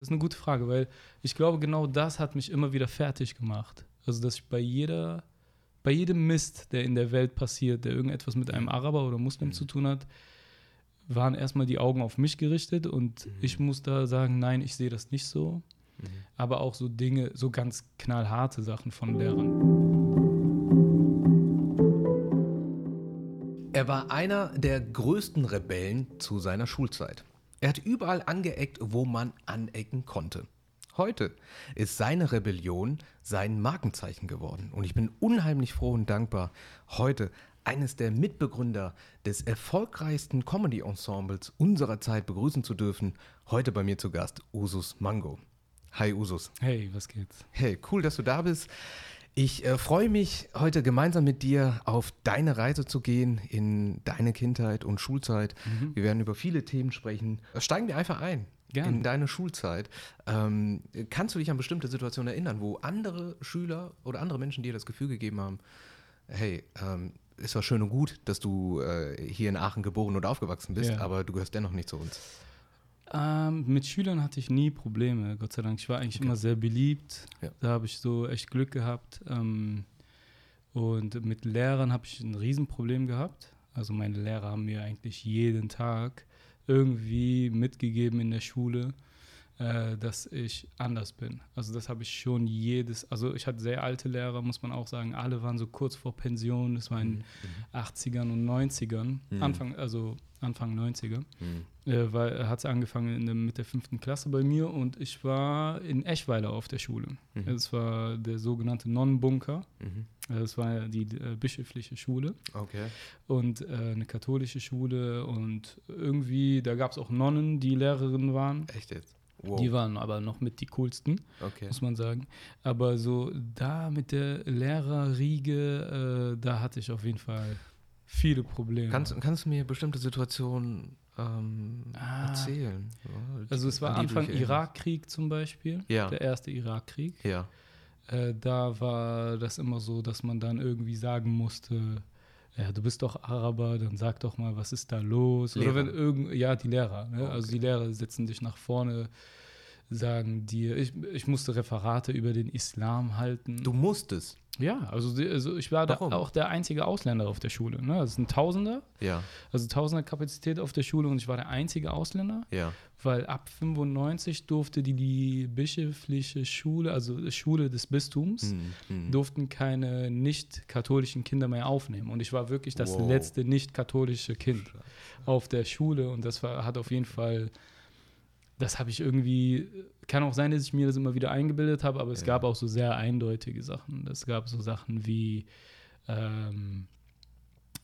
Das ist eine gute Frage, weil ich glaube, genau das hat mich immer wieder fertig gemacht. Also, dass ich bei jeder, bei jedem Mist, der in der Welt passiert, der irgendetwas mit einem Araber oder Muslim Mhm. zu tun hat, waren erstmal die Augen auf mich gerichtet und Mhm. ich muss da sagen, nein, ich sehe das nicht so. Mhm. Aber auch so Dinge, so ganz knallharte Sachen von Lehrern. Er war einer der größten Rebellen zu seiner Schulzeit. Er hat überall angeeckt, wo man anecken konnte. Heute ist seine Rebellion sein Markenzeichen geworden. Und ich bin unheimlich froh und dankbar, heute eines der Mitbegründer des erfolgreichsten Comedy-Ensembles unserer Zeit begrüßen zu dürfen. Heute bei mir zu Gast Usus Mango. Hi Usus. Hey, was geht's? Hey, cool, dass du da bist. Ich äh, freue mich, heute gemeinsam mit dir auf deine Reise zu gehen in deine Kindheit und Schulzeit. Wir werden über viele Themen sprechen. Steigen wir einfach ein Gerne. in deine Schulzeit. Ähm, kannst du dich an bestimmte Situationen erinnern, wo andere Schüler oder andere Menschen dir das Gefühl gegeben haben, hey, ähm, ist zwar schön und gut, dass du äh, hier in Aachen geboren und aufgewachsen bist, Ja. aber du gehörst dennoch nicht zu uns. Ähm, mit Schülern hatte ich nie Probleme, Gott sei Dank. Ich war eigentlich immer sehr beliebt. Ja. Da habe ich so echt Glück gehabt. Ähm, und mit Lehrern habe ich ein Riesenproblem gehabt. Also meine Lehrer haben mir eigentlich jeden Tag irgendwie mitgegeben in der Schule, äh, dass ich anders bin. Also das habe ich schon jedes, also ich hatte sehr alte Lehrer, muss man auch sagen. Alle waren so kurz vor Pension. Das war in den 80ern und 90ern. Mhm. Anfang, also Anfang 90er Mhm. äh, weil hat es angefangen in der, mit der fünften Klasse bei mir und ich war in Eschweiler auf der Schule. Mhm. Es war der sogenannte Nonnenbunker. Mhm. Das war die äh, bischöfliche Schule Okay. und äh, eine katholische Schule und irgendwie, da gab es auch Nonnen, die Lehrerinnen waren. Echt jetzt? Wow. Die waren aber noch mit die coolsten, okay. muss man sagen. Aber so da mit der Lehrerriege, äh, da hatte ich auf jeden Fall viele Probleme. Kannst, kannst du mir bestimmte Situationen ähm, Ah. erzählen? Also es war Anfang? Irakkrieg zum Beispiel, Ja. der erste Irakkrieg. Ja. Äh, da war das immer so, dass man dann irgendwie sagen musste, ja, du bist doch Araber, dann sag doch mal, was ist da los? Lehrer. Oder wenn irgend, ja, die Lehrer. Ne? Okay. Also die Lehrer setzen dich nach vorne, sagen dir, ich, ich musste Referate über den Islam halten. Du musstest. Ja, also, also ich war da Warum? auch der einzige Ausländer auf der Schule. Ne? Das ein Tausender, Ja. also Tausender Kapazität auf der Schule und ich war der einzige Ausländer Ja. weil ab 95 durfte die, die bischöfliche Schule, also Schule des Bistums, Hm, hm. durften keine nicht-katholischen Kinder mehr aufnehmen. Und ich war wirklich das Wow. letzte nicht-katholische Kind auf der Schule und das war, hat auf jeden Fall, das habe ich irgendwie, kann auch sein, dass ich mir das immer wieder eingebildet habe, aber es Ja. gab auch so sehr eindeutige Sachen. Es gab so Sachen wie, ähm,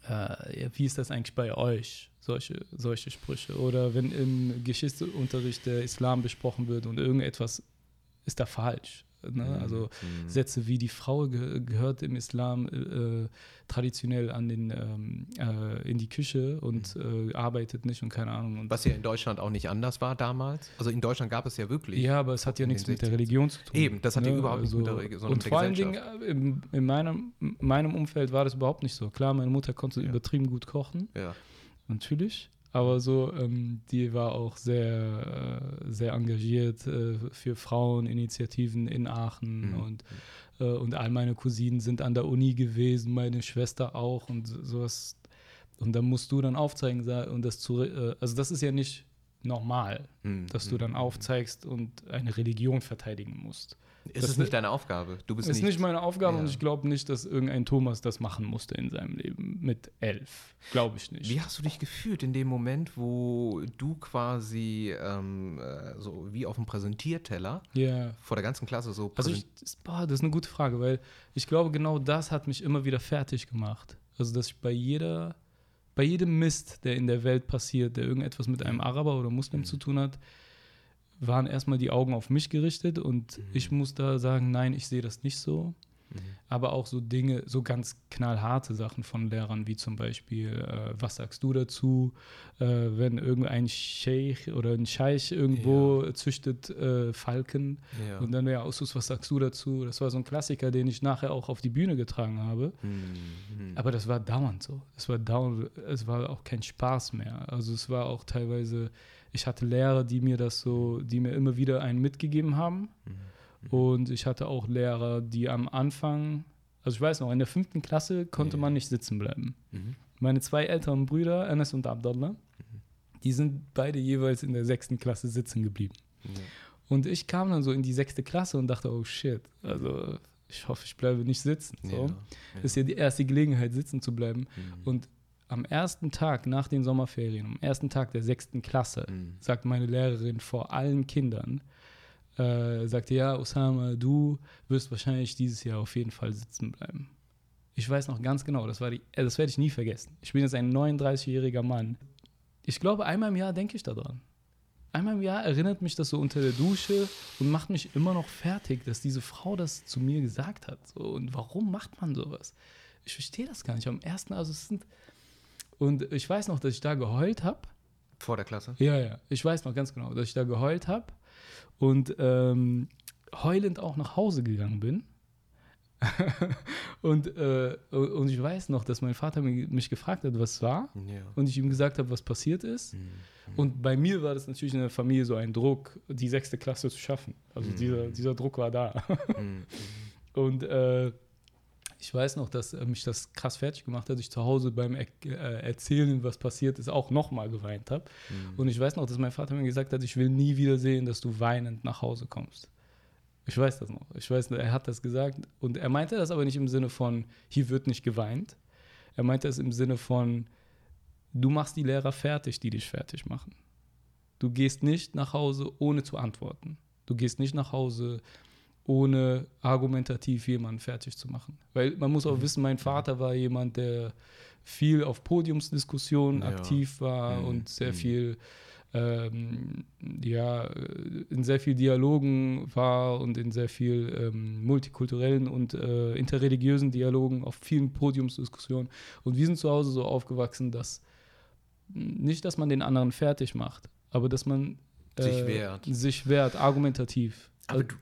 äh, wie ist das eigentlich bei euch? Solche, solche Sprüche. Oder wenn im Geschichtsunterricht der Islam besprochen wird und irgendetwas ist da falsch. Ne? Hm, Also hm. Sätze wie die Frau ge gehört im Islam äh, traditionell an den, ähm, äh, in die Küche und äh, arbeitet nicht und keine Ahnung. Und Was ja in Deutschland auch nicht anders war damals. Also in Deutschland gab es ja wirklich. ja, aber es hat ja nichts mit der 60ern. Religion zu tun. Eben, das hat ja ne? überhaupt nichts mit der Also, Religion, Und vor allen Dingen äh, in, in meinem, meinem Umfeld war das überhaupt nicht so. Klar, meine Mutter konnte Ja. übertrieben gut kochen, Ja. natürlich. Aber so, ähm, die war auch sehr, äh, sehr engagiert äh, für Fraueninitiativen in Aachen Mhm. und, äh, und all meine Cousinen sind an der Uni gewesen, meine Schwester auch und so- sowas. Und dann musst du dann aufzeigen und das zu, äh, also das ist ja nicht normal, Hm, dass du dann hm. aufzeigst und eine Religion verteidigen musst. Ist das es nicht deine Aufgabe? Du bist ist nicht meine Aufgabe Ja. und ich glaube nicht, dass irgendein Thomas das machen musste in seinem Leben mit elf. Glaube ich nicht. Wie hast du dich gefühlt in dem Moment, wo du quasi ähm, äh, so wie auf dem Präsentierteller Ja. vor der ganzen Klasse so Also ich, das, boah, das ist eine gute Frage, weil ich glaube, genau das hat mich immer wieder fertig gemacht. Also, dass ich bei jeder, bei jedem Mist, der in der Welt passiert, der irgendetwas mit einem Araber oder Muslim Mhm. zu tun hat, waren erstmal die Augen auf mich gerichtet und Mhm. ich muss da sagen, nein, ich sehe das nicht so. Mhm. Aber auch so Dinge, so ganz knallharte Sachen von Lehrern, wie zum Beispiel, äh, was sagst du dazu, äh, wenn irgendein Sheikh oder ein Scheich irgendwo züchtet äh, Falken ja. und dann, ja, Aussus, was sagst du dazu? Das war so ein Klassiker, den ich nachher auch auf die Bühne getragen habe. Hm, hm. Aber das war dauernd so. Es war dauernd, es war auch kein Spaß mehr. Also es war auch teilweise, ich hatte Lehrer, die mir das so, die mir immer wieder einen mitgegeben haben. Mhm. Und ich hatte auch Lehrer, die am Anfang, also ich weiß noch, in der fünften Klasse konnte Ja. man nicht sitzen bleiben. Mhm. Meine zwei älteren Brüder, Enes und Abdallah, die sind beide jeweils in der sechsten Klasse sitzen geblieben. Ja. Und ich kam dann so in die sechste Klasse und dachte, oh shit, also ich hoffe, ich bleibe nicht sitzen. So. Ja. Das ist ja die erste Gelegenheit, sitzen zu bleiben. Mhm. Und am ersten Tag nach den Sommerferien, am ersten Tag der sechsten Klasse, Mhm. sagt meine Lehrerin vor allen Kindern, äh, sagte, ja, Osama, du wirst wahrscheinlich dieses Jahr auf jeden Fall sitzen bleiben. Ich weiß noch ganz genau, das, war die, äh, das werde ich nie vergessen. Ich bin jetzt ein 39-jähriger Mann. Ich glaube, einmal im Jahr denke ich daran. Einmal im Jahr erinnert mich das so unter der Dusche und macht mich immer noch fertig, dass diese Frau das zu mir gesagt hat. So, und warum macht man sowas? Ich verstehe das gar nicht. Am ersten, also es sind. Und ich weiß noch, dass ich da geheult habe. Vor der Klasse? Ja, ja. Ich weiß noch ganz genau, dass ich da geheult habe und ähm, heulend auch nach Hause gegangen bin. und, äh, und ich weiß noch, dass mein Vater mich gefragt hat, was war. Ja. Und ich ihm gesagt habe, was passiert ist. Mhm. Und bei mir war das natürlich in der Familie so ein Druck, die sechste Klasse zu schaffen. Also Mhm. dieser, dieser Druck war da. Mhm. Und äh, ich weiß noch, dass äh, mich das krass fertig gemacht hat. Ich zu Hause beim er äh, Erzählen, was passiert ist, auch nochmal geweint habe. Mhm. Und ich weiß noch, dass mein Vater mir gesagt hat, ich will nie wieder sehen, dass du weinend nach Hause kommst. Ich weiß das noch. Ich weiß, er hat das gesagt. Und er meinte das aber nicht im Sinne von, hier wird nicht geweint. Er meinte es im Sinne von, du machst die Lehrer fertig, die dich fertig machen. Du gehst nicht nach Hause, ohne zu antworten. Du gehst nicht nach Hause, ohne argumentativ jemanden fertig zu machen. Weil man muss auch wissen, mein Vater war jemand, der viel auf Podiumsdiskussionen Ja. aktiv war Mhm. und sehr Mhm. viel ähm, ja, äh, in sehr viel Dialogen war und in sehr viel ähm, multikulturellen und äh, interreligiösen Dialogen, auf vielen Podiumsdiskussionen. Und wir sind zu Hause so aufgewachsen, dass nicht, dass man den anderen fertig macht, aber dass man Sich wehrt. sich wehrt, argumentativ. Aber du,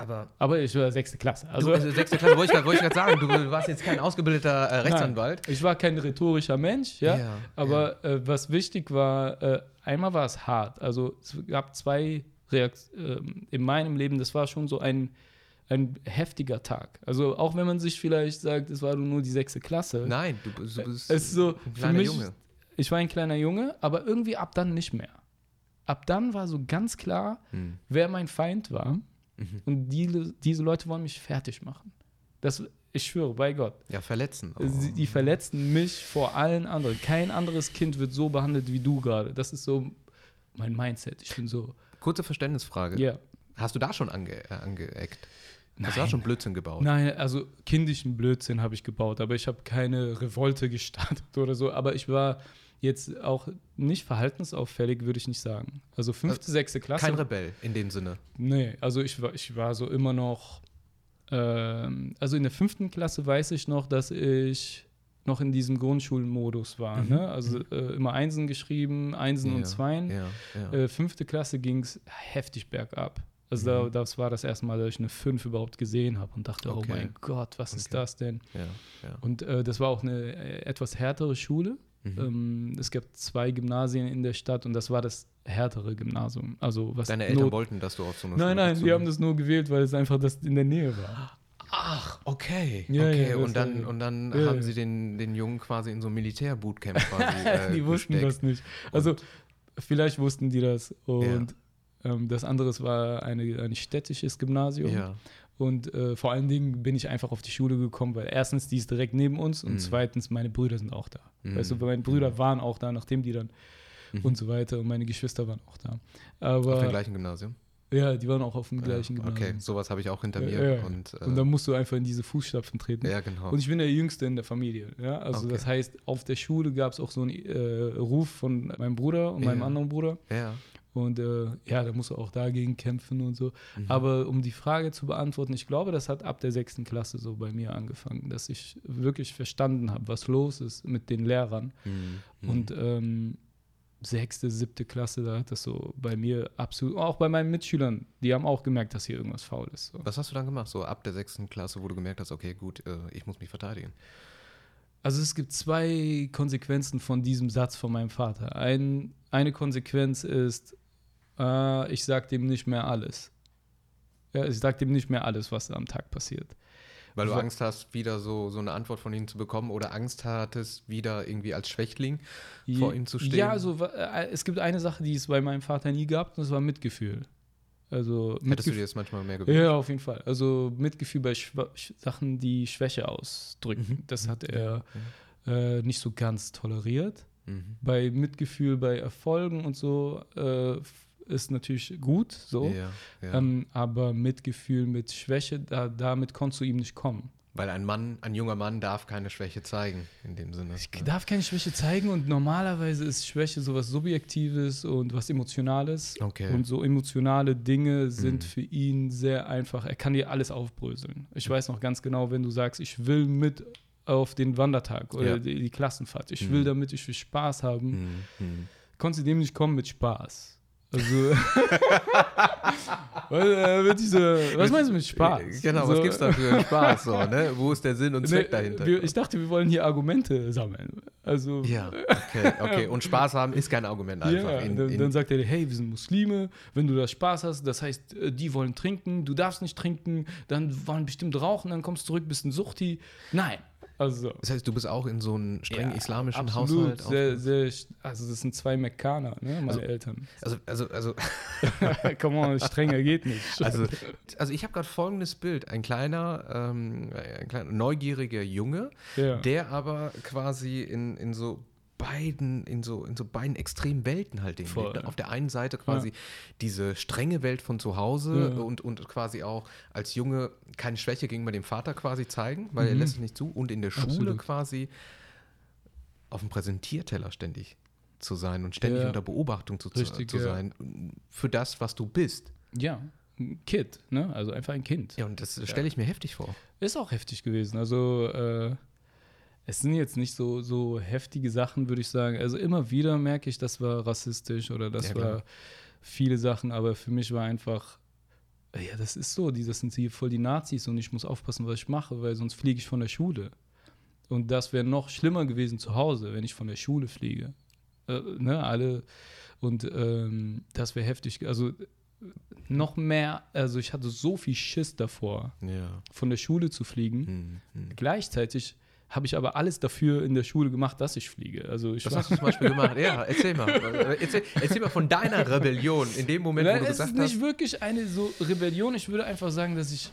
aber Aber ich war sechste Klasse. also, Also du, sechste Klasse, wollte ich gerade sagen, du warst jetzt kein ausgebildeter äh, Rechtsanwalt. ich war kein rhetorischer Mensch, ja. Ja, aber Äh, was wichtig war, äh, einmal war es hart. Also es gab zwei Reaktionen in meinem Leben. Das war schon so ein, ein heftiger Tag. Also auch wenn man sich vielleicht sagt, es war nur die sechste Klasse. Nein, du, bist- du bist Es so, ein kleiner mich, Junge. ich war ein kleiner Junge, aber irgendwie ab dann nicht mehr. Ab dann war so ganz klar, Hm. wer mein Feind war. Mhm. Und die, diese Leute wollen mich fertig machen. Das, ich schwöre, bei Gott. Ja, verletzen. auch. Sie, die verletzen mich vor allen anderen. Kein anderes Kind wird so behandelt wie du gerade. Das ist so mein Mindset. Ich bin so, Kurze Verständnisfrage. ja. Hast du da schon ange, äh, angeeckt? Hast du da schon Blödsinn gebaut? Nein, also kindischen Blödsinn habe ich gebaut, aber ich habe keine Revolte gestartet oder so. Aber ich war jetzt auch nicht verhaltensauffällig, würde ich nicht sagen. Also fünfte, sechste Klasse. Kein Rebell in dem Sinne. Nee, also ich war, ich war so immer noch, ähm, also in der fünften Klasse weiß ich noch, dass ich noch in diesem Grundschulmodus war. Mhm. Ne? Also äh, immer Einsen geschrieben, Einsen Ja, und Zweien. Ja, ja. Äh, fünfte Klasse ging es heftig bergab. Also da, Mhm. das war das erste Mal, dass ich eine 5 überhaupt gesehen habe und dachte, Okay. oh mein Gott, was ist Okay. das denn? Und äh, das war auch eine äh, etwas härtere Schule. Mhm. Ähm, es gab zwei Gymnasien in der Stadt und das war das härtere Gymnasium. Also was Deine Eltern wollten, dass du auf so eine Nein, Schule nein, die haben das nur gewählt, weil es einfach das in der Nähe war. Ach, okay. Ja, okay. ja, und dann, und dann Ja, haben sie den, den Jungen quasi in so ein Militärbootcamp quasi äh, die wussten gesteckt. das nicht. Also vielleicht wussten die das. Und ähm, das andere war eine, ein städtisches Gymnasium. Ja. Und äh, vor allen Dingen bin ich einfach auf die Schule gekommen, weil erstens, die ist direkt neben uns und Mhm. zweitens, meine Brüder sind auch da. Mhm. Weißt du, meine Brüder waren auch da, nachdem die dann Mhm. und so weiter und meine Geschwister waren auch da. Auf dem Aber gleichen Gymnasium. ja, die waren auch auf dem gleichen ja, Gymnasium. Okay, sowas habe ich auch hinter Ja, mir. ja. Und, äh, Und dann musst du einfach in diese Fußstapfen treten. ja, genau. Und ich bin der Jüngste in der Familie. Ja? Also Okay. das heißt, auf der Schule gab es auch so einen äh, Ruf von meinem Bruder und meinem anderen Bruder. ja. Und äh, ja, da musst du auch dagegen kämpfen und so. Mhm. Aber um die Frage zu beantworten, ich glaube, das hat ab der sechsten Klasse so bei mir angefangen, dass ich wirklich verstanden habe, was los ist mit den Lehrern. Mhm. Und ähm, sechste, siebte Klasse, da hat das so bei mir absolut, auch bei meinen Mitschülern, die haben auch gemerkt, dass hier irgendwas faul ist. So. Was hast du dann gemacht? So ab der sechsten Klasse, wo du gemerkt hast, okay, gut, äh, ich muss mich verteidigen. Also es gibt zwei Konsequenzen von diesem Satz von meinem Vater. Ein, eine Konsequenz ist, äh, ich sag dem nicht mehr alles. Ja, ich sag dem nicht mehr alles, was am Tag passiert. Weil du Angst hast, wieder so, so eine Antwort von ihnen zu bekommen oder Angst hattest, wieder irgendwie als Schwächling vor ihm zu stehen. Ja, also äh, es gibt eine Sache, die es bei meinem Vater nie gab, und das war Mitgefühl. Also Hättest du Mitgefühl. dir das manchmal mehr gewünscht? Ja, auf jeden Fall. Also Mitgefühl bei Schwa Sch- Sachen, die Schwäche ausdrücken. Mhm. Das hat er äh, nicht so ganz toleriert. Mhm. Bei Mitgefühl bei Erfolgen und so äh, ist natürlich gut, so. Ja, ja. Ähm, aber Mitgefühl mit Schwäche, da, damit konntest du ihm nicht kommen. Weil ein Mann, ein junger Mann darf keine Schwäche zeigen, in dem Sinne. Ich ne? darf keine Schwäche zeigen und normalerweise ist Schwäche sowas Subjektives und was Emotionales. Okay. Und so emotionale Dinge sind Mhm. für ihn sehr einfach. Er kann dir alles aufbröseln. Ich weiß noch ganz genau, wenn du sagst, ich will mit auf den Wandertag oder Ja. die, die Klassenfahrt. Ich Mhm. will damit, ich will Spaß haben. Mhm. Mhm. Konntest du dem nicht kommen mit Spaß. Also, was, äh, diese, was meinst du mit Spaß? Genau, was So, gibt's da für Spaß? So, ne? Wo ist der Sinn und Zweck Nee, dahinter? wir, ich dachte, wir wollen hier Argumente sammeln. Also, ja, okay, okay. Und Spaß haben ist kein Argument einfach. Ja, in, dann, in, dann sagt er, hey, wir sind Muslime, wenn du da Spaß hast, das heißt, äh, die wollen trinken, du darfst nicht trinken, dann wollen bestimmt rauchen, dann kommst du zurück, bist ein Suchti. Nein. Also, das heißt, du bist auch in so einem streng ja, islamischen absolut, Haushalt. Sehr, sehr, also das sind zwei Mekkaner, ne, meine Also- Eltern. also, also, also, Come on, strenger geht nicht. also, also ich habe gerade folgendes Bild. Ein kleiner, ähm, ein kleiner neugieriger Junge, ja. der aber quasi in, in so beiden, in so, in so beiden extremen Welten halt irgendwie lebt. Auf der einen Seite quasi diese strenge Welt von zu Hause Ja. und, und quasi auch als Junge keine Schwäche gegenüber dem Vater quasi zeigen, weil er Mhm. lässt es nicht zu. Und in der Schule Absolut. quasi auf dem Präsentierteller ständig zu sein und ständig Ja. unter Beobachtung zu, Richtig, zu ja. sein für das, was du bist. ja, ein Kid, ne, also einfach ein Kind. Ja, und das stelle ich mir heftig vor. Ist auch heftig gewesen. Also, äh, es sind jetzt nicht so, so heftige Sachen, würde ich sagen. Also, immer wieder merke ich, das war rassistisch oder das Ja, war viele Sachen, aber für mich war einfach, ja, das ist so, die, das sind hier voll die Nazis und ich muss aufpassen, was ich mache, weil sonst fliege ich von der Schule. Und das wäre noch schlimmer gewesen zu Hause, wenn ich von der Schule fliege. Äh, ne, alle. Und ähm, das wäre heftig. Also, noch mehr, also ich hatte so viel Schiss davor, Ja. von der Schule zu fliegen. Hm, hm. Gleichzeitig habe ich aber alles dafür in der Schule gemacht, dass ich fliege. Also ich Was hast du zum Beispiel gemacht? Ja, erzähl mal. Erzähl, erzähl mal von deiner Rebellion in dem Moment, wo Nein, du es ist gesagt nicht hast. wirklich eine so Rebellion. Ich würde einfach sagen, dass ich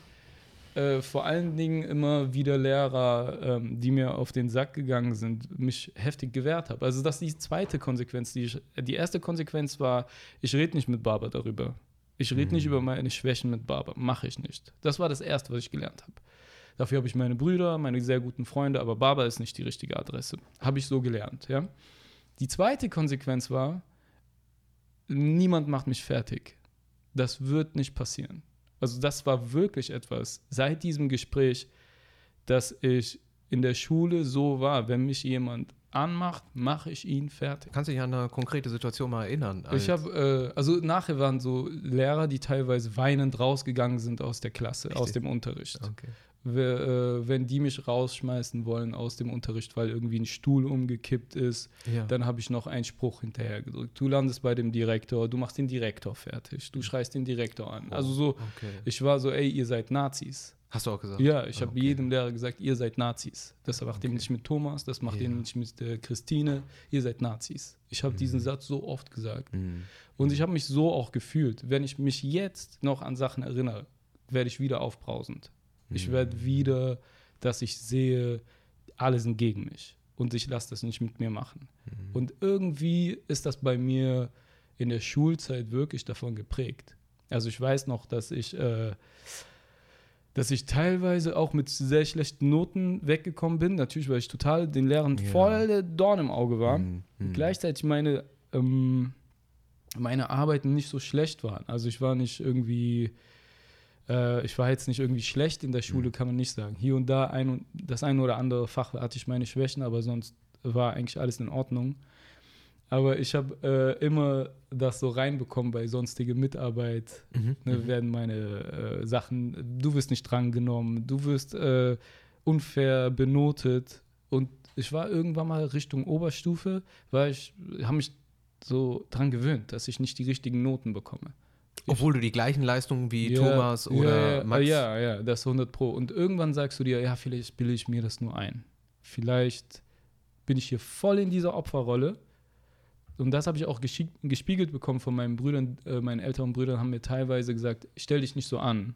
äh, vor allen Dingen immer wieder Lehrer, ähm, die mir auf den Sack gegangen sind, mich heftig gewehrt habe. Also das ist die zweite Konsequenz. Die, ich, die erste Konsequenz war, ich rede nicht mit Baba darüber. Ich rede nicht Mhm. über meine Schwächen mit Baba. Mache ich nicht. Das war das Erste, was ich gelernt habe. Dafür habe ich meine Brüder, meine sehr guten Freunde, aber Baba ist nicht die richtige Adresse. Habe ich so gelernt, ja. Die zweite Konsequenz war, niemand macht mich fertig. Das wird nicht passieren. Also das war wirklich etwas seit diesem Gespräch, dass ich in der Schule so war, wenn mich jemand anmacht, mache ich ihn fertig. Kannst du dich an eine konkrete Situation mal erinnern? Ich habe, äh, also nachher waren so Lehrer, die teilweise weinend rausgegangen sind aus der Klasse, aus Richtig? dem Unterricht. Okay. Äh, wenn die mich rausschmeißen wollen aus dem Unterricht, weil irgendwie ein Stuhl umgekippt ist, Ja. dann habe ich noch einen Spruch hinterher gedrückt. Du landest bei dem Direktor, du machst den Direktor fertig, du schreist den Direktor an. Also so, Okay. ich war so, ey, ihr seid Nazis. Hast du auch gesagt? Ja, ich habe Okay. jedem Lehrer gesagt, ihr seid Nazis. Das macht ihr Okay. nicht mit Thomas, das macht ihr Ja. nicht mit äh, Christine, ihr seid Nazis. Ich habe diesen Mhm. Satz so oft gesagt. Mhm. Und ich habe mich so auch gefühlt. Wenn ich mich jetzt noch an Sachen erinnere, werde ich wieder aufbrausend. Ich Mhm. werde wieder, dass ich sehe, alle sind gegen mich. Und ich lasse das nicht mit mir machen. Mhm. Und irgendwie ist das bei mir in der Schulzeit wirklich davon geprägt. Also ich weiß noch, dass ich, äh, dass ich teilweise auch mit sehr schlechten Noten weggekommen bin. Natürlich, weil ich total den Lehrern Ja. voll Dorn im Auge war. Mhm. Mhm. Gleichzeitig meine, ähm, meine Arbeiten nicht so schlecht waren. Also ich war nicht irgendwie, äh, ich war jetzt nicht irgendwie schlecht in der Schule, Mhm. kann man nicht sagen. Hier und da ein und das ein oder andere Fach hatte ich meine Schwächen, aber sonst war eigentlich alles in Ordnung. Aber ich habe äh, immer das so reinbekommen bei sonstige Mitarbeit. Mhm. Ne, Mhm. werden meine äh, Sachen, du wirst nicht drangenommen, du wirst äh, unfair benotet. Und ich war irgendwann mal Richtung Oberstufe, weil ich, haben mich so dran gewöhnt, dass ich nicht die richtigen Noten bekomme. Obwohl du die gleichen Leistungen wie Ja, Thomas oder ja, Max. Ja, ja, das 100 Pro. Und irgendwann sagst du dir, ja, vielleicht bilde ich mir das nur ein. Vielleicht bin ich hier voll in dieser Opferrolle. Und das habe ich auch gespiegelt bekommen von meinen Brüdern. Äh, meinen älteren Brüdern haben mir teilweise gesagt, stell dich nicht so an.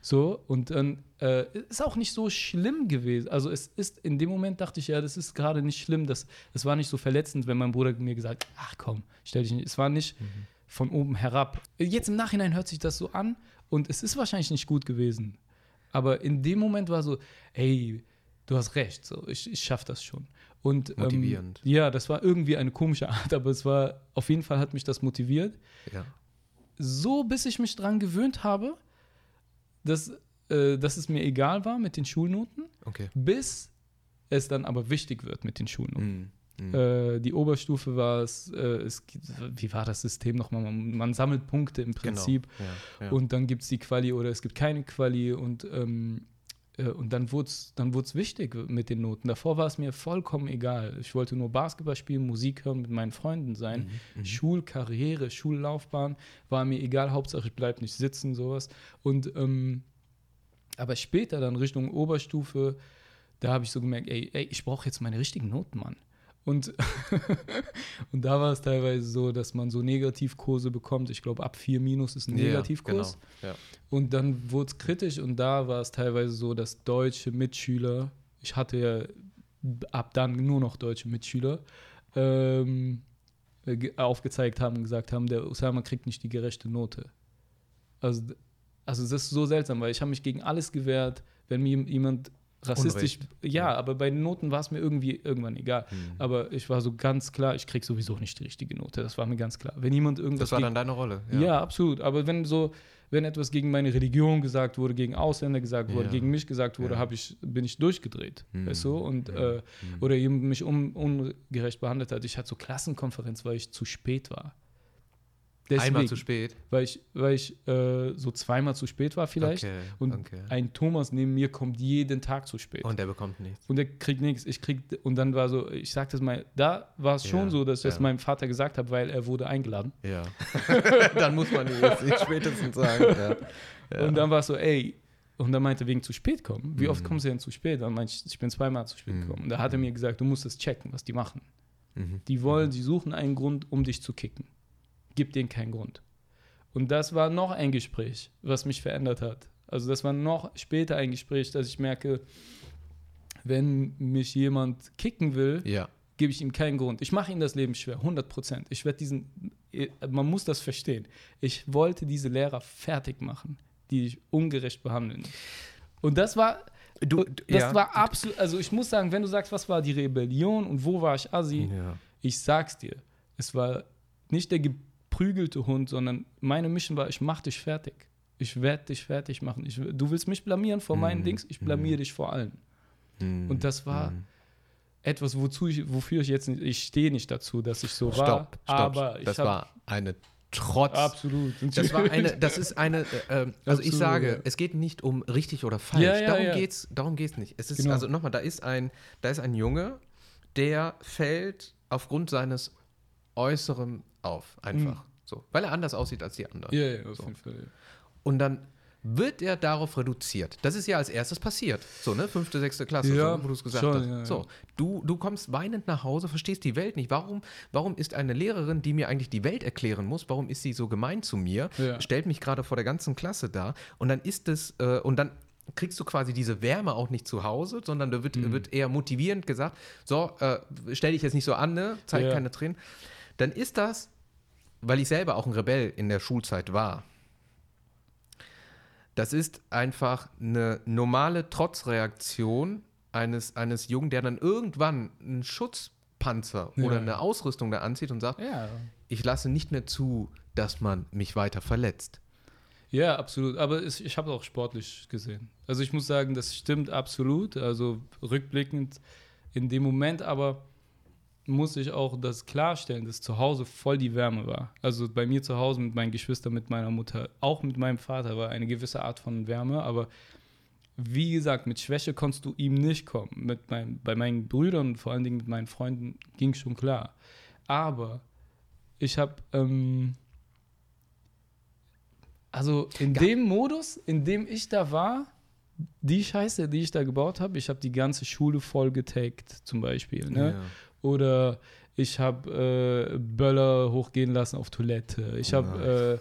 So, und dann äh, ist auch nicht so schlimm gewesen. Also es ist, in dem Moment dachte ich, ja, das ist gerade nicht schlimm. Das, es war nicht so verletzend, wenn mein Bruder mir gesagt hat, ach komm, stell dich nicht. Es war nicht von oben herab. Jetzt im Nachhinein hört sich das so an und es ist wahrscheinlich nicht gut gewesen. Aber in dem Moment war so, ey, du hast recht, so, ich, ich schaff das schon. Und, Motivierend. Ähm, ja, das war irgendwie eine komische Art, aber es war, auf jeden Fall hat mich das motiviert Ja. so, bis ich mich dran gewöhnt habe, dass, äh, dass es mir egal war mit den Schulnoten, Okay. bis es dann aber wichtig wird mit den Schulnoten. Mhm. Mhm. Äh, die Oberstufe war es, äh, es, wie war das System nochmal? Man, man sammelt Punkte im Prinzip Genau. Ja, ja. und dann gibt es die Quali oder es gibt keine Quali und, ähm, äh, und dann wurde es dann wurd's wichtig mit den Noten. Davor war es mir vollkommen egal. Ich wollte nur Basketball spielen, Musik hören, mit meinen Freunden sein. Mhm, Schulkarriere, Schullaufbahn war mir egal, Hauptsache ich bleibe nicht sitzen, sowas. Und ähm, aber später dann Richtung Oberstufe, da habe ich so gemerkt, ey, ey ich brauche jetzt meine richtigen Noten, Mann. Und, und da war es teilweise so, dass man so Negativkurse bekommt. Ich glaube, ab 4 minus ist ein Ja, Negativkurs. Genau. Ja. Und dann wurde es kritisch und da war es teilweise so, dass deutsche Mitschüler, ich hatte ja ab dann nur noch deutsche Mitschüler, ähm, äh, ge- aufgezeigt haben und gesagt haben, der Osama kriegt nicht die gerechte Note. Also, also das ist so seltsam, weil ich habe mich gegen alles gewehrt, wenn mir jemand rassistisch, Unrecht. ja, aber bei den Noten war es mir irgendwie irgendwann egal. Mhm. Aber ich war so ganz klar, ich krieg sowieso nicht die richtige Note. Das war mir ganz klar. Wenn jemand irgendwas Das war dann deine Rolle. ja. absolut. Aber wenn so, wenn etwas gegen meine Religion gesagt wurde, gegen Ausländer gesagt wurde, Ja. gegen mich gesagt wurde, Ja. ich, bin ich durchgedreht. Mhm. Weißt du? Und, äh, Mhm. oder jemand mich un, ungerecht behandelt hat. Ich hatte so Klassenkonferenz, weil ich zu spät war. Einmal zu spät. Weil ich, weil ich äh, so zweimal zu spät war vielleicht. Okay. Und okay. ein Thomas neben mir kommt jeden Tag zu spät. Und, Und der bekommt nichts. der kriegt nichts. Ich krieg, und dann war so, ich sag das mal, da war es schon Ja, so, dass ich das ja. meinem Vater gesagt habe, weil er wurde eingeladen. Ja. dann muss man ihm jetzt spätestens sagen. Ja. Ja. Und dann war es so, ey, und dann meinte er, wegen zu spät kommen. Wie oft Mhm. kommst du denn zu spät? Dann meinte ich, ich bin zweimal zu spät Mhm. gekommen. Und da hat er mir gesagt, du musst es checken, was die machen. Mhm. Die wollen, sie suchen einen Grund, um dich zu kicken. Gib denen keinen Grund. Und das war noch ein Gespräch, was mich verändert hat. Also das war noch später ein Gespräch, dass ich merke, wenn mich jemand kicken will, Ja. gebe ich ihm keinen Grund. Ich mache ihm das Leben schwer, 100 Prozent. Ich werde diesen, man muss das verstehen. Ich wollte diese Lehrer fertig machen, die dich ungerecht behandeln. Und das war, Du, das ja. war absolut, also ich muss sagen, wenn du sagst, was war die Rebellion und wo war ich Assi, Ja. ich sag's dir, es war nicht der geprügelte Hund, sondern meine Mission war, ich mach dich fertig. Ich werde dich fertig machen. Ich, du willst mich blamieren vor meinen Mhm. Dings, ich blamier dich vor allen. Mhm. Und das war Mhm. etwas, wozu ich, wofür ich jetzt nicht, ich stehe nicht dazu, dass ich so war. Stopp, stopp. aber das war eine Trotz. absolut. Das war eine, das ist eine, äh, ähm, also ich sage, ja. es geht nicht um richtig oder falsch. Ja, ja, darum ja. geht's, darum geht's nicht. Es ist Genau. also nochmal, da ist ein, da ist ein Junge, der fällt aufgrund seines Äußeren auf, einfach. So, weil er anders aussieht als die anderen. ja, ja, auf So. jeden Fall. Und dann wird er darauf reduziert. Das ist ja als erstes passiert. So, ne? Fünfte, sechste Klasse, Ja, so, wo du es gesagt schon, hast. ja. So, du, du kommst weinend nach Hause, verstehst die Welt nicht. Warum, warum ist eine Lehrerin, die mir eigentlich die Welt erklären muss, warum ist sie so gemein zu mir, Ja. stellt mich gerade vor der ganzen Klasse da und dann ist es, äh, und dann kriegst du quasi diese Wärme auch nicht zu Hause, sondern da wird, Mhm. wird eher motivierend gesagt, so, äh, stell dich jetzt nicht so an, ne? zeig keine Tränen. Dann ist das, weil ich selber auch ein Rebell in der Schulzeit war, das ist einfach eine normale Trotzreaktion eines, eines Jungen, der dann irgendwann einen Schutzpanzer Ja. oder eine Ausrüstung da anzieht und sagt, Ja. ich lasse nicht mehr zu, dass man mich weiter verletzt. Ja, absolut. Aber es, ich habe es auch sportlich gesehen. Also ich muss sagen, das stimmt absolut. Also rückblickend in dem Moment, aber muss ich auch das klarstellen, dass zu Hause voll die Wärme war. Also bei mir zu Hause mit meinen Geschwistern, mit meiner Mutter, auch mit meinem Vater war eine gewisse Art von Wärme, aber wie gesagt, mit Schwäche konntest du ihm nicht kommen. Mit mein, bei meinen Brüdern und vor allen Dingen mit meinen Freunden ging schon klar. Aber ich habe, ähm, also in dem Modus, in dem ich da war, die Scheiße, die ich da gebaut habe, ich habe die ganze Schule voll getaggt, zum Beispiel. Ne? Ja. Oder ich habe äh, Böller hochgehen lassen auf Toilette. Ich habe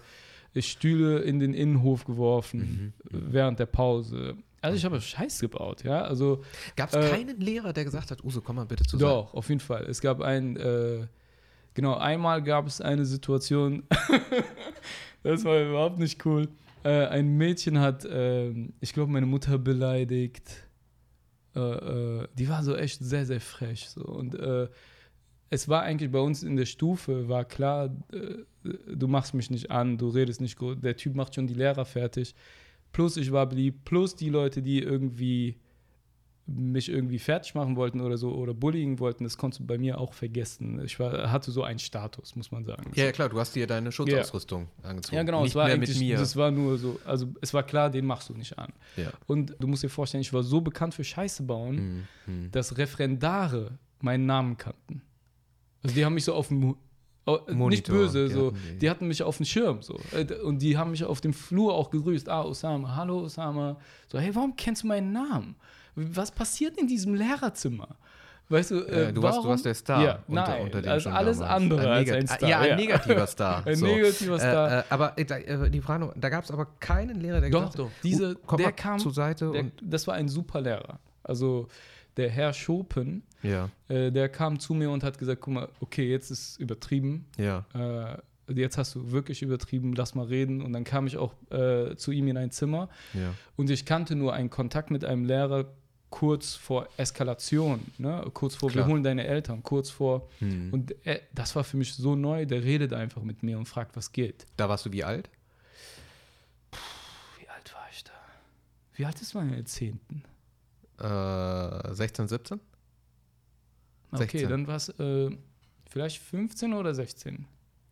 äh, Stühle in den Innenhof geworfen während der Pause. Also ich habe Scheiß gebaut, ja. Also Gab es Äh, keinen Lehrer, der gesagt hat, Uso, komm mal bitte zu doch, auf jeden Fall. Es gab ein, äh, genau, einmal gab es eine Situation, das war überhaupt nicht cool. Äh, ein Mädchen hat, ähm, ich glaube, meine Mutter beleidigt. Äh, äh, die war so echt sehr, sehr frech. So. Und äh, es war eigentlich bei uns in der Stufe, war klar, äh, du machst mich nicht an, du redest nicht gut, der Typ macht schon die Lehrer fertig. Plus ich war beliebt, plus die Leute, die irgendwie mich irgendwie fertig machen wollten oder so oder bullying wollten, das konntest du bei mir auch vergessen. Ich war, hatte so einen Status, muss man sagen. Ja, ja, klar, du hast dir deine Schutzausrüstung angezogen. Ja, genau, Nicht es war mit mir. das war nur so, also es war klar, den machst du nicht an. ja. Und du musst dir vorstellen, ich war so bekannt für Scheiße bauen, Mhm. dass Referendare meinen Namen kannten. Also die haben mich so auf dem oh, nicht Monitor, böse, die so, hatten die. die hatten mich auf dem Schirm so. Und die haben mich auf dem Flur auch gegrüßt. Ah, Osama, hallo Osama. So, hey, warum kennst du meinen Namen? Was passiert in diesem Lehrerzimmer? Weißt du, äh, Äh, du, warst, du warst der Star. Ja, unter, nein, unter den also alles damals. andere als negat- ein Star, Ja, ein ja. negativer Star. Ein so. negativer Star. Äh, äh, aber äh, äh, die Frage, da gab es aber keinen Lehrer, der Doch, gesagt hat, doch. Diese, "Oh, der kam, zur Seite der, und das war ein super Lehrer. Also der Herr Schopen, ja, äh, der kam zu mir und hat gesagt, guck mal, okay, jetzt ist übertrieben. ja, Äh, jetzt hast du wirklich übertrieben, lass mal reden. Und dann kam ich auch äh, zu ihm in ein Zimmer ja. und ich kannte nur einen Kontakt mit einem Lehrer kurz vor Eskalation, ne? kurz vor, Klar. wir holen deine Eltern, kurz vor. Hm. Und er, das war für mich so neu, der redet einfach mit mir und fragt, was geht. Da warst du wie alt? Wie alt war ich da? Wie alt ist man in der Zehnten? Äh, 16, 17? Okay, 16. dann war es äh, vielleicht 15 oder 16.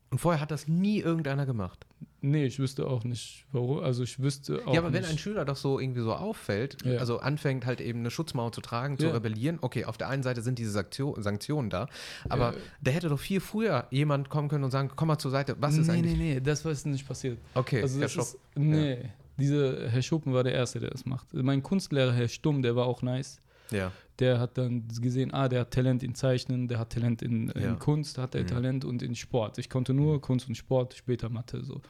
Und vorher hat das nie irgendeiner gemacht. Nee, ich wüsste auch nicht, warum. Also ich wüsste auch ja, aber nicht. wenn ein Schüler doch so irgendwie so auffällt, Ja. also anfängt halt eben eine Schutzmauer zu tragen, zu Ja. rebellieren, okay, auf der einen Seite sind diese Sanktion, Sanktionen da, aber Ja. da hätte doch viel früher jemand kommen können und sagen, komm mal zur Seite, was ist nee, eigentlich? nee, nee, das war jetzt nicht passiert. Okay, Also Herr das Schopp. ist, nee, dieser Herr Schuppen war der Erste, der das macht. Mein Kunstlehrer, Herr Stumm, der war auch nice. Ja, Der hat dann gesehen, ah, der hat Talent in Zeichnen, der hat Talent in, in Ja. Kunst, hat er Mhm. Talent und in Sport. Ich konnte nur Kunst und Sport, später Mathe so.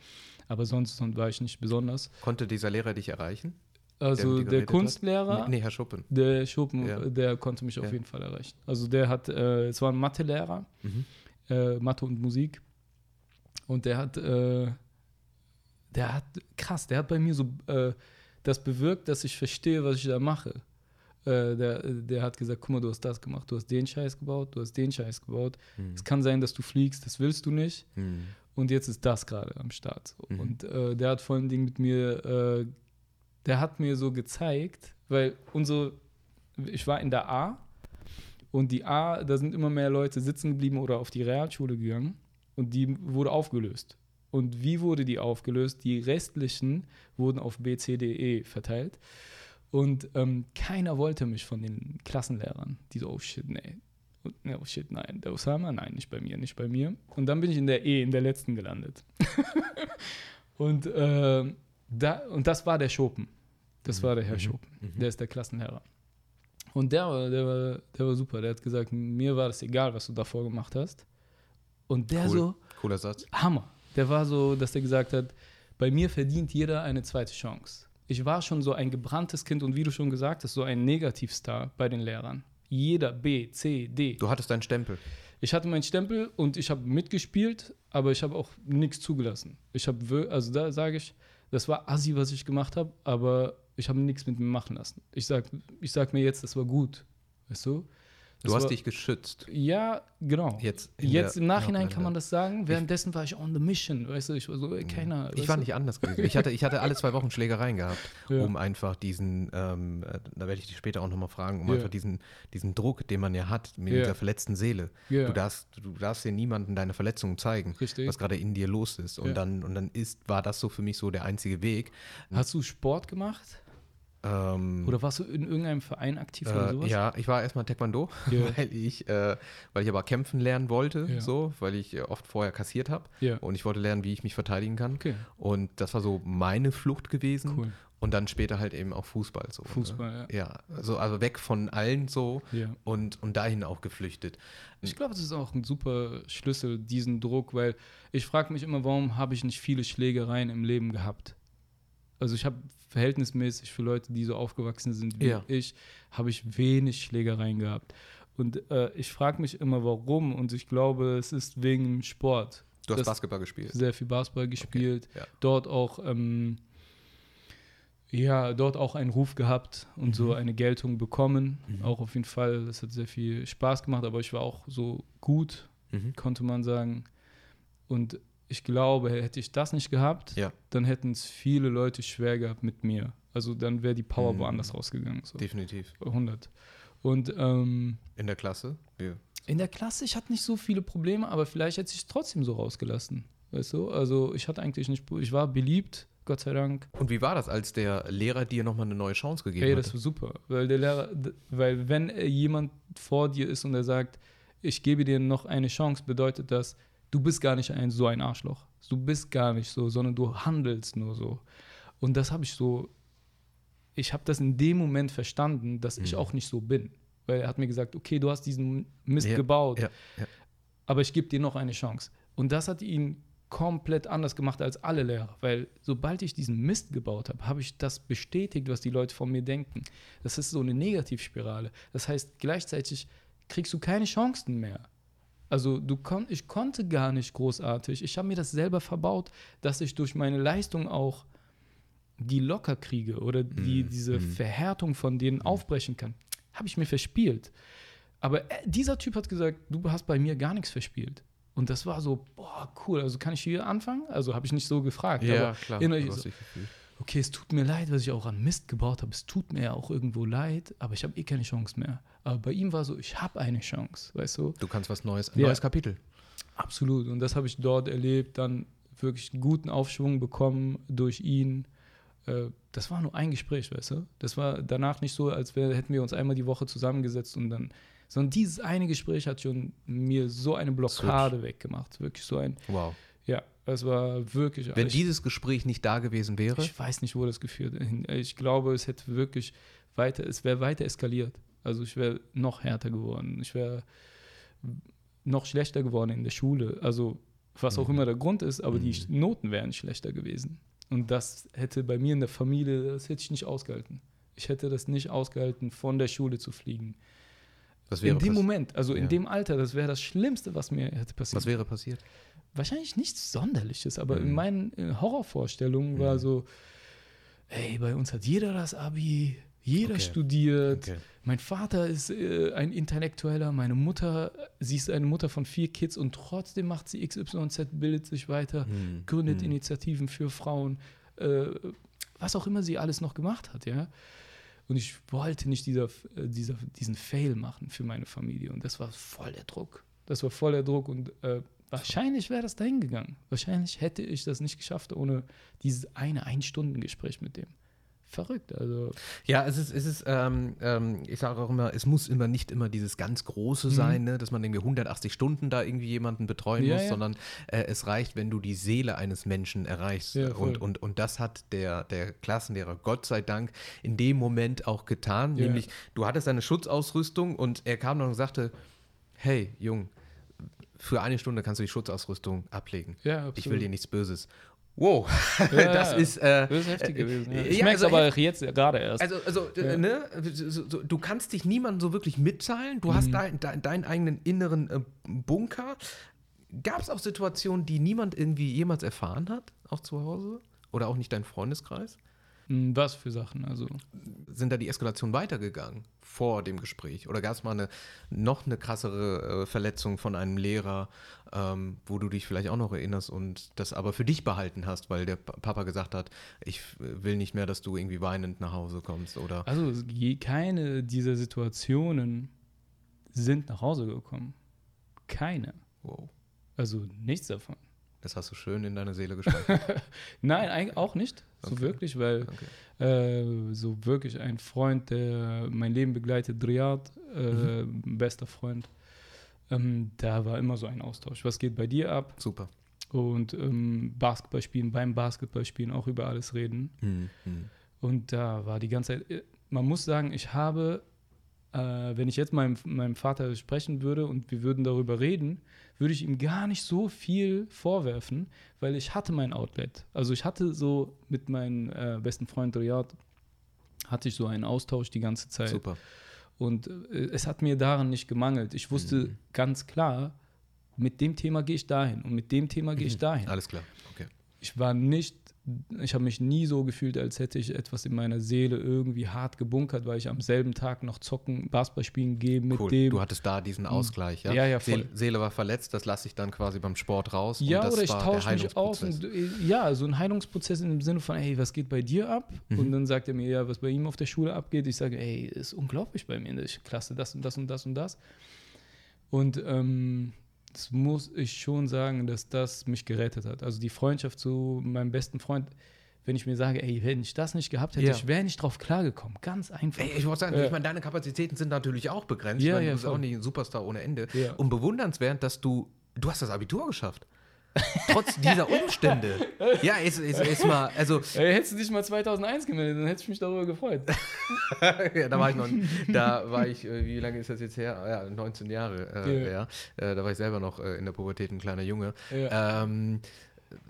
Aber sonst, sonst war ich nicht besonders. konnte dieser Lehrer dich erreichen? Also dir der, geredet hat? Kunstlehrer, Nee, Herr Schuppen. der Schuppen, Ja. der konnte mich auf Ja. jeden Fall erreichen. Also der hat, äh, es war ein Mathelehrer, Mhm. äh, Mathe und Musik. Und der hat, äh, der hat, krass, der hat bei mir so äh, das bewirkt, dass ich verstehe, was ich da mache. Äh, der, der hat gesagt, guck mal, du hast das gemacht, du hast den Scheiß gebaut, du hast den Scheiß gebaut. Mhm. Es kann sein, dass du fliegst, das willst du nicht. Mhm. Und jetzt ist das gerade am Start. Mhm. Und äh, der hat vor allen Dingen mit mir, äh, der hat mir so gezeigt, weil unsere, ich war in der A und die A, da sind immer mehr Leute sitzen geblieben oder auf die Realschule gegangen und die wurde aufgelöst. Und wie wurde die aufgelöst? Die restlichen wurden auf B, C, D, E verteilt. Und ähm, keiner wollte mich von den Klassenlehrern. Die so, oh shit, nee. Und, oh shit, nein. Der Osama, nein, nicht bei mir, nicht bei mir. Und dann bin ich in der E, in der letzten gelandet. und, ähm, da, und das war der Schopen. Das war der Herr Mhm. Schopen. Mhm. Der ist der Klassenlehrer. Und der war, der, war, der war super. Der hat gesagt, mir war das egal, was du davor gemacht hast. Und der Cool. so, Cooler Satz. Hammer. Der war so, dass der gesagt hat, bei mir verdient jeder eine zweite Chance. Ich war schon so ein gebranntes Kind und wie du schon gesagt hast, so ein Negativstar bei den Lehrern. Jeder B, C, D. Du hattest deinen Stempel. Ich hatte meinen Stempel und ich habe mitgespielt, aber ich habe auch nichts zugelassen. Ich habe, also da sage ich, das war assi, was ich gemacht habe, aber ich habe nichts mit mir machen lassen. Ich sag, ich sag mir jetzt, das war gut. Weißt du? Du Das hast war, dich geschützt. Ja, genau. Jetzt, Jetzt im Nachhinein kann man das sagen. Währenddessen war ich on the mission. Weißt du, ich war so, ey, keiner. Ich war du? nicht anders gewesen. Ich hatte, ich hatte alle zwei Wochen Schlägereien gehabt, Ja. um einfach diesen, ähm, äh, da werde ich dich später auch nochmal fragen, um Ja. einfach diesen, diesen Druck, den man ja hat mit Ja. dieser verletzten Seele. Du darfst, du darfst dir niemanden deine Verletzungen zeigen, Richtig. was gerade in dir los ist. Und dann, und dann ist, war das so für mich so der einzige Weg. Hast du Sport gemacht? Ähm, Oder warst du in irgendeinem Verein aktiv oder äh, sowas? ja, ich war erstmal Taekwondo, Ja. weil ich, äh, weil ich aber kämpfen lernen wollte, Ja. so, weil ich äh, oft vorher kassiert habe Ja. und ich wollte lernen, wie ich mich verteidigen kann. Okay, Und das war so meine Flucht gewesen. cool. Und dann später halt eben auch Fußball so. Fußball, ne? ja. Also, also weg von allen so Ja. und, und dahin auch geflüchtet. Ich glaube, das ist auch ein super Schlüssel, diesen Druck, weil ich frage mich immer, warum habe ich nicht viele Schlägereien im Leben gehabt? Also ich habe verhältnismäßig für Leute, die so aufgewachsen sind wie Ja. ich, habe ich wenig Schlägereien gehabt. Und äh, ich frage mich immer, warum. Und ich glaube, es ist wegen dem Sport. Du hast Das- Basketball gespielt. Sehr viel Basketball gespielt. ja. Dort auch, ähm, ja, dort auch einen Ruf gehabt und so eine Geltung bekommen. Mhm. Auch auf jeden Fall. Das hat sehr viel Spaß gemacht, aber ich war auch so gut Mhm. konnte man sagen. Und ich glaube, hätte ich das nicht gehabt, Ja. dann hätten es viele Leute schwer gehabt mit mir. Also dann wäre die Power Mhm. woanders rausgegangen. So. Definitiv. 100. Und ähm, In der Klasse? Wir. in der Klasse, ich hatte nicht so viele Probleme, aber vielleicht hätte ich es trotzdem so rausgelassen. Weißt du? Also ich hatte eigentlich nicht, ich war beliebt, Gott sei Dank. Und wie war das, als der Lehrer dir nochmal eine neue Chance gegeben hat? das war super. Weil der Lehrer, weil wenn äh, jemand vor dir ist und er sagt, ich gebe dir noch eine Chance, bedeutet das, du bist gar nicht ein, so ein Arschloch. Du bist gar nicht so, sondern du handelst nur so. Und das habe ich so, ich habe das in dem Moment verstanden, dass ich Mhm. auch nicht so bin. Weil er hat mir gesagt, okay, du hast diesen Mist Ja, gebaut, Ja, ja. aber ich gebe dir noch eine Chance. Und das hat ihn komplett anders gemacht als alle Lehrer, weil sobald ich diesen Mist gebaut habe, habe ich das bestätigt, was die Leute von mir denken. Das ist so eine Negativspirale. Das heißt, gleichzeitig kriegst du keine Chancen mehr. Also du kon ich konnte gar nicht großartig. Ich habe mir das selber verbaut, dass ich durch meine Leistung auch die locker kriege oder die, Mhm, diese mhm. Verhärtung von denen aufbrechen kann. Habe ich mir verspielt. Aber äh, dieser Typ hat gesagt, du hast bei mir gar nichts verspielt. Und das war so, boah, cool, also kann ich hier anfangen? Also habe ich nicht so gefragt. Ja, klar. innerlich so. Okay, es tut mir leid, was ich auch an Mist gebaut habe. Es tut mir ja auch irgendwo leid, aber ich habe eh keine Chance mehr. Aber bei ihm war so, ich habe eine Chance, weißt du? Du kannst was Neues, ein Ja. neues Kapitel. Absolut. Und das habe ich dort erlebt, dann wirklich einen guten Aufschwung bekommen durch ihn. Äh, Das war nur ein Gespräch, weißt du? Das war danach nicht so, als wär, hätten wir uns einmal die Woche zusammengesetzt und dann, sondern dieses eine Gespräch hat schon mir so eine Blockade weggemacht. Wirklich so ein, Wow. Ja, es war wirklich. Wenn ich, dieses Gespräch nicht da gewesen wäre, ich weiß nicht, wo das geführt hat. Ich glaube, es hätte wirklich weiter, es wäre weiter eskaliert. Also ich wäre noch härter geworden. Ich wäre noch schlechter geworden in der Schule. Also was auch Mhm. immer der Grund ist, aber die Mhm. Noten wären schlechter gewesen. Und das hätte bei mir in der Familie, das hätte ich nicht ausgehalten. Ich hätte das nicht ausgehalten, von der Schule zu fliegen. was wäre, in dem Moment, also Ja. in dem Alter, das wäre das Schlimmste, was mir hätte passiert. was wäre passiert? Wahrscheinlich nichts Sonderliches, aber in Mhm. meinen äh, Horrorvorstellungen war Mhm. so, ey, bei uns hat jeder das Abi, jeder Okay. studiert, Okay. mein Vater ist äh, ein Intellektueller, meine Mutter, sie ist eine Mutter von vier Kids und trotzdem macht sie XYZ, bildet sich weiter, Hm, gründet hm. Initiativen für Frauen, äh, was auch immer sie alles noch gemacht hat, ja. Und ich wollte nicht dieser, äh, dieser, diesen Fail machen für meine Familie. Und das war voll der Druck. Das war voll der Druck. Und äh, wahrscheinlich wäre das dahin gegangen. Wahrscheinlich hätte ich das nicht geschafft ohne dieses eine Ein-Stunden-Gespräch mit dem. Verrückt. Also, Ja, es ist, es ist ähm, ähm, ich sage auch immer, es muss immer nicht immer dieses ganz Große Mhm. sein, ne, dass man irgendwie 180 Stunden da irgendwie jemanden betreuen Ja, muss, ja. sondern äh, es reicht, wenn du die Seele eines Menschen erreichst. Ja, und, und, und das hat der, der Klassenlehrer Gott sei Dank in dem Moment auch getan. Nämlich, du hattest eine Schutzausrüstung und er kam dann und sagte, hey, Jung, für eine Stunde kannst du die Schutzausrüstung ablegen. ja, absolut. Ich will dir nichts Böses. Wow, Ja, das ja. ist äh, Das ist heftig äh, gewesen. Ja. äh, Ich ja, merke es also aber jetzt gerade erst. also, also ne, du kannst dich niemandem so wirklich mitteilen. Du hast Mhm. dein, dein, deinen eigenen inneren äh, Bunker. Gab es auch Situationen, die niemand irgendwie jemals erfahren hat, auch zu Hause? Oder auch nicht dein Freundeskreis? Hm, Was für Sachen? Also, Sind da die Eskalationen weitergegangen vor dem Gespräch? Oder gab es mal eine noch eine krassere äh, Verletzung von einem Lehrer, ähm, wo du dich vielleicht auch noch erinnerst und das aber für dich behalten hast, weil der Pa- Papa gesagt hat, ich will nicht mehr, dass du irgendwie weinend nach Hause kommst? Oder also keine dieser Situationen sind nach Hause gekommen. Keine. wow. Also nichts davon. Das hast du schön in deine Seele gespeichert. Nein, eigentlich auch nicht. So Okay. wirklich, weil Okay. äh, so wirklich ein Freund, der mein Leben begleitet, Driad, äh, Mhm. bester Freund, ähm, da war immer so ein Austausch. Was geht bei dir ab? Super. Und ähm, Basketball spielen, beim Basketballspielen auch über alles reden. Mhm. Mhm. Und da war die ganze Zeit, äh, man muss sagen, ich habe, äh, wenn ich jetzt meinem, meinem Vater sprechen würde und wir würden darüber reden, würde ich ihm gar nicht so viel vorwerfen, weil ich hatte mein Outlet. Also ich hatte so mit meinem äh, besten Freund Riyad, hatte ich so einen Austausch die ganze Zeit. Super. Und äh, es hat mir daran nicht gemangelt. Ich wusste Mhm. ganz klar, mit dem Thema gehe ich dahin und mit dem Thema gehe ich dahin Alles klar. Okay. ich war nicht, ich habe mich nie so gefühlt, als hätte ich etwas in meiner Seele irgendwie hart gebunkert, weil ich am selben Tag noch zocken, Basketball spielen gehe mit Cool. dem. Du hattest da diesen Ausgleich, ja? Ja, ja, voll. Seele, war verletzt, das lasse ich dann quasi beim Sport raus. ja, oder ich tausche mich aus. Und, äh, ja, so ein Heilungsprozess dem Sinne von, hey, was geht bei dir ab? Mhm. Und dann sagt er mir, ja, was bei ihm auf der Schule abgeht. Ich sage, ey, ist unglaublich bei mir in der Klasse, das und das und das und das. Und ähm, das muss ich schon sagen, dass das mich gerettet hat. Also die Freundschaft zu meinem besten Freund, wenn ich mir sage, ey, wenn ich das nicht gehabt hätte, Ja. ich wäre nicht drauf klargekommen. Ganz einfach. Ey, ich wollte sagen, Ja. ich meine, deine Kapazitäten sind natürlich auch begrenzt. Ja, ich meine, ja, du bist voll. auch nicht ein Superstar ohne Ende. Ja. Und bewundernswert, dass du, du hast das Abitur geschafft. Trotz dieser Umstände. Ja, ist, ist, ist mal, also, Ey, hättest du dich mal 2001 gemeldet, dann hätte ich mich darüber gefreut. ja, da war ich noch, da war ich, äh, wie lange ist das jetzt her? Ja, 19 Jahre äh, Ja. her. Äh, da war ich selber noch äh, in der Pubertät ein kleiner Junge. Ja. Ähm,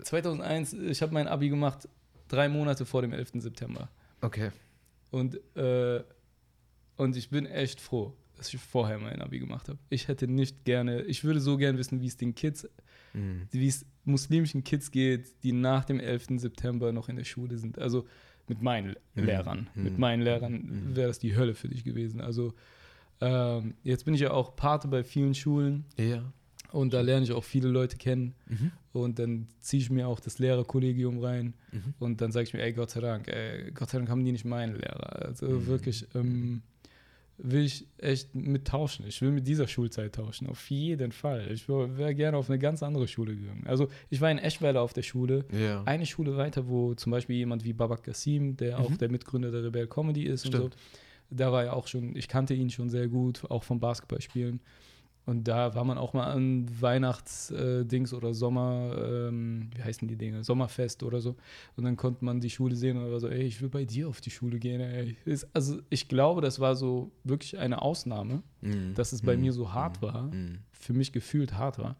2001, ich habe mein Abi gemacht, drei Monate vor dem 11. September. okay. Und, äh, und ich bin echt froh, dass ich vorher mein Abi gemacht habe. Ich hätte nicht gerne, ich würde so gerne wissen, wie es den Kids, Mhm. wie es muslimischen Kids geht, die nach dem 11. September noch in der Schule sind. Also mit meinen Mhm. Lehrern. Mhm. Mit meinen Lehrern Mhm. wäre das die Hölle für dich gewesen. Also ähm, jetzt bin ich ja auch Pate bei vielen Schulen Ja. und da lerne ich auch viele Leute kennen. Mhm. Und dann ziehe ich mir auch das Lehrerkollegium rein Mhm. und dann sage ich mir, ey, Gott sei Dank, ey, Gott sei Dank haben die nicht meine Lehrer. Also Mhm. wirklich ähm, will ich echt mit tauschen. Ich will mit dieser Schulzeit tauschen, auf jeden Fall. Ich wäre gerne auf eine ganz andere Schule gegangen. Also ich war in Eschweiler auf der Schule, Ja. eine Schule weiter, wo zum Beispiel jemand wie Babak Kassim, der auch Mhm. der Mitgründer der Rebel Comedy ist und Stimmt. so, da war er auch schon, ich kannte ihn schon sehr gut, auch vom Basketballspielen. Und da war man auch mal an Weihnachtsdings oder Sommer, ähm, wie heißen die Dinge, Sommerfest oder so. Und dann konnte man die Schule sehen und war so, ey, ich will bei dir auf die Schule gehen. Ey. Ist, also ich glaube, das war so wirklich eine Ausnahme, Mhm. dass es bei Mhm. mir so hart war, Mhm. für mich gefühlt hart war.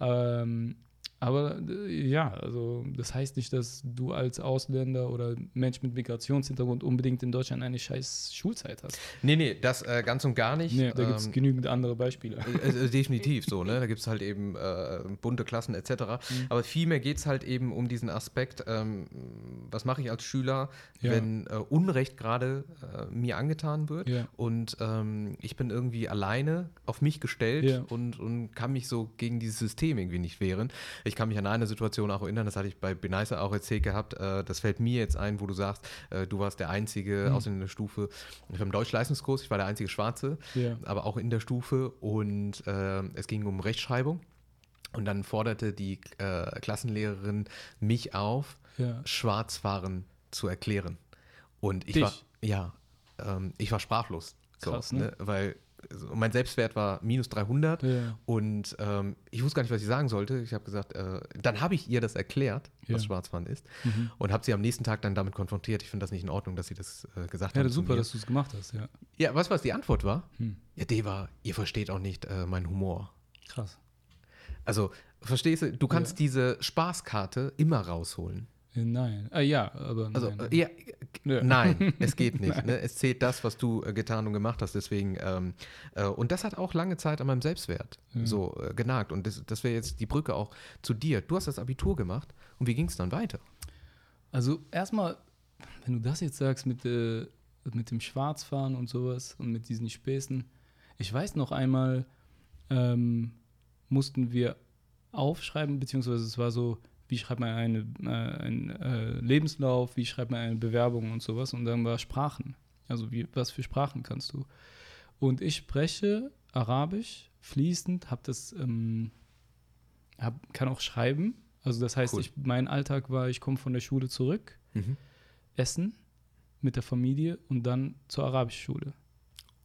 Ähm, aber äh, ja, also das heißt nicht, dass du als Ausländer oder Mensch mit Migrationshintergrund unbedingt in Deutschland eine scheiß Schulzeit hast. Nee, nee, das äh, ganz und gar nicht. Nee, da gibt es Ähm, genügend andere Beispiele. äh, äh, definitiv so, ne? Da gibt es halt eben äh, bunte Klassen etc. Mhm. Aber vielmehr geht es halt eben um diesen Aspekt, ähm, was mache ich als Schüler, Ja. wenn äh, Unrecht gerade äh, mir angetan wird Ja. und ähm, ich bin irgendwie alleine auf mich gestellt Ja. und, und kann mich so gegen dieses System irgendwie nicht wehren. Ich kann mich an eine Situation auch erinnern, das hatte ich bei Beneisa auch erzählt gehabt, äh, das fällt mir jetzt ein, wo du sagst, äh, du warst der einzige Mhm. In der Stufe, ich im Deutschleistungskurs, ich war der einzige Schwarze, Ja. aber auch in der Stufe und äh, es ging um Rechtschreibung. Und dann forderte die äh, Klassenlehrerin mich auf, Ja. Schwarzfahren zu erklären. Und ich Dich? war, ja, ähm, ich war sprachlos. So, Krass, ne? Weil also mein Selbstwert war minus 300 Ja. und ähm, ich wusste gar nicht, was ich sagen sollte. Ich habe gesagt, äh, dann habe ich ihr das erklärt, was Ja. Schwarzfahren ist Mhm. und habe sie am nächsten Tag dann damit konfrontiert. Ich finde das nicht in Ordnung, dass sie das äh, gesagt Ja, ist zu super, dass du es gemacht hast, ja. Ja, weißt du, was die Antwort war? Hm. Ja, die war, ihr versteht auch nicht äh, meinen Humor. Krass. Also, verstehst du, du kannst Ja. diese Spaßkarte immer rausholen. Äh, Nein. Ah, ja, aber Also, nein. äh, ja, Ja. nein, es geht nicht. Ne? Es zählt das, was du äh, getan und gemacht hast. Deswegen, ähm, äh, und das hat auch lange Zeit an meinem Selbstwert Ja. so äh, genagt. Und das, das wäre jetzt die Brücke auch zu dir. Du hast das Abitur gemacht und wie ging es dann weiter? Also erstmal, wenn du das jetzt sagst mit, äh, mit dem Schwarzfahren und sowas und mit diesen Späßen, ich weiß noch einmal, ähm, mussten wir aufschreiben, beziehungsweise es war so, wie schreibt man eine, äh, einen äh, Lebenslauf, wie schreibt man eine Bewerbung und sowas und dann war Sprachen. Also wie, was für Sprachen kannst du? Und ich spreche Arabisch fließend, hab das, ähm, hab, kann auch schreiben, Also das heißt, Cool. ich, mein Alltag war, ich komme von der Schule zurück, Mhm. essen mit der Familie und dann zur arabischen Schule.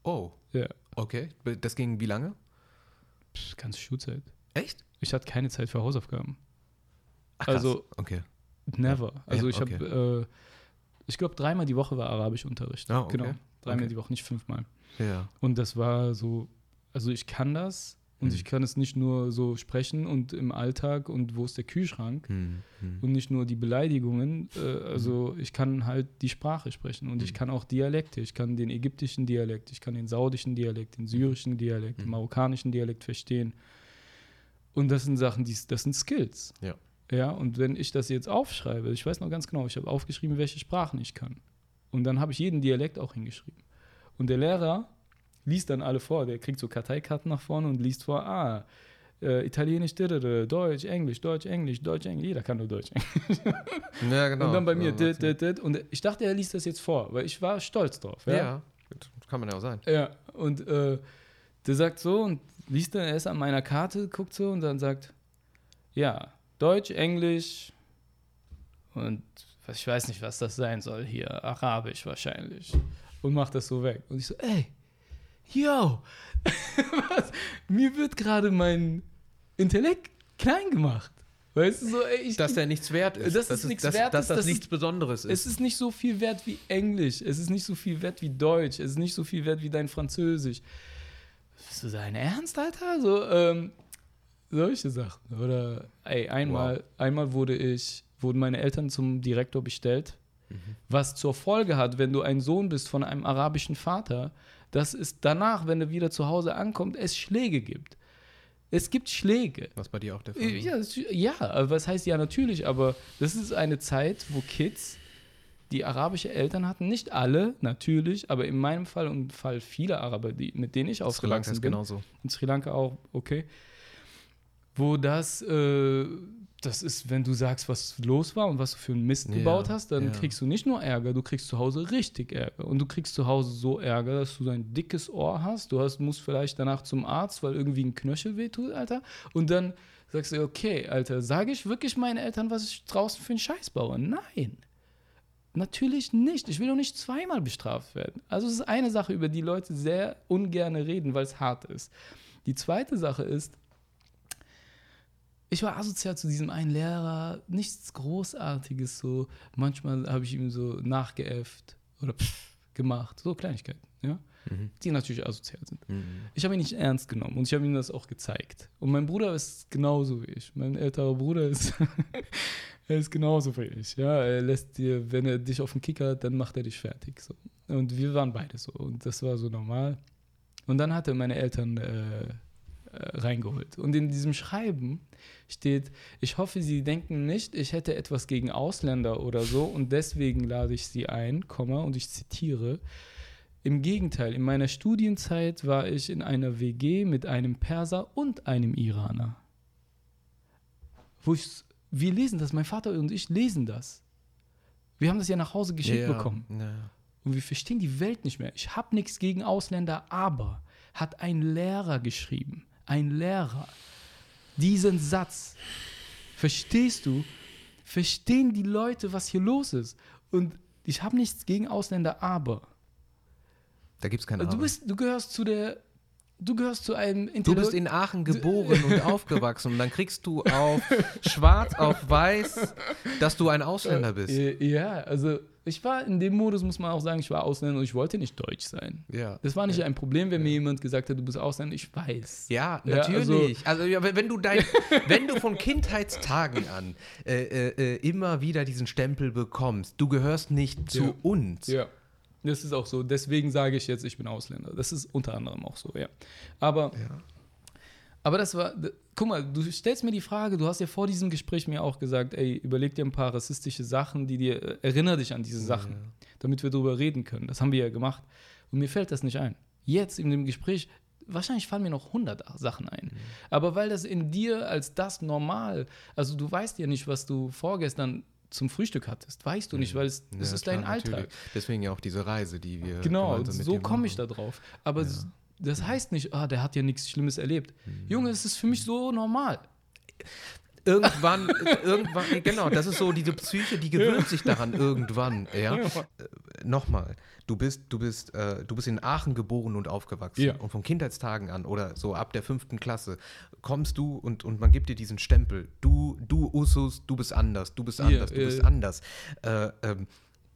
Oh, Ja, okay. Das ging wie lange? Pff, ganze Schulzeit. Echt? Ich hatte keine Zeit für Hausaufgaben. Ach. Also- okay. Never. Also Ja, ich okay. habe, äh, ich glaube, dreimal die Woche war Arabischunterricht. Ah, okay. Genau, dreimal Okay. die Woche, nicht fünfmal. Ja. Und das war so, also ich kann das und Mhm. ich kann es nicht nur so sprechen und im Alltag und wo ist der Kühlschrank Hm, hm. und nicht nur die Beleidigungen. Äh, also ich kann halt die Sprache sprechen und ich Mhm. kann auch Dialekte. Ich kann den ägyptischen Dialekt, ich kann den saudischen Dialekt, den syrischen Dialekt, den Mhm. marokkanischen Dialekt verstehen. Und das sind Sachen, die, das sind Skills. Ja. Ja, und wenn ich das jetzt aufschreibe, ich weiß noch ganz genau, ich habe aufgeschrieben, welche Sprachen ich kann. Und dann habe ich jeden Dialekt auch hingeschrieben. Und der Lehrer liest dann alle vor. Der kriegt so Karteikarten nach vorne und liest vor, ah, äh, Italienisch, Deutsch, Englisch, Deutsch, Englisch, Deutsch, Englisch. Jeder kann nur Deutsch. Ja, genau. und dann bei mir, Ja, dit, dit, dit. und ich dachte, er liest das jetzt vor, weil ich war stolz drauf. Ja. Ja, kann man ja auch sein. Ja, und äh, der sagt so und liest dann erst an meiner Karte, guckt so und dann sagt, ja, Deutsch, Englisch und ich weiß nicht, was das sein soll hier, Arabisch wahrscheinlich. Und macht das so weg. Und ich so, ey, yo, was? Mir wird gerade mein Intellekt klein gemacht. Weißt du, so, ey, ich, Dass der nichts wert ist. Das ist dass es- nichts dass, wert Dass ist, das das nichts Besonderes ist. es ist nicht so viel wert wie Englisch. Es ist nicht so viel wert wie Deutsch. Es ist nicht so viel wert wie dein Französisch. Bist du dein Ernst, Alter? So, ähm, solche Sachen. Oder, ey, einmal, einmal wurde ich, wurden meine Eltern zum Direktor bestellt, Mhm. was zur Folge hat, wenn du ein Sohn bist von einem arabischen Vater, dass es danach, wenn er wieder zu Hause ankommt, es Schläge gibt. Es gibt Schläge. Was bei dir auch der Fall Äh, Ja, das- ja, aber was heißt ja natürlich, aber das ist eine Zeit, wo Kids, die arabische Eltern hatten, nicht alle, natürlich, aber in meinem Fall und im Fall vieler Araber, die, mit denen ich Sri Lanka aufgewachsen ist bin, genauso. in Sri Lanka auch, okay, wo das, äh, das ist, wenn du sagst, was los war und was du für einen Mist Ja, gebaut hast, dann ja. kriegst du nicht nur Ärger, du kriegst zu Hause richtig Ärger. Und du kriegst zu Hause so Ärger, dass du ein dickes Ohr hast. Du hast, musst vielleicht danach zum Arzt, weil irgendwie ein Knöchel wehtut, Alter. Und dann sagst du, okay, Alter, sage ich wirklich meinen Eltern, was ich draußen für einen Scheiß baue? Nein. Natürlich nicht. Ich will doch nicht zweimal bestraft werden. Also es ist eine Sache, über die Leute sehr ungern reden, weil es hart ist. Die zweite Sache ist, ich war asozial zu diesem einen Lehrer, nichts Großartiges so. Manchmal habe ich ihm so nachgeäfft oder pff gemacht, so Kleinigkeiten, ja, Mhm. die natürlich asozial sind. Mhm. Ich habe ihn nicht ernst genommen und ich habe ihm das auch gezeigt. Und mein Bruder ist genauso wie ich. Mein älterer Bruder ist, er ist genauso wie ich. Ja, er lässt dir, wenn er dich auf den Kicker hat, dann macht er dich fertig. So. Und wir waren beide so und das war so normal. Und dann hat er meine Eltern äh, äh, reingeholt. Und in diesem Schreiben steht, ich hoffe, Sie denken nicht, ich hätte etwas gegen Ausländer oder so und deswegen lade ich Sie ein, Komma, und ich zitiere, im Gegenteil, in meiner Studienzeit war ich in einer WG mit einem Perser und einem Iraner. Wo ich, wir lesen das, mein Vater und ich lesen das. Wir haben das ja nach Hause geschickt Ja, bekommen. ja. Und wir verstehen die Welt nicht mehr. Ich habe nichts gegen Ausländer, aber hat ein Lehrer geschrieben. Ein Lehrer. Diesen Satz. Verstehst du? Verstehen die Leute, was hier los ist? Und ich habe nichts gegen Ausländer, aber. Da gibt es keine Du, bist, du gehörst zu der. Du gehörst zu einem Du bist Intellekt- in Aachen geboren und aufgewachsen und dann kriegst du auf schwarz auf weiß, dass du ein Ausländer bist. Äh, Ja, also ich war in dem Modus, muss man auch sagen, ich war Ausländer und ich wollte nicht deutsch sein. Ja. Das war nicht ein Problem, wenn mir jemand gesagt hat, du bist Ausländer. Ich weiß. Ja, Ja, natürlich. also, ja, wenn du dein, wenn du von Kindheitstagen an äh, äh, äh, immer wieder diesen Stempel bekommst, du gehörst nicht zu Ja. uns. Ja, das ist auch so. Deswegen sage ich jetzt, ich bin Ausländer. Das ist unter anderem auch so, ja. Aber, Ja. aber das war, guck mal, du stellst mir die Frage, du hast ja vor diesem Gespräch mir auch gesagt, ey, überleg dir ein paar rassistische Sachen, die dir, äh, erinner dich an diese Sachen, Ja. damit wir darüber reden können. Das haben wir ja gemacht. Und mir fällt das nicht ein. Jetzt in dem Gespräch, wahrscheinlich fallen mir noch 100 Sachen ein. Mhm. Aber weil das in dir als das normal, also du weißt ja nicht, was du vorgestern zum Frühstück hattest. Weißt du nicht, weil es, Mhm. Ja, ist klar, dein Alltag. natürlich. Deswegen ja auch diese Reise, die wir Genau, so komme ich da drauf. Aber Ja. das heißt nicht, ah, der hat ja nichts Schlimmes erlebt. Mhm. Junge, es ist für mich so normal. Irgendwann, irgendwann, genau, das ist so diese Psyche, die gewöhnt sich daran irgendwann, ja. Äh, Nochmal, du bist, du bist, äh, du bist in Aachen geboren und aufgewachsen Ja. und von Kindheitstagen an oder so ab der fünften Klasse kommst du und, und man gibt dir diesen Stempel, du, du Usus, du bist anders, du bist Ja, anders, du ja, bist ja. anders. Äh, ähm,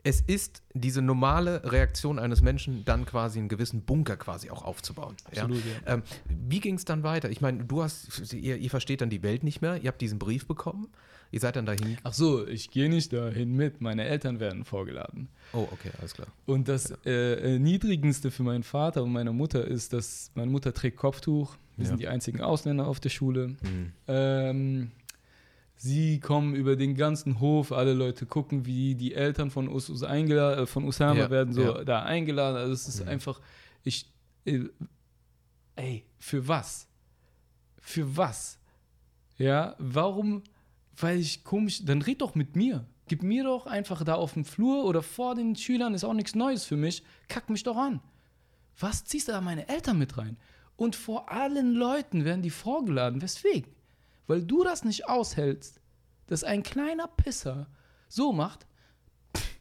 es ist diese normale Reaktion eines Menschen, dann quasi einen gewissen Bunker quasi auch aufzubauen. Absolut, ja. Ähm, wie ging es dann weiter? Ich meine, du hast, ihr, ihr versteht dann die Welt nicht mehr, ihr habt diesen Brief bekommen, ihr seid dann dahin. Ach so, ich gehe nicht dahin mit. Meine Eltern werden vorgeladen. Oh, okay, alles klar. Und das äh, Erniedrigendste für meinen Vater und meine Mutter ist, dass meine Mutter trägt Kopftuch. Wir Ja. sind die einzigen Ausländer auf der Schule. Mhm. Ähm, sie kommen über den ganzen Hof, alle Leute gucken, wie die Eltern von, Us Us eingeladen, äh, von Usama Ja, werden so ja. da eingeladen. Also es ist Mhm. einfach, ich, äh, ey, für was? Für was? Ja, warum? Weil ich komisch, dann red doch mit mir. Gib mir doch einfach da auf dem Flur oder vor den Schülern, ist auch nichts Neues für mich. Kack mich doch an. Was ziehst du da meine Eltern mit rein? Und vor allen Leuten werden die vorgeladen. Weswegen? Weil du das nicht aushältst, dass ein kleiner Pisser so macht. Pff,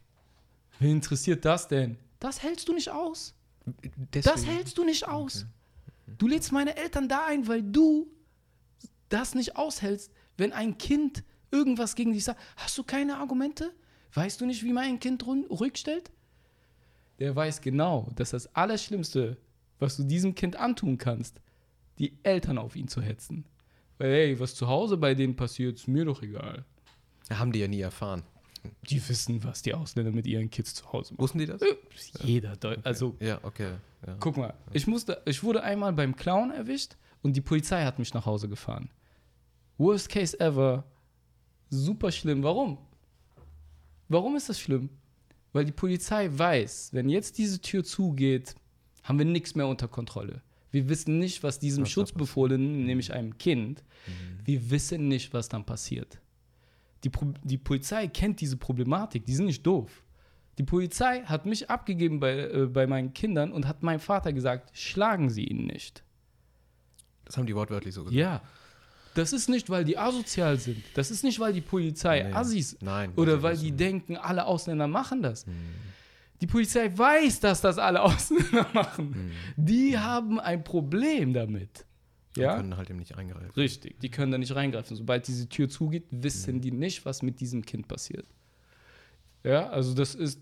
wen interessiert das denn? Das hältst du nicht aus. Das Deswegen- hältst du nicht aus. Du lädst meine Eltern da ein, weil du das nicht aushältst, wenn ein Kind irgendwas gegen dich sagt. Hast du keine Argumente? Weißt du nicht, wie man ein Kind ruhig stellt? Der weiß genau, dass das Allerschlimmste, was du diesem Kind antun kannst, die Eltern auf ihn zu hetzen. Weil, hey, was zu Hause bei denen passiert, ist mir doch egal. Haben die ja nie erfahren. Die wissen, was die Ausländer mit ihren Kids zu Hause machen. Wussten die das? Jeder, Deu also Ja, okay. Ja. Guck mal, ich, musste, ich wurde einmal beim Clown erwischt und die Polizei hat mich nach Hause gefahren. Worst case ever. Super schlimm. Warum? Warum ist das schlimm? Weil die Polizei weiß, wenn jetzt diese Tür zugeht, haben wir nichts mehr unter Kontrolle. Wir wissen nicht, was diesem Was Schutzbefohlenen, nämlich einem Kind, Mhm. wir wissen nicht, was dann passiert. Die, Pro die Polizei kennt diese Problematik, die sind nicht doof. Die Polizei hat mich abgegeben bei, äh, bei meinen Kindern und hat meinem Vater gesagt, schlagen Sie ihn nicht. Das haben die wortwörtlich so gesagt. Ja. Das ist nicht, weil die asozial sind. Das ist nicht, weil die Polizei Nee. Assis Nein. oder weil die denken, alle Ausländer machen das. Hm. Die Polizei weiß, dass das alle Ausländer machen. Hm. Die haben ein Problem damit. Die Ja? können halt eben nicht eingreifen. Richtig, die können da nicht reingreifen. Sobald diese Tür zugeht, wissen Mhm. die nicht, was mit diesem Kind passiert. Ja, also das ist,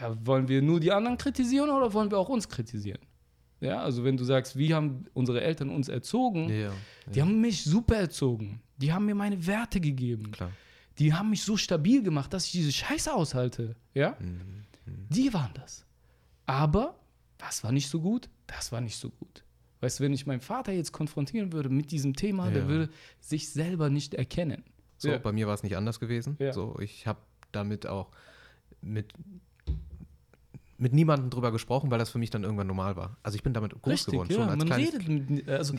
ja, wollen wir nur die anderen kritisieren oder wollen wir auch uns kritisieren? Ja, also wenn du sagst, wie haben unsere Eltern uns erzogen, Ja, die haben mich super erzogen. Die haben mir meine Werte gegeben. klar. Die haben mich so stabil gemacht, dass ich diese Scheiße aushalte. Ja? Mhm. Die waren das. Aber das war nicht so gut, das war nicht so gut. Weißt du, wenn ich meinen Vater jetzt konfrontieren würde mit diesem Thema, der Ja. würde sich selber nicht erkennen. So, Ja. bei mir war es nicht anders gewesen. Ja. So, ich habe damit auch mit, mit niemandem drüber gesprochen, weil das für mich dann irgendwann normal war. Also ich bin damit groß geworden, schon als man redet mit, also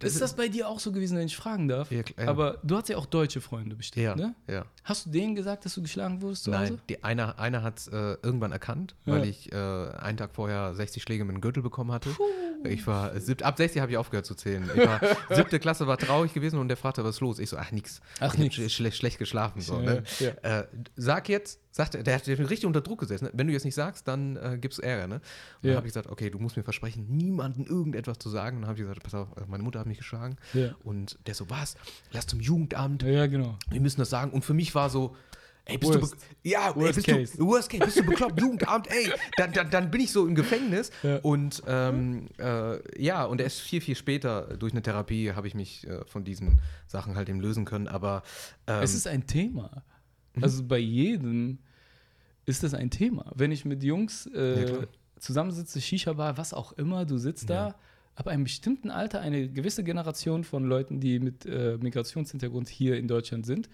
Das ist das bei dir auch so gewesen, wenn ich fragen darf? Ja, klar, ja. Aber du hast ja auch deutsche Freunde bestimmt, Ja, ne? ja. Hast du denen gesagt, dass du geschlagen wurdest Nein, die, einer, einer hat es äh, irgendwann erkannt, Ja. weil ich äh, einen Tag vorher 60 Schläge mit dem Gürtel bekommen hatte. Ich war sieb, ab 60 habe ich aufgehört zu zählen. Ich war, siebte Klasse war traurig gewesen und der fragte, was ist los? Ich so, ach nix. Ach, nix. Hab schle schlecht geschlafen. So, ne? ja. Äh, sag jetzt, sagt er, der hat mich richtig unter Druck gesetzt. Ne? Wenn du jetzt nicht sagst, dann äh, gibt's Ärger. Ne? Und dann Ja. habe ich gesagt, okay, du musst mir versprechen, niemandem irgendetwas zu sagen. Und dann habe ich gesagt, pass auf, äh, meine Mutter hat mich geschlagen. Und der so, was? Lass zum Jugendamt, ja, genau. wir müssen das sagen. Und für mich war so, ey, bist du Worst. be- ja, ey, Worst bist case. du worst case, bist du bekloppt, Jugendamt, ey, dann, dann, dann bin ich so im Gefängnis Ja. und ähm, äh, ja, und erst viel, viel später durch eine Therapie habe ich mich äh, von diesen Sachen halt eben lösen können, aber ähm, Es ist ein Thema. Mhm. Also bei jedem ist das ein Thema. Wenn ich mit Jungs Ja, äh, klar. zusammensitze, Shisha-Bar, was auch immer, du sitzt Ja. da, ab einem bestimmten Alter, eine gewisse Generation von Leuten, die mit äh, Migrationshintergrund hier in Deutschland sind,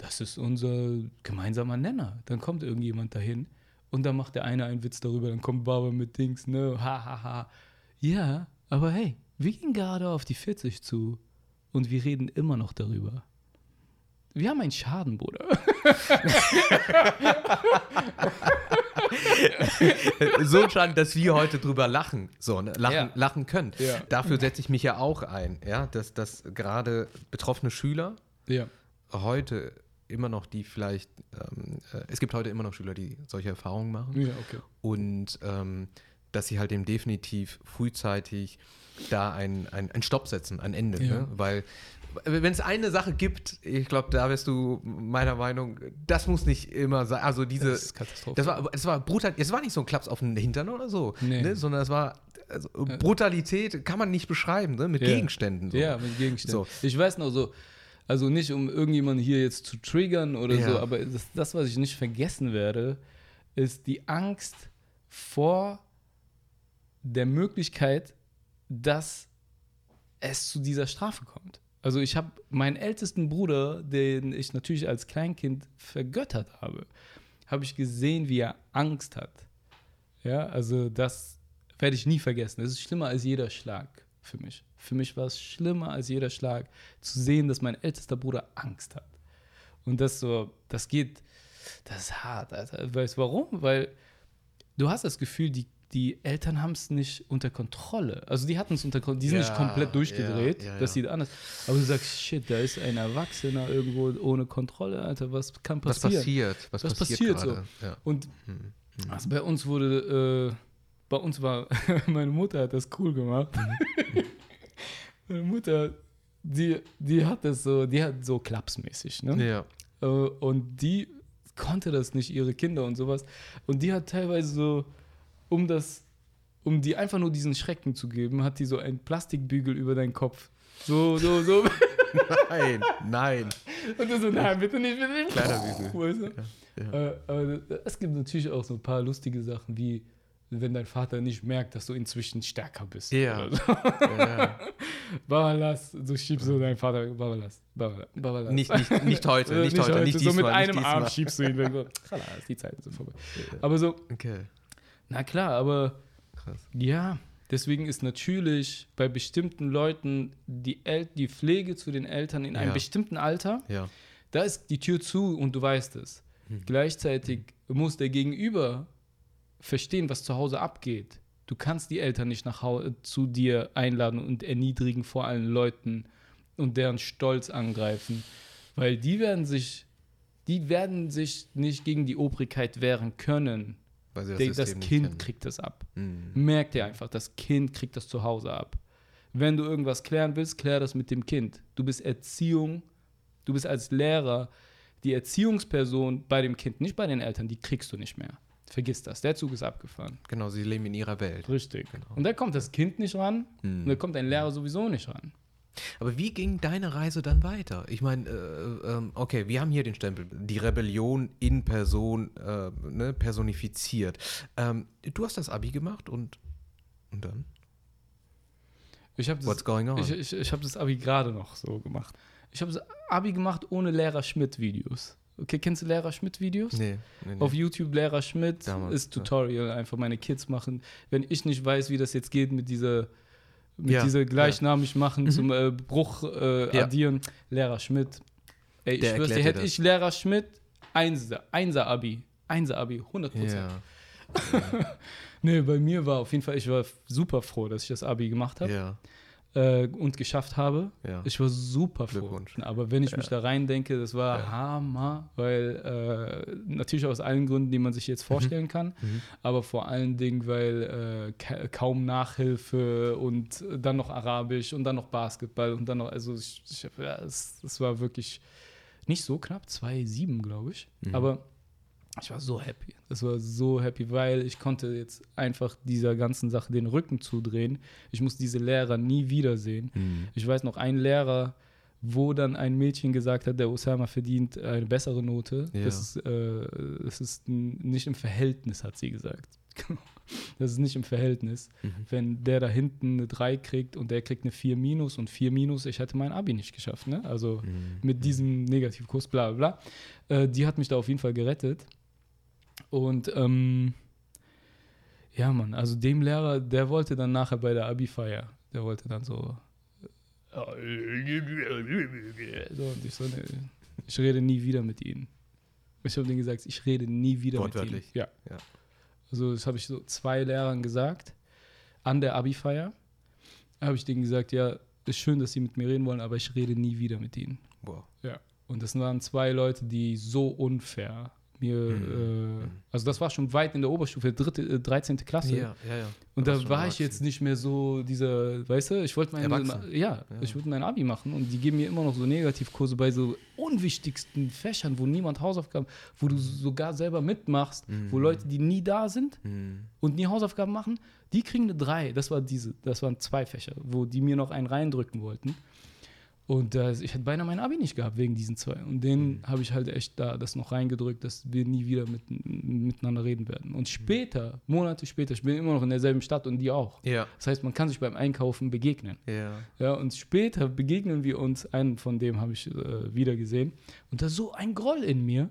das ist unser gemeinsamer Nenner. Dann kommt irgendjemand dahin und dann macht der eine einen Witz darüber, dann kommt Baba mit Dings, ne, ha, ha, ha. Ja, aber hey, wir gehen gerade auf die 40 zu und wir reden immer noch darüber. Wir haben einen Schaden, Bruder. so schon, dass wir heute drüber lachen, so, ne? lachen, Ja. lachen können. Ja. Dafür setze ich mich ja auch ein, ja, dass, dass gerade betroffene Schüler Ja. heute immer noch, die vielleicht, ähm, äh, es gibt heute immer noch Schüler, die solche Erfahrungen machen. Ja, okay. Und ähm, dass sie halt dem definitiv frühzeitig da ein, ein, ein Stopp setzen, ein Ende. Ja. Ne? Weil wenn es eine Sache gibt, ich glaube, da wärst du meiner Meinung, das muss nicht immer sein. Also diese, Das ist Katastrophe. das war, es war brutal, es war nicht so ein Klaps auf den Hintern oder so, Nee. ne? sondern es war also, Brutalität kann man nicht beschreiben, ne? mit Ja. Gegenständen. So. Ja, mit Gegenständen. So. Ich weiß noch so, also nicht um irgendjemanden hier jetzt zu triggern oder Ja. so, aber das, das, was ich nicht vergessen werde, ist die Angst vor der Möglichkeit, dass es zu dieser Strafe kommt. Also ich habe meinen ältesten Bruder, den ich natürlich als Kleinkind vergöttert habe, habe ich gesehen, wie er Angst hat. Ja, also das werde ich nie vergessen. Das ist schlimmer als jeder Schlag für mich. Für mich war es schlimmer als jeder Schlag, zu sehen, dass mein ältester Bruder Angst hat. Und das so, das geht, das ist hart, Alter. Weißt du warum? Weil du hast das Gefühl, die, die Eltern haben es nicht unter Kontrolle. Also die hatten es unter Kontrolle, die sind Ja, nicht komplett durchgedreht, ja, ja, das sieht anders. Aber du sagst, shit, da ist ein Erwachsener irgendwo ohne Kontrolle, Alter, was kann Was passieren? passiert? Was, Was passiert, passiert? Ja. Und Hm. also bei uns wurde, äh, bei uns war, meine Mutter hat das cool gemacht. Meine Mutter, die, die hat das so, die hat so klapsmäßig, ne? Ja. Äh, und die konnte das nicht, ihre Kinder und sowas. Und die hat teilweise so, um das, um dir einfach nur diesen Schrecken zu geben, hat die so einen Plastikbügel über deinen Kopf. So, so, so. Nein, nein. Und du so, nein, bitte nicht, bitte nicht. Kleiner Bügel. Weißt du? Ja. Äh, aber es gibt natürlich auch so ein paar lustige Sachen, wie wenn dein Vater nicht merkt, dass du inzwischen stärker bist. Ja. Oder so. Ja. Baba, lass. Du schiebst so deinen Vater, Baba, lass. Baba, Baba, lass. Nicht, nicht, nicht heute, Äh, nicht, heute, nicht so diesmal. mit nicht einem. Arm schiebst du ihn. Dann so, die Zeit ist so vorbei. Aber so, Okay, na klar, aber krass. ja, deswegen ist natürlich bei bestimmten Leuten die, El die Pflege zu den Eltern in einem Ja. bestimmten Alter Ja. da ist die Tür zu und du weißt es. Hm. Gleichzeitig muss der Gegenüber verstehen, was zu Hause abgeht. Du kannst die Eltern nicht nach Hause zu dir einladen und erniedrigen vor allen Leuten und deren Stolz angreifen, weil die werden sich, die werden sich nicht gegen die Obrigkeit wehren können. Weil sie das, Der, das Kind kriegt das ab. Mhm. Merk dir einfach, das Kind kriegt das zu Hause ab. Wenn du irgendwas klären willst, klär das mit dem Kind. Du bist Erziehung, du bist als Lehrer die Erziehungsperson bei dem Kind, nicht bei den Eltern, die kriegst du nicht mehr. Vergiss das, der Zug ist abgefahren. Genau, sie leben in ihrer Welt. Richtig. Genau. Und da kommt das Kind nicht ran Mhm. und da kommt ein Lehrer sowieso nicht ran. Aber wie ging deine Reise dann weiter? Ich meine, äh, ähm, okay, wir haben hier den Stempel, die Rebellion in Person äh, ne, personifiziert. Ähm, du hast das Abi gemacht und, und dann? Ich habe das, What's going on? ich, ich, ich hab das Abi gerade noch so gemacht. Ich habe das Abi gemacht ohne Lehrer Schmidt-Videos. Okay, kennst du Lehrer Schmidt-Videos? nee, nee, nee. Auf YouTube Lehrer Schmidt Damals, ist ja. Tutorial, einfach meine Kids machen. Wenn ich nicht weiß, wie das jetzt geht mit dieser, mit Ja, dieser gleichnamig machen Mhm. zum äh, Bruch äh, Ja. addieren, Lehrer Schmidt. Ey, ich dir hätte das. ich Lehrer Schmidt, Einser, Einser Abi, Einser Abi, 100 Prozent. ja, Nee, bei mir war auf jeden Fall, ich war super froh, dass ich das Abi gemacht habe ja, äh, und geschafft habe. ja. Ich war super froh. Aber wenn ich Ja. mich da rein denke, das war Ja. Hammer, weil äh, natürlich aus allen Gründen, die man sich jetzt vorstellen kann, Mhm. aber vor allen Dingen, weil äh, ka kaum Nachhilfe und dann noch Arabisch und dann noch Basketball und dann noch, also ich, ich, ja, es, es war wirklich nicht so knapp, 2,7 glaube ich, Mhm. aber ich war so happy. Das war so happy, weil ich konnte jetzt einfach dieser ganzen Sache den Rücken zudrehen. Ich muss diese Lehrer nie wiedersehen. Mhm. Ich weiß noch, ein Lehrer, wo dann ein Mädchen gesagt hat, der Osama verdient eine bessere Note. Ja. Das, ist, äh, das ist nicht im Verhältnis, hat sie gesagt. Das ist nicht im Verhältnis. Mhm. Wenn der da hinten eine 3 kriegt und der kriegt eine 4 minus und 4 minus, ich hätte mein Abi nicht geschafft. Ne? Also Mhm. mit diesem Negativkurs, bla bla bla. Äh, die hat mich da auf jeden Fall gerettet. Und ähm, ja, Mann, also dem Lehrer, der wollte dann nachher bei der Abi-Feier, der wollte dann so. so und ich so, ne, ich rede nie wieder mit ihnen. Ich habe denen gesagt, ich rede nie wieder mit ihnen. Ja. Ja. Also das habe ich so zwei Lehrern gesagt an der Abi-Feier. Habe ich denen gesagt, ja, ist schön, dass sie mit mir reden wollen, aber ich rede nie wieder mit ihnen. Boah. Ja. Und das waren zwei Leute, die so unfair mir, Mhm. äh, also das war schon weit in der Oberstufe, dritte, äh, 13. Klasse. Ja, ja, ja. Und da schon war ich jetzt nicht mehr so dieser, weißt du, ich wollte mein, ja, Ja. ich wollte mein Abi machen und die geben mir immer noch so Negativkurse bei so unwichtigsten Fächern, wo niemand Hausaufgaben, wo du sogar selber mitmachst, wo Mhm. Leute, die nie da sind Hm. und nie Hausaufgaben machen, die kriegen eine 3. Das war diese, das waren zwei Fächer, wo die mir noch einen reindrücken wollten. Und äh, ich hätte beinahe mein Abi nicht gehabt wegen diesen zwei. Und denen Mhm. habe ich halt echt da das noch reingedrückt, dass wir nie wieder mit, miteinander reden werden. Und später, Monate später, ich bin immer noch in derselben Stadt und die auch. Ja, Das heißt, man kann sich beim Einkaufen begegnen. ja. Ja, und später begegnen wir uns, einen von dem habe ich äh, wieder gesehen. Und da ist so ein Groll in mir,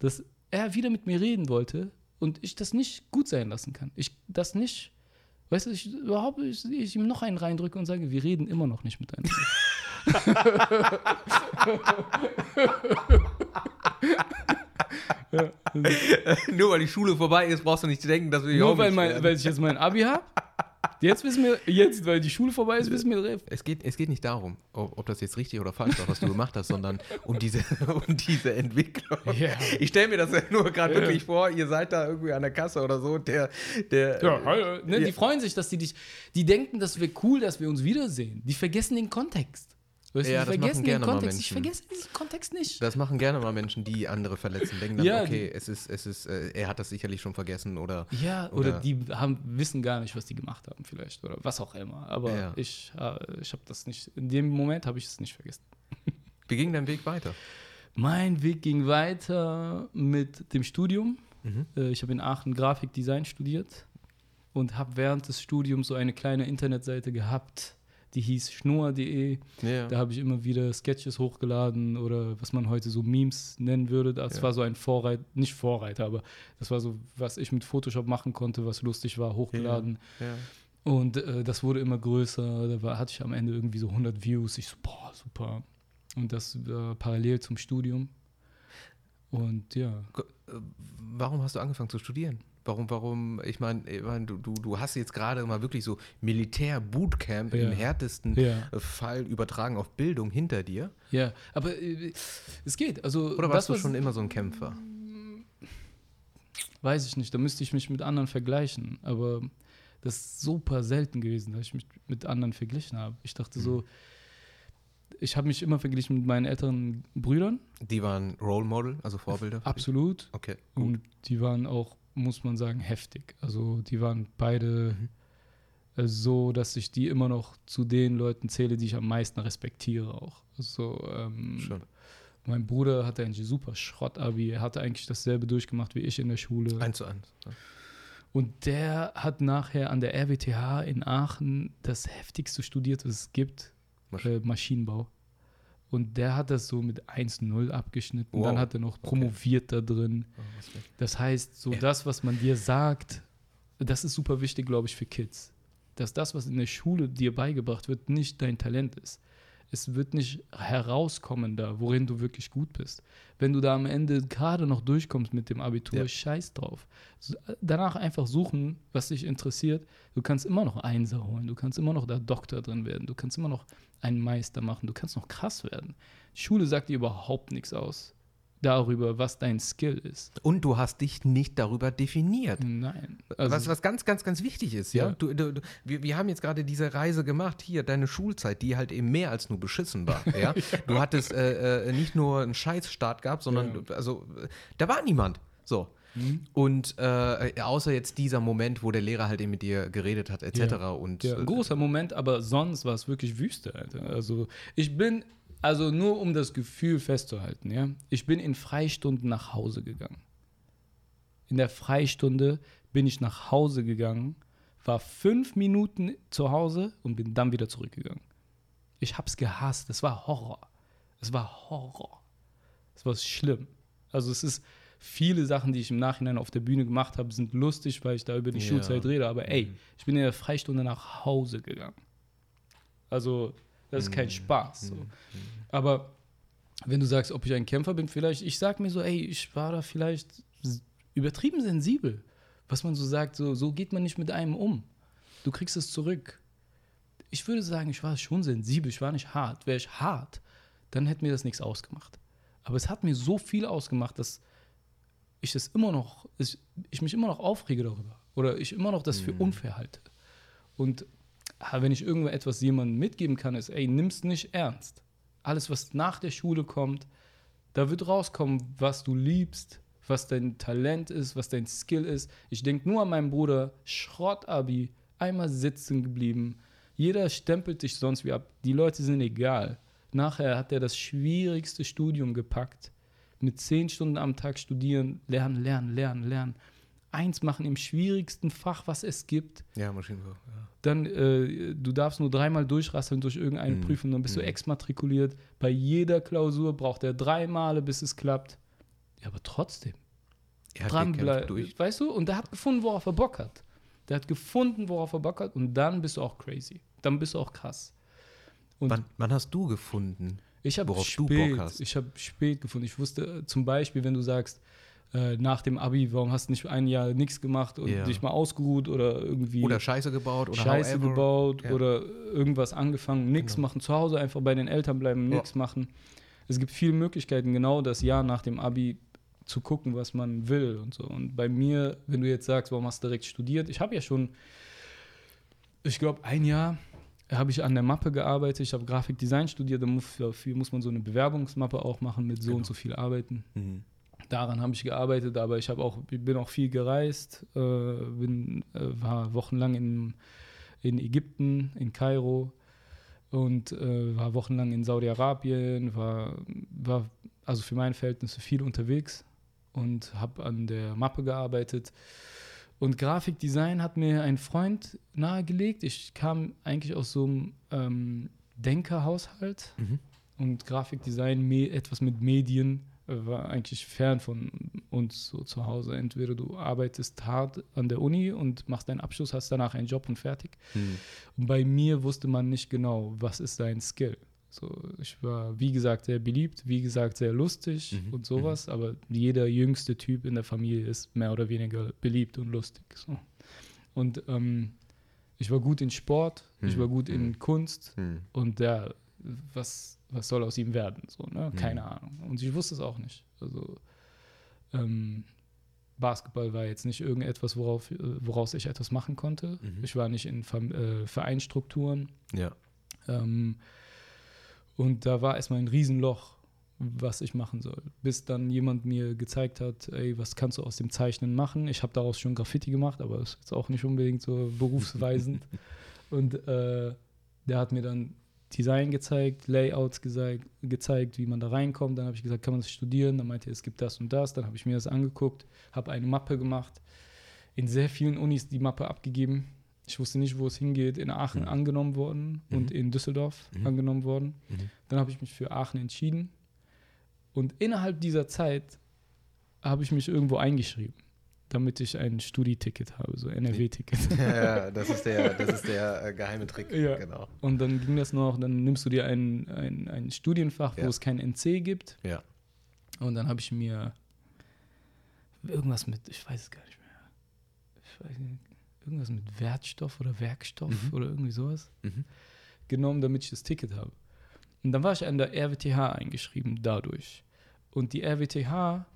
dass er wieder mit mir reden wollte und ich das nicht gut sein lassen kann. Ich das nicht, weißt du, ich überhaupt, ich, ich ihm noch einen reindrücke und sage, wir reden immer noch nicht miteinander. Nur weil die Schule vorbei ist, brauchst du nicht denken, dass wir hier nur weil, mein, weil ich jetzt mein Abi habe. Jetzt wissen wir, jetzt, weil die Schule vorbei ist, wissen wir, Es geht, es geht nicht darum, ob, das jetzt richtig oder falsch war, was du gemacht hast, sondern um diese, um diese Entwicklung. Ja. Ich stelle mir das ja nur gerade Ja. wirklich vor, ihr seid da irgendwie an der Kasse oder so, der, der Ja, hallo. Ne, Ja. Die freuen sich, dass die dich, die denken, das wäre cool, dass wir uns wiedersehen. Die vergessen den Kontext. Weißt Ja, du, das machen vergessen gerne den mal Kontext. Ich Menschen. vergesse diesen Kontext nicht. das machen gerne mal Menschen, die andere verletzen, denken dann, Ja, okay, es ist, es ist, äh, er hat das sicherlich schon vergessen oder Ja, oder, Oder- die haben, wissen gar nicht, was die gemacht haben, vielleicht. Oder was auch immer. Aber Ja. ich, äh, ich habe das nicht, in dem Moment habe ich es nicht vergessen. wie ging dein Weg weiter? Mein Weg ging weiter mit dem Studium. Mhm. Äh, Ich habe in Aachen Grafikdesign studiert und habe während des Studiums so eine kleine Internetseite gehabt, die hieß schnur.de. Ja. Da habe ich immer wieder Sketches hochgeladen oder was man heute so Memes nennen würde. Das Ja. war so ein Vorreiter, nicht Vorreiter, aber das war so, was ich mit Photoshop machen konnte, was lustig war, hochgeladen. ja. Und äh, das wurde immer größer. Da war, hatte ich am Ende irgendwie so 100 Views. Ich so, boah, super. Und das äh, parallel zum Studium. Und ja. Äh, Warum hast du angefangen zu studieren? Warum, warum, ich meine, ich mein, du, du, du hast jetzt gerade mal wirklich so Militär-Bootcamp Ja. im härtesten Ja. Fall übertragen auf Bildung hinter dir. Ja, aber äh, es geht. Also, Oder warst das, du schon immer so ein Kämpfer? Weiß ich nicht, da müsste ich mich mit anderen vergleichen. Aber das ist super selten gewesen, dass ich mich mit anderen verglichen habe. Ich dachte so, ich habe mich immer verglichen mit meinen älteren Brüdern. Die waren Role Model, also Vorbilder? Absolut. Okay, gut. Und die waren auch, muss man sagen, heftig. Also die waren beide äh, so, dass ich die immer noch zu den Leuten zähle, die ich am meisten respektiere auch. Also ähm, Schon. mein Bruder hatte eigentlich super Schrott-Abi. Er hatte eigentlich dasselbe durchgemacht wie ich in der Schule. Eins zu eins. Ja. Und der hat nachher an der RWTH in Aachen das heftigste studiert, was es gibt, Masch- äh, Maschinenbau. Und der hat das so mit 1-0 abgeschnitten. Wow. Dann hat er noch promoviert da drin. Oh. Das heißt, so Ja. das, was man dir sagt, das ist super wichtig, glaube ich, für Kids. Dass das, was in der Schule dir beigebracht wird, nicht dein Talent ist. Es wird nicht herauskommen da, worin du wirklich gut bist. Wenn du da am Ende gerade noch durchkommst mit dem Abitur, Ja. scheiß drauf. Danach einfach suchen, was dich interessiert. Du kannst immer noch Einser holen, du kannst immer noch da Doktor drin werden, du kannst immer noch einen Meister machen, du kannst noch krass werden. Schule sagt dir überhaupt nichts aus darüber, was dein Skill ist. Und du hast dich nicht darüber definiert. Nein. Also, was, was ganz, ganz, ganz wichtig ist, ja. Ja. Du, du, du, wir, wir haben jetzt gerade diese Reise gemacht, hier, deine Schulzeit, die halt eben mehr als nur beschissen war. Ja? Du hattest äh, äh, nicht nur einen Scheißstart gehabt, sondern also äh, da war niemand. So. Mhm. Und äh, außer jetzt dieser Moment, wo der Lehrer halt eben mit dir geredet hat, etc. Ja. Und Ja, äh, ein großer Moment, aber sonst war es wirklich Wüste, Alter. Also ich bin, also nur um das Gefühl festzuhalten, ja, ich bin in Freistunden nach Hause gegangen. In der Freistunde bin ich nach Hause gegangen, war fünf Minuten zu Hause und bin dann wieder zurückgegangen. Ich hab's gehasst. Es war Horror. Es war Horror. Es war schlimm. Also es ist viele Sachen, die ich im Nachhinein auf der Bühne gemacht habe, sind lustig, weil ich da über die Ja. Schulzeit rede. Aber ey, ich bin in der Freistunde nach Hause gegangen. Also das ist kein Spaß. So. Aber wenn du sagst, ob ich ein Kämpfer bin, vielleicht, ich sag mir so, ey, ich war da vielleicht übertrieben sensibel. Was man so sagt, so, so geht man nicht mit einem um. Du kriegst es zurück. Ich würde sagen, ich war schon sensibel, ich war nicht hart. Wäre ich hart, dann hätte mir das nichts ausgemacht. Aber es hat mir so viel ausgemacht, dass ich es immer noch, ich, ich mich immer noch aufrege darüber. Oder ich immer noch das für unfair halte. Und ah, wenn ich irgendwo etwas jemandem mitgeben kann, ist, ey, nimm's nicht ernst. Alles, was nach der Schule kommt, da wird rauskommen, was du liebst, was dein Talent ist, was dein Skill ist. Ich denke nur an meinen Bruder, Schrottabi, einmal sitzen geblieben. Jeder stempelt dich sonst wie ab. Die Leute sind egal. Nachher hat er das schwierigste Studium gepackt. Mit zehn Stunden am Tag studieren, lernen, lernen, lernen, lernen. Eins machen im schwierigsten Fach, was es gibt. Ja, Maschinenbau. Ja. Dann, äh, du darfst nur dreimal durchrasseln durch irgendeine Mhm. Prüfung, dann bist du Mhm. exmatrikuliert. Bei jeder Klausur braucht er drei Male, bis es klappt. Ja, aber trotzdem Er hat dranbleiben. Weißt du? Und der hat gefunden, worauf er Bock hat. Der hat gefunden, worauf er Bock hat. Und dann bist du auch crazy. Dann bist du auch krass. Und Wann, wann hast du gefunden? ich habe worauf du spät, Bock hast? ich habe spät gefunden. Ich wusste äh, zum Beispiel, wenn du sagst, äh, nach dem Abi, warum hast du nicht ein Jahr nichts gemacht und Ja. dich mal ausgeruht oder irgendwie Oder Scheiße gebaut oder Scheiße however. gebaut Ja. oder irgendwas angefangen, nichts Genau. machen, zu Hause einfach bei den Eltern bleiben, Ja. nichts machen. Es gibt viele Möglichkeiten, genau das Jahr nach dem Abi zu gucken, was man will und so. Und bei mir, wenn du jetzt sagst, warum hast du direkt studiert? Ich habe ja schon, ich glaube, ein Jahr habe ich an der Mappe gearbeitet. Ich habe Grafikdesign studiert. Da muss, dafür muss man so eine Bewerbungsmappe auch machen mit so Genau. und so viel Arbeiten Mhm. Daran habe ich gearbeitet, aber ich habe auch, bin auch viel gereist, äh, bin, äh, war wochenlang in, in Ägypten, in Kairo und äh, war wochenlang in Saudi-Arabien, war, war also für meine Verhältnisse viel unterwegs und habe an der Mappe gearbeitet. Und Grafikdesign hat mir ein Freund nahegelegt. Ich kam eigentlich aus so einem ähm, Denkerhaushalt Mhm. und Grafikdesign, etwas mit Medien, war eigentlich fern von uns so zu Hause. Entweder du arbeitest hart an der Uni und machst deinen Abschluss, hast danach einen Job und fertig. Mhm. Und bei mir wusste man nicht genau, was ist dein Skill. So, ich war, wie gesagt, sehr beliebt, wie gesagt, sehr lustig Mhm, und sowas, aber jeder jüngste Typ in der Familie ist mehr oder weniger beliebt und lustig. So. Und ähm, ich war gut in Sport, ich Mhm, war gut in mhm. Kunst, Mhm. und der, was, was soll aus ihm werden? So, ne? Mhm. Keine Ahnung. Und ich wusste es auch nicht. Also ähm, Basketball war jetzt nicht irgendetwas, worauf, äh, woraus ich etwas machen konnte. Mhm. Ich war nicht in Fam äh, Vereinsstrukturen. Ja. Ähm, und da war erstmal ein Riesenloch, was ich machen soll. Bis dann jemand mir gezeigt hat, ey, was kannst du aus dem Zeichnen machen? Ich habe daraus schon Graffiti gemacht, aber das ist jetzt auch nicht unbedingt so berufsweisend. und äh, der hat mir dann Design gezeigt, Layouts gezeigt, gezeigt wie man da reinkommt. Dann habe ich gesagt, kann man das studieren? Dann meinte er, es gibt das und das. Dann habe ich mir das angeguckt, habe eine Mappe gemacht, in sehr vielen Unis die Mappe abgegeben. Ich wusste nicht, wo es hingeht. In Aachen Mhm. angenommen worden und Mhm. in Düsseldorf Mhm. angenommen worden. Mhm. Dann habe ich mich für Aachen entschieden. Und innerhalb dieser Zeit habe ich mich irgendwo eingeschrieben, damit ich ein Studieticket habe, so NRW-Ticket. ja, das ist der, das ist der äh, geheime Trick. Ja. Genau. Und dann ging das noch, dann nimmst du dir ein, ein, ein Studienfach, wo Ja. es kein NC gibt. Ja. Und dann habe ich mir irgendwas mit, ich weiß es gar nicht mehr, ich weiß nicht, irgendwas mit Wertstoff oder Werkstoff Mhm. oder irgendwie sowas Mhm. genommen, damit ich das Ticket habe. Und dann war ich an der RWTH eingeschrieben dadurch. Und die RWTH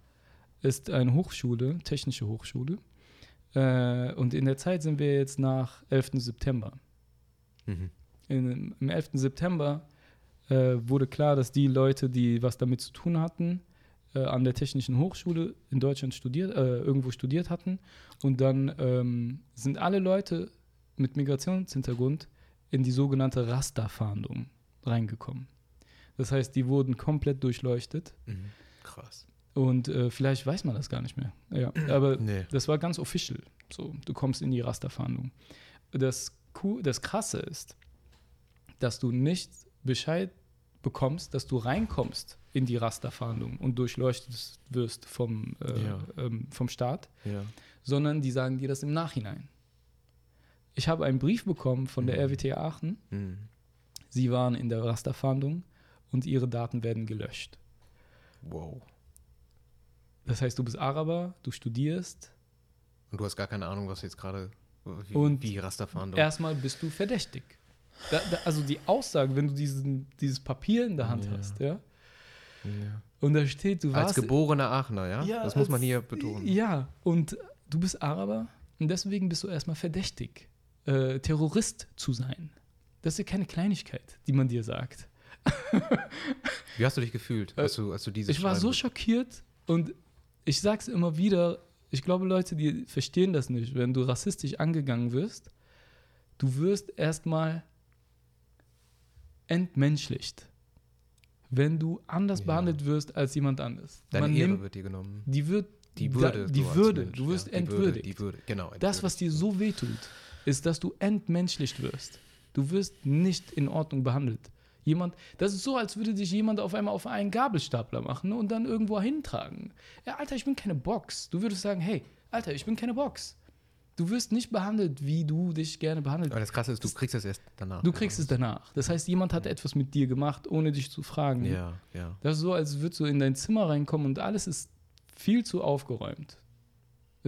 ist eine Hochschule, technische Hochschule. Äh, und in der Zeit sind wir jetzt nach 11. September. Mhm. In, Im 11. September äh, wurde klar, dass die Leute, die was damit zu tun hatten, äh, an der Technischen Hochschule in Deutschland studiert, äh, irgendwo studiert hatten. Und dann ähm, sind alle Leute mit Migrationshintergrund in die sogenannte Rasterfahndung reingekommen. Das heißt, die wurden komplett durchleuchtet Mhm. Krass. Und äh, vielleicht weiß man das gar nicht mehr. Ja, aber Nee. das war ganz official. So, du kommst in die Rasterfahndung. Das, das Krasse ist, dass du nicht Bescheid bekommst, dass du reinkommst in die Rasterfahndung und durchleuchtet wirst vom, äh, Ja. ähm, vom Staat, Ja. sondern die sagen dir das im Nachhinein. Ich habe einen Brief bekommen von der Mhm. RWT Aachen. Mhm. Sie waren in der Rasterfahndung und ihre Daten werden gelöscht. Wow. Das heißt, du bist Araber, du studierst, Und du hast gar keine Ahnung, was jetzt gerade, wie, Und wie Rasterfahndung. erstmal bist du verdächtig. Da, da, also die Aussage, wenn du diesen, dieses Papier in der Hand Ja. hast, ja, Ja. und da steht, du Als warst. geborener Aachener, ja? Ja, das muss man als- hier betonen. Ja, und du bist Araber und deswegen bist du erstmal verdächtig, äh, Terrorist zu sein. Das ist ja keine Kleinigkeit, die man dir sagt. Wie hast du dich gefühlt, Äh, als du, als du dieses Ich war so schockiert und ich sag's immer wieder, ich glaube, Leute, die verstehen das nicht, wenn du rassistisch angegangen wirst, du wirst erstmal entmenschlicht, wenn du anders Ja. behandelt wirst als jemand anderes. Deine Man Ehre nimmt, wird dir genommen. die wird Die da- Würde. die so als Würde, Mensch, du wirst ja, die entwürdigt. Würde, die Würde, genau. Das, was dir so wehtut, ist, dass du entmenschlicht wirst. Du wirst nicht in Ordnung behandelt. Jemand, das ist so, als würde dich jemand auf einmal auf einen Gabelstapler machen und dann irgendwo hintragen. Ja, Alter, ich bin keine Box. Du würdest sagen, hey, Alter, ich bin keine Box. Du wirst nicht behandelt, wie du dich gerne behandelt. Aber das Krasse ist, du kriegst das erst danach. Du kriegst es danach. Das heißt, jemand hat etwas mit dir gemacht, ohne dich zu fragen. Ja, ja. Das ist so, als würdest du in dein Zimmer reinkommen und alles ist viel zu aufgeräumt.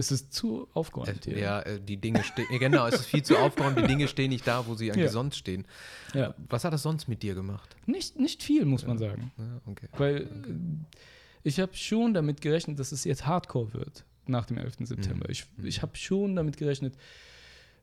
Es ist zu aufgeräumt hier. ja, äh, die Dinge stehen, genau, es ist viel zu aufgeräumt, die Dinge stehen nicht da, wo sie eigentlich Ja. sonst stehen. ja. Was hat das sonst mit dir gemacht? Nicht, nicht viel, muss man sagen. Ja, okay. Weil äh, ich habe schon damit gerechnet, dass es jetzt Hardcore wird nach dem 11. September. Mhm. Ich, ich habe schon damit gerechnet.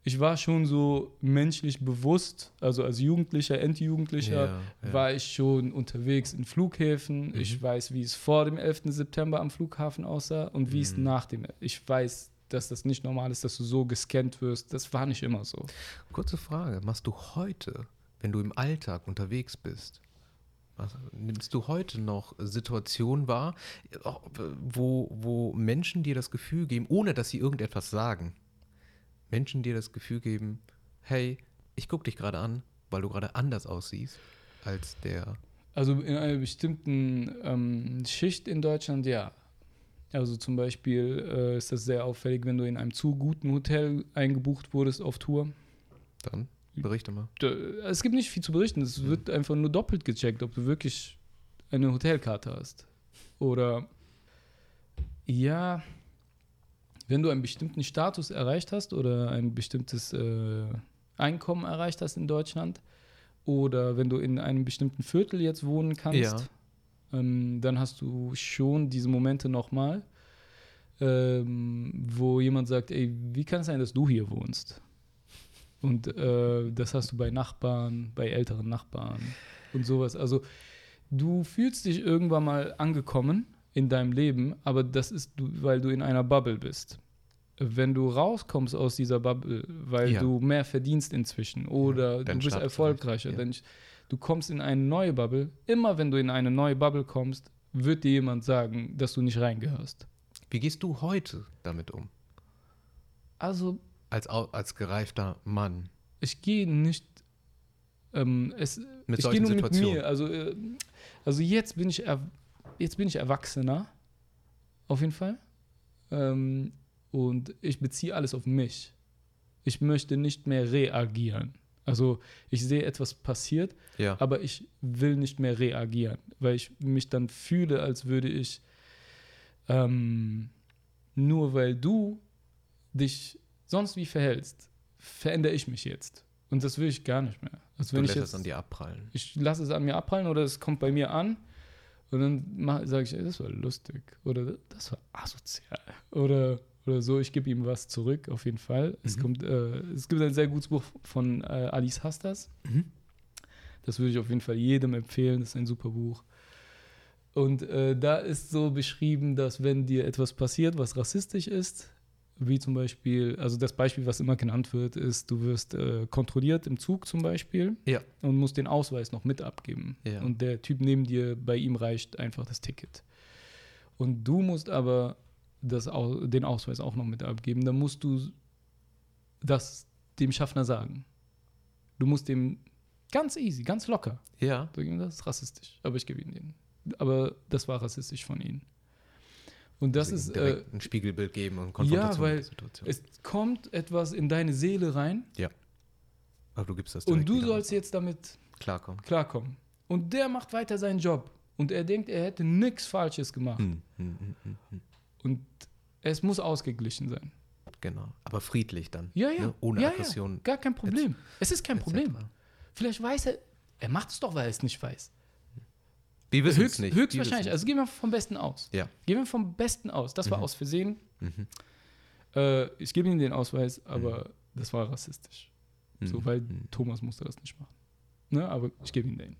Ich war schon so menschlich bewusst, also als Jugendlicher, Endjugendlicher, Ja, ja. war ich schon unterwegs in Flughäfen. Mhm. Ich weiß, wie es vor dem 11. September am Flughafen aussah und wie es Mhm. nach dem. Ich weiß, dass das nicht normal ist, dass du so gescannt wirst. Das war nicht immer so. Kurze Frage, machst du heute, wenn du im Alltag unterwegs bist, was, nimmst du heute noch Situationen wahr, äh, wo, wo Menschen dir das Gefühl geben, ohne dass sie irgendetwas sagen, Menschen dir das Gefühl geben, hey, ich gucke dich gerade an, weil du gerade anders aussiehst als der. Also in einer bestimmten ähm, Schicht in Deutschland, ja. Also zum Beispiel äh, ist das sehr auffällig, wenn du in einem zu guten Hotel eingebucht wurdest auf Tour. Dann berichte mal. Es gibt nicht viel zu berichten. Es wird einfach nur doppelt gecheckt, ob du wirklich eine Hotelkarte hast. Oder ja, wenn du einen bestimmten Status erreicht hast oder ein bestimmtes äh, Einkommen erreicht hast in Deutschland oder wenn du in einem bestimmten Viertel jetzt wohnen kannst, Ja. ähm, dann hast du schon diese Momente nochmal, ähm, wo jemand sagt, ey, wie kann es sein, dass du hier wohnst? Und äh, das hast du bei Nachbarn, bei älteren Nachbarn und sowas. Also du fühlst dich irgendwann mal angekommen in deinem Leben, aber das ist, weil du in einer Bubble bist. Wenn du rauskommst aus dieser Bubble, weil Ja. du mehr verdienst inzwischen oder dein du bist erfolgreicher, ja. du kommst in eine neue Bubble. Immer wenn du in eine neue Bubble kommst, wird dir jemand sagen, dass du nicht reingehörst. Wie gehst du heute damit um? Also Als, als gereifter Mann. ich gehe nicht. Ähm, es, Mit ich gehe nur mit mir. Also, äh, also jetzt bin ich jetzt bin ich erwachsener, auf jeden Fall. Ähm, und ich beziehe alles auf mich. Ich möchte nicht mehr reagieren. Also ich sehe etwas passiert, Ja. aber ich will nicht mehr reagieren, weil ich mich dann fühle, als würde ich ähm, nur weil du dich sonst wie verhältst, verändere ich mich jetzt. Und das will ich gar nicht mehr. Also du lässt jetzt, es an dir abprallen. ich lasse es an mir abprallen oder es kommt bei mir an und dann sage ich, ey, das war lustig oder das war asozial oder, oder so. Ich gebe ihm was zurück, auf jeden Fall. Es, Mhm. kommt, äh, es gibt ein sehr gutes Buch von äh, Alice Hastas. Mhm. Das würde ich auf jeden Fall jedem empfehlen. Das ist ein super Buch. Und äh, da ist so beschrieben, dass wenn dir etwas passiert, was rassistisch ist, wie zum Beispiel, also das Beispiel, was immer genannt wird, ist, du wirst äh, kontrolliert im Zug zum Beispiel Ja. und musst den Ausweis noch mit abgeben. Ja. Und der Typ neben dir, bei ihm reicht einfach das Ticket. Und du musst aber das, den Ausweis auch noch mit abgeben. Dann musst du das dem Schaffner sagen. Du musst dem ganz easy, ganz locker Ja. das ist rassistisch, aber ich gebe ihm den. Aber das war rassistisch von ihnen. Und das Also ist, äh, ein Spiegelbild geben und Konfrontation weil mit der Situation. es kommt etwas in deine Seele rein Aber du gibst das und du sollst jetzt damit klarkommen. klarkommen. Und der macht weiter seinen Job. Und er denkt, er hätte nichts Falsches gemacht. Hm, hm, hm, hm, hm. Und es muss ausgeglichen sein. Genau. Aber friedlich dann. Ja, ja. Ne? Ohne ja, Aggression. Ja, gar kein Problem. Es ist kein. Problem. Vielleicht weiß er, er macht es doch, weil er es nicht weiß. Wir wissen es Höchst, nicht. Wir höchstwahrscheinlich. Also gehen wir vom Besten aus. Ja. Gehen wir vom Besten aus. Das war aus Versehen. Mhm. Äh, ich gebe ihm den Ausweis, aber das war rassistisch. nicht. So, Mhm. weil Mhm. Thomas musste das nicht machen. Ne? Aber ich gebe ihm den.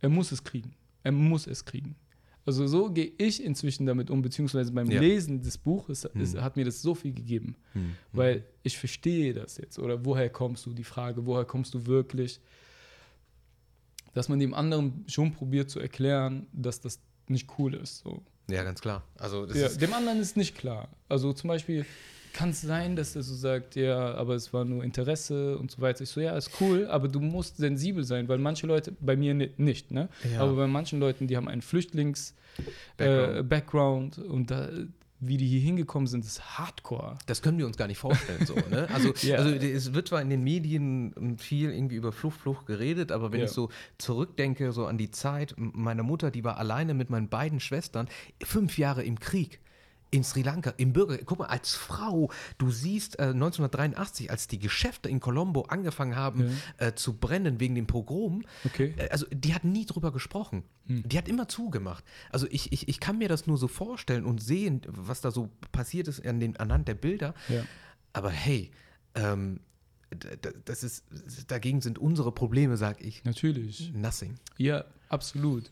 Er muss es kriegen. Er muss es kriegen. Also so gehe ich inzwischen damit um, beziehungsweise beim Ja. Lesen des Buches ist, Mhm. hat mir das so viel gegeben. Mhm. Weil ich verstehe das jetzt. Oder woher kommst du? Die Frage, woher kommst du wirklich? Dass man dem anderen schon probiert zu erklären, dass das nicht cool ist. So. Ja, ganz klar. Also Ja, dem anderen ist nicht klar. Also zum Beispiel kann es sein, dass er so sagt, ja, aber es war nur Interesse und so weiter. Ich so, ja, ist cool, aber du musst sensibel sein, weil manche Leute, bei mir ni- nicht, ne? Ja. Aber bei manchen Leuten, die haben einen Flüchtlings-Background äh, und da, wie die hier hingekommen sind, ist Hardcore. Das können wir uns gar nicht vorstellen, so, ne? Also, Ja. also es wird zwar in den Medien viel irgendwie über Flucht, Flucht geredet, aber wenn Ja. ich so zurückdenke, so an die Zeit, meine Mutter, die war alleine mit meinen beiden Schwestern, fünf Jahre im Krieg. In Sri Lanka, im Bürger, guck mal, als Frau, du siehst äh, 1983, als die Geschäfte in Colombo angefangen haben äh, zu brennen wegen dem Pogrom, Okay. äh, also die hat nie drüber gesprochen. Hm. Die hat immer zugemacht. Also ich, ich, ich kann mir das nur so vorstellen und sehen, was da so passiert ist an den, anhand der Bilder. Ja. Aber hey, ähm, das ist, dagegen sind unsere Probleme, sag ich, Natürlich. nothing. Ja, absolut.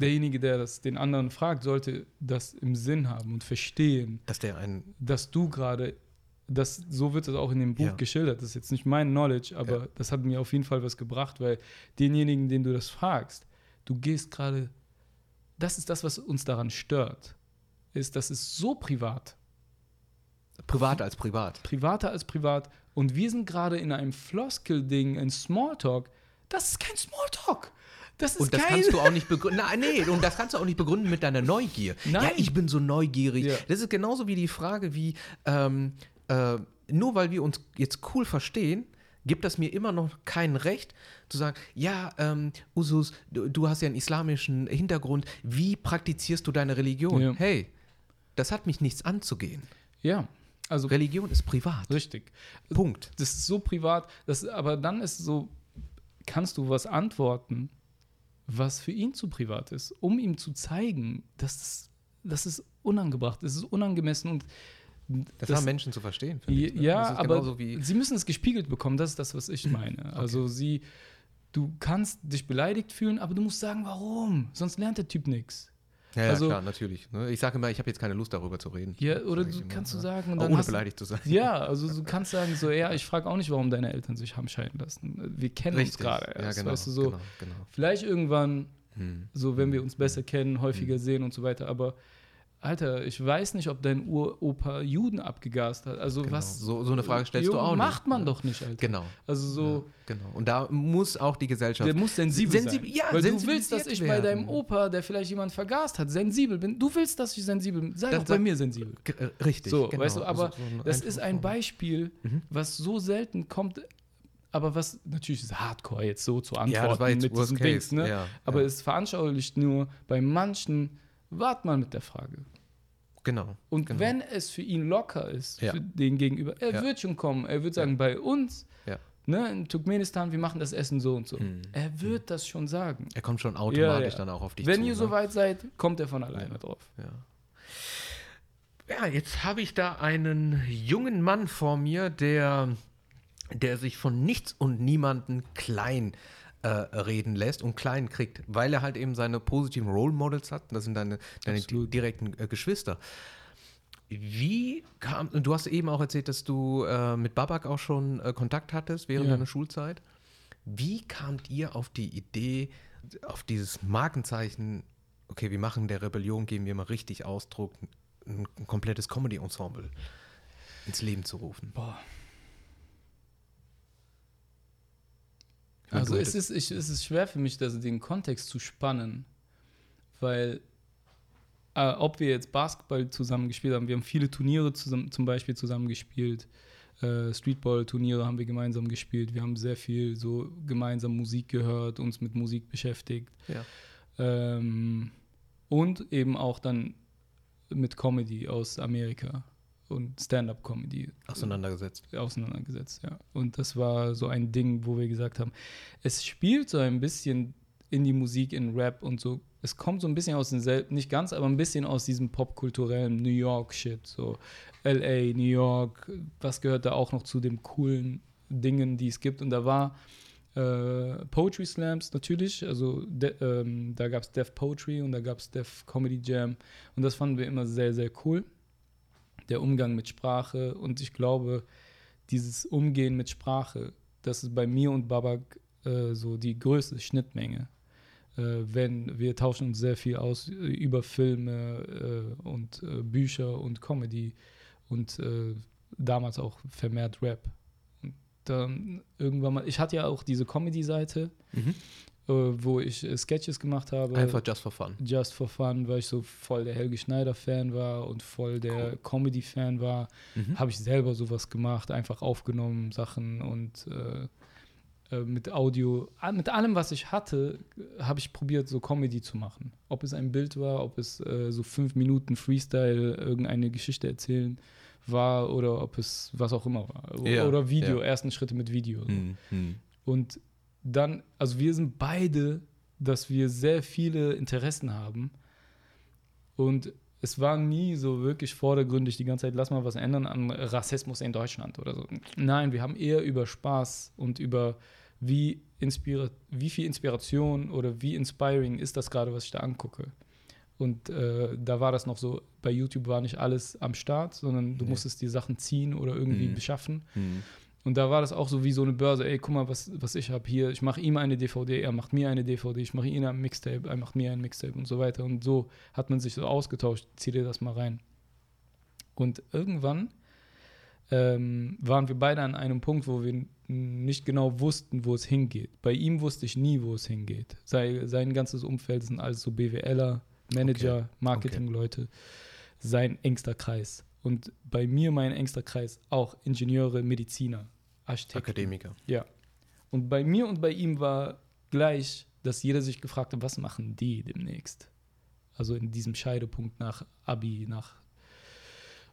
Derjenige, der das den anderen fragt, sollte das im Sinn haben und verstehen, Dass der ein, dass du gerade, das, so wird es auch in dem Buch Ja. geschildert. Das ist jetzt nicht mein Knowledge, aber Ja. das hat mir auf jeden Fall was gebracht, weil denjenigen, den du das fragst, du gehst gerade, das ist das, was uns daran stört, ist, das ist so privat, privat als privat. privater als privat und wir sind gerade in einem Floskel-Ding, in Smalltalk. Das ist kein Smalltalk. Das ist Und das kein kannst du auch nicht begründen. Nein, nee, und das kannst du auch nicht begründen mit deiner Neugier. Ja, Nein. ich bin so neugierig. Ja. Das ist genauso wie die Frage, wie ähm, äh, nur weil wir uns jetzt cool verstehen, gibt das mir immer noch kein Recht zu sagen, ja, ähm, Usus, du, du hast ja einen islamischen Hintergrund, wie praktizierst du deine Religion? Ja. Hey, das hat mich nichts anzugehen. Ja, also Religion ist privat. richtig. Punkt. Das ist so privat, das, aber dann ist so, kannst du was antworten, was für ihn zu privat ist, um ihm zu zeigen, dass es, das ist unangebracht, es ist unangemessen und Das, haben Menschen zu verstehen. ich, ne? Ja, das aber sie müssen es gespiegelt bekommen, das ist das, was ich meine. Also sie, du kannst dich beleidigt fühlen, aber du musst sagen, warum, sonst lernt der Typ nichts. Ja, ja also- klar, natürlich. Ne? Ich sage immer, ich habe jetzt keine Lust darüber zu reden. Ja, oder du kannst du ja. sagen, Auch dann ohne hast, beleidigt zu sein. Ja, also du kannst sagen, so, ja, ich frage auch nicht, warum deine Eltern sich haben scheiden lassen. Wir kennen uns gerade Ja, erst, genau, weißt du, so. genau, genau. Vielleicht irgendwann, Hm. so wenn wir uns besser kennen, häufiger sehen und so weiter, aber Alter, ich weiß nicht, ob dein Uropa Juden abgegast hat. Also Genau. was. So- so eine Frage stellst Jo, du auch nicht, Macht man ne? doch nicht, Alter. Genau. Also so. Ja, genau. Und da muss auch die Gesellschaft. Der muss sensibel Sensib- sein. ja, Weil du willst, dass ich bei deinem werden. Opa, der vielleicht jemand vergast hat, sensibel bin. Du willst, dass ich sensibel bin. Sei Das- doch bei mir sensibel. Äh, Richtig. So, genau. weißt du, aber So- so das ist ein Beispiel, Mhm. was so selten kommt, aber was natürlich ist Hardcore jetzt so zu antworten Ja, das war jetzt mit Case, Dings, ne? ja, aber es veranschaulicht nur bei manchen, wart mal mit der Frage. Genau. Und genau. wenn es für ihn locker ist, Ja. für den Gegenüber, er Ja. wird schon kommen. Er wird sagen, bei uns, Ja. ne, in Turkmenistan, wir machen das Essen so und so. Mhm. Er wird das schon sagen. Er kommt schon automatisch Ja, ja. dann auch auf dich Wenn zu. ihr ne? soweit seid, kommt er von alleine drauf. Ja. Ja, jetzt habe ich da einen jungen Mann vor mir, der, der sich von nichts und niemanden klein äh, reden lässt und klein kriegt, weil er halt eben seine positiven Role Models hat. Das sind deine, deine Absolut. direkten äh, Geschwister. Wie kam, du hast eben auch erzählt, dass du äh, mit Babak auch schon äh, Kontakt hattest während Ja. deiner Schulzeit. Wie kamt ihr auf die Idee, auf dieses Markenzeichen, okay, wir machen der Rebellion, geben wir mal richtig Ausdruck, ein, ein komplettes Comedy-Ensemble ins Leben zu rufen? Boah. Ich meine, Also es ist, ich, es ist schwer für mich, das, den Kontext zu spannen, weil äh, ob wir jetzt Basketball zusammen gespielt haben, wir haben viele Turniere zusammen, zum Beispiel zusammen gespielt, äh, Streetball-Turniere haben wir gemeinsam gespielt, wir haben sehr viel so gemeinsam Musik gehört, uns mit Musik beschäftigt. Ja. ähm, und eben auch dann mit Comedy aus Amerika und Stand-up-Comedy auseinandergesetzt. Auseinandergesetzt, ja. Und das war so ein Ding, wo wir gesagt haben, es spielt so ein bisschen in die Musik, in Rap und so. Es kommt so ein bisschen aus denselben, nicht ganz, aber ein bisschen aus diesem popkulturellen New York-Shit. So LA, New York, was gehört da auch noch zu den coolen Dingen, die es gibt. Und da war äh, Poetry Slams natürlich, also de, ähm, da gab es Def Poetry und da gab es Def Comedy Jam. Und das fanden wir immer sehr, sehr cool. Der Umgang mit Sprache und ich glaube, dieses Umgehen mit Sprache, das ist bei mir und Babak äh, so die größte Schnittmenge. Äh, wenn wir tauschen uns sehr viel aus über Filme äh, und äh, Bücher und Comedy und äh, damals auch vermehrt Rap. Und dann irgendwann mal, ich hatte ja auch diese Comedy-Seite, mhm. Äh, wo ich äh, Sketches gemacht habe. Einfach just for fun. Just for fun, weil ich so voll der Helge Schneider-Fan war und voll der cool. Comedy-Fan war. Mhm. Habe ich selber sowas gemacht, einfach aufgenommen, Sachen und äh, äh, mit Audio, mit allem, was ich hatte, habe ich probiert, so Comedy zu machen. Ob es ein Bild war, ob es äh, so fünf Minuten Freestyle, irgendeine Geschichte erzählen war oder ob es was auch immer war. Ja, oder Video, ja. ersten Schritte mit Video. So. Mhm. Und dann, also wir sind beide, dass wir sehr viele Interessen haben und es war nie so wirklich vordergründig die ganze Zeit, lass mal was ändern an Rassismus in Deutschland oder so. Nein, wir haben eher über Spaß und über wie, wie viel Inspiration oder wie inspiring ist das gerade, was ich da angucke. Und äh, da war das noch so, bei YouTube war nicht alles am Start, sondern du nee. musstest die Sachen ziehen oder irgendwie mhm. beschaffen. Mhm. Und da war das auch so wie so eine Börse, ey, guck mal, was, was ich habe hier. Ich mache ihm eine DVD, er macht mir eine DVD, ich mache ihm ein Mixtape, er macht mir ein Mixtape und so weiter. Und so hat man sich so ausgetauscht, zieh dir das mal rein. Und irgendwann ähm, waren wir beide an einem Punkt, wo wir nicht genau wussten, wo es hingeht. Bei ihm wusste ich nie, wo es hingeht. Sei, sein ganzes Umfeld sind alles so BWLer, Manager, okay. Marketingleute, okay. sein engster Kreis. Und bei mir mein engster Kreis auch Ingenieure, Mediziner, Architekten. Akademiker. Ja. Und bei mir und bei ihm war gleich, dass jeder sich gefragt hat, was machen die demnächst? Also in diesem Scheidepunkt nach Abi, nach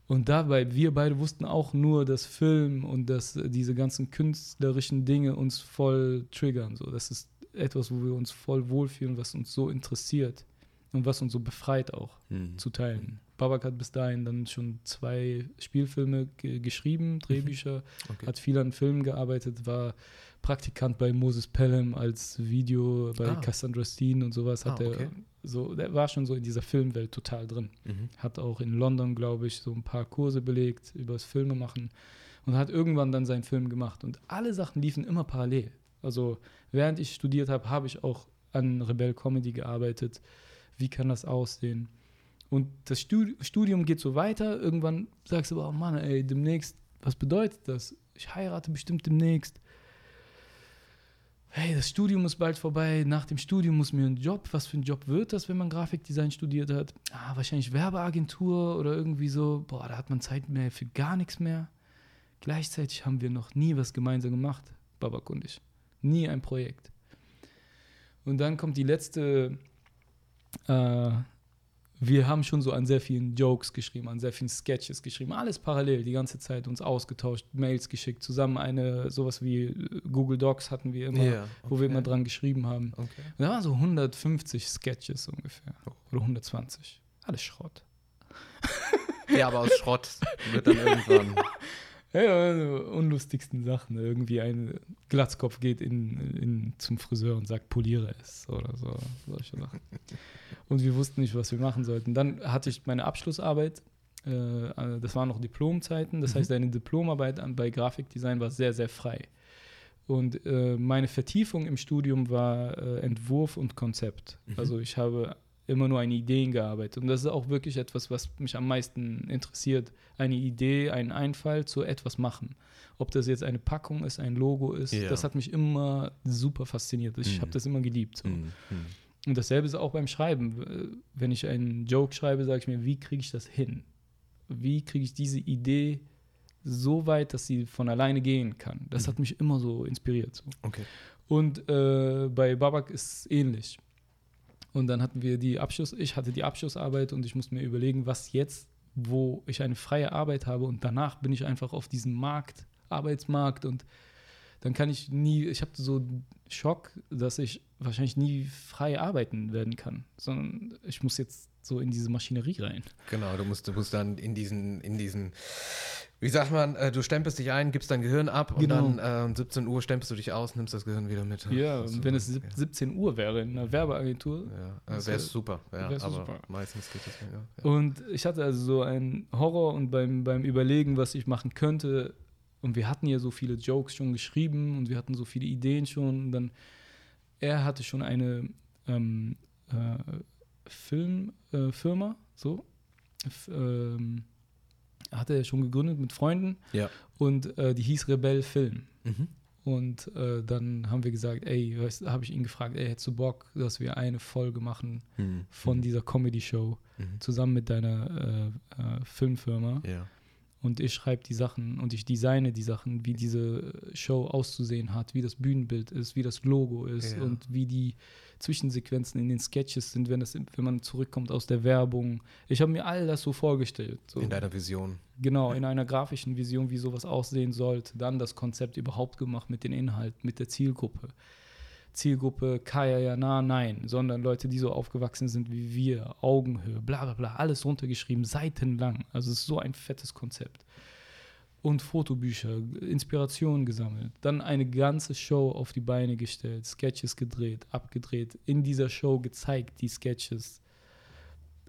und dabei, wir beide wussten auch nur, dass Film und dass diese ganzen künstlerischen Dinge uns voll triggern. So, das ist etwas, wo wir uns voll wohlfühlen, was uns so interessiert und was uns so befreit auch mhm. zu teilen. Babak hat bis dahin dann schon zwei Spielfilme geschrieben, mhm. Drehbücher, okay. hat viel an Filmen gearbeitet, war Praktikant bei Moses Pelham als Video bei ah. Cassandra Steen und sowas. Hat ah, okay. er so, der war schon so in dieser Filmwelt total drin. Mhm. Hat auch in London, glaube ich, so ein paar Kurse belegt über das Filme machen und hat irgendwann dann seinen Film gemacht. Und alle Sachen liefen immer parallel. Also während ich studiert habe, habe ich auch an Rebell Comedy gearbeitet. Wie kann das aussehen? Und das Studium geht so weiter. Irgendwann sagst du, oh Mann, ey, demnächst, was bedeutet das? Ich heirate bestimmt demnächst hey, das Studium ist bald vorbei, nach dem Studium muss mir ein Job, was für ein Job wird das, wenn man Grafikdesign studiert hat? Ah, wahrscheinlich Werbeagentur oder irgendwie so, boah, da hat man Zeit mehr für gar nichts mehr. Gleichzeitig haben wir noch nie was gemeinsam gemacht, Babak und ich. Nie ein Projekt. Und dann kommt die letzte äh, wir haben schon so an sehr vielen Jokes geschrieben, an sehr vielen Sketches geschrieben, alles parallel, die ganze Zeit uns ausgetauscht, Mails geschickt, zusammen eine, sowas wie äh, Google Docs hatten wir immer, yeah, okay. wo wir immer dran geschrieben haben. Okay. Und da waren so 150 Sketches ungefähr. Oder 120. Alles Schrott. Ja, aber aus Schrott wird dann irgendwann. Ja, unlustigsten Sachen. Irgendwie ein Glatzkopf geht in, in, zum Friseur und sagt, poliere es oder so. Solche Sachen. Und wir wussten nicht, was wir machen sollten. Dann hatte ich meine Abschlussarbeit. Äh, das waren noch Diplomzeiten. Das mhm. heißt, eine Diplomarbeit bei Grafikdesign war sehr, sehr frei. Und äh, meine Vertiefung im Studium war äh, Entwurf und Konzept. Mhm. Also ich habe immer nur an Ideen gearbeitet. Und das ist auch wirklich etwas, was mich am meisten interessiert. Eine Idee, einen Einfall zu etwas machen. Ob das jetzt eine Packung ist, ein Logo ist, ja. das hat mich immer super fasziniert. Ich mhm. habe das immer geliebt. So. Mhm. Und dasselbe ist auch beim Schreiben. Wenn ich einen Joke schreibe, sage ich mir, wie kriege ich das hin? Wie kriege ich diese Idee so weit, dass sie von alleine gehen kann? Das mhm. hat mich immer so inspiriert. So. Okay. Und äh, bei Babak ist es ähnlich. Und dann hatten wir die Abschluss, ich hatte die Abschlussarbeit und ich musste mir überlegen, was jetzt wo ich eine freie Arbeit habe. Und danach bin ich einfach auf diesem Markt, Arbeitsmarkt. Und dann kann ich nie, ich habe so Schock, dass ich wahrscheinlich nie frei arbeiten werden kann, sondern ich muss jetzt so in diese Maschinerie rein. Genau, du musst, du musst dann in diesen, in diesen, wie sagt man, äh, du stempelst dich ein, gibst dein Gehirn ab Genau. und dann äh, um 17 Uhr stempelst du dich aus, nimmst das Gehirn wieder mit. Ja, und wenn es sieb- ja. 17 Uhr wäre in einer Werbeagentur. Ja, äh, wäre wär- super, ja, aber super. meistens geht das ja. ja. Und ich hatte also so einen Horror und beim, beim Überlegen, was ich machen könnte, und wir hatten ja so viele Jokes schon geschrieben und wir hatten so viele Ideen schon. Und dann, er hatte schon eine ähm, äh, Filmfirma, äh, so. F ähm, hatte er schon gegründet mit Freunden Ja. und äh, die hieß Rebell Film. Mhm. Und äh, dann haben wir gesagt, ey, habe ich ihn gefragt, ey, hättest du Bock, dass wir eine Folge machen Mhm. von dieser Comedy-Show Mhm. zusammen mit deiner äh, äh, Filmfirma Ja. Und ich schreibe die Sachen und ich designe die Sachen, wie diese Show auszusehen hat, wie das Bühnenbild ist, wie das Logo ist Ja. und wie die Zwischensequenzen in den Sketches sind, wenn, das, wenn man zurückkommt aus der Werbung. Ich habe mir all das so vorgestellt. So. In deiner Vision. Genau, in einer grafischen Vision, wie sowas aussehen sollte. Dann das Konzept überhaupt gemacht mit den Inhalten, mit der Zielgruppe. Zielgruppe Kaya, ja, na, nein, sondern Leute, die so aufgewachsen sind wie wir, Augenhöhe, bla bla bla, alles runtergeschrieben, seitenlang. Also es ist so ein fettes Konzept. Und Fotobücher, Inspiration gesammelt. Dann eine ganze Show auf die Beine gestellt, Sketches gedreht, abgedreht, in dieser Show gezeigt, die Sketches.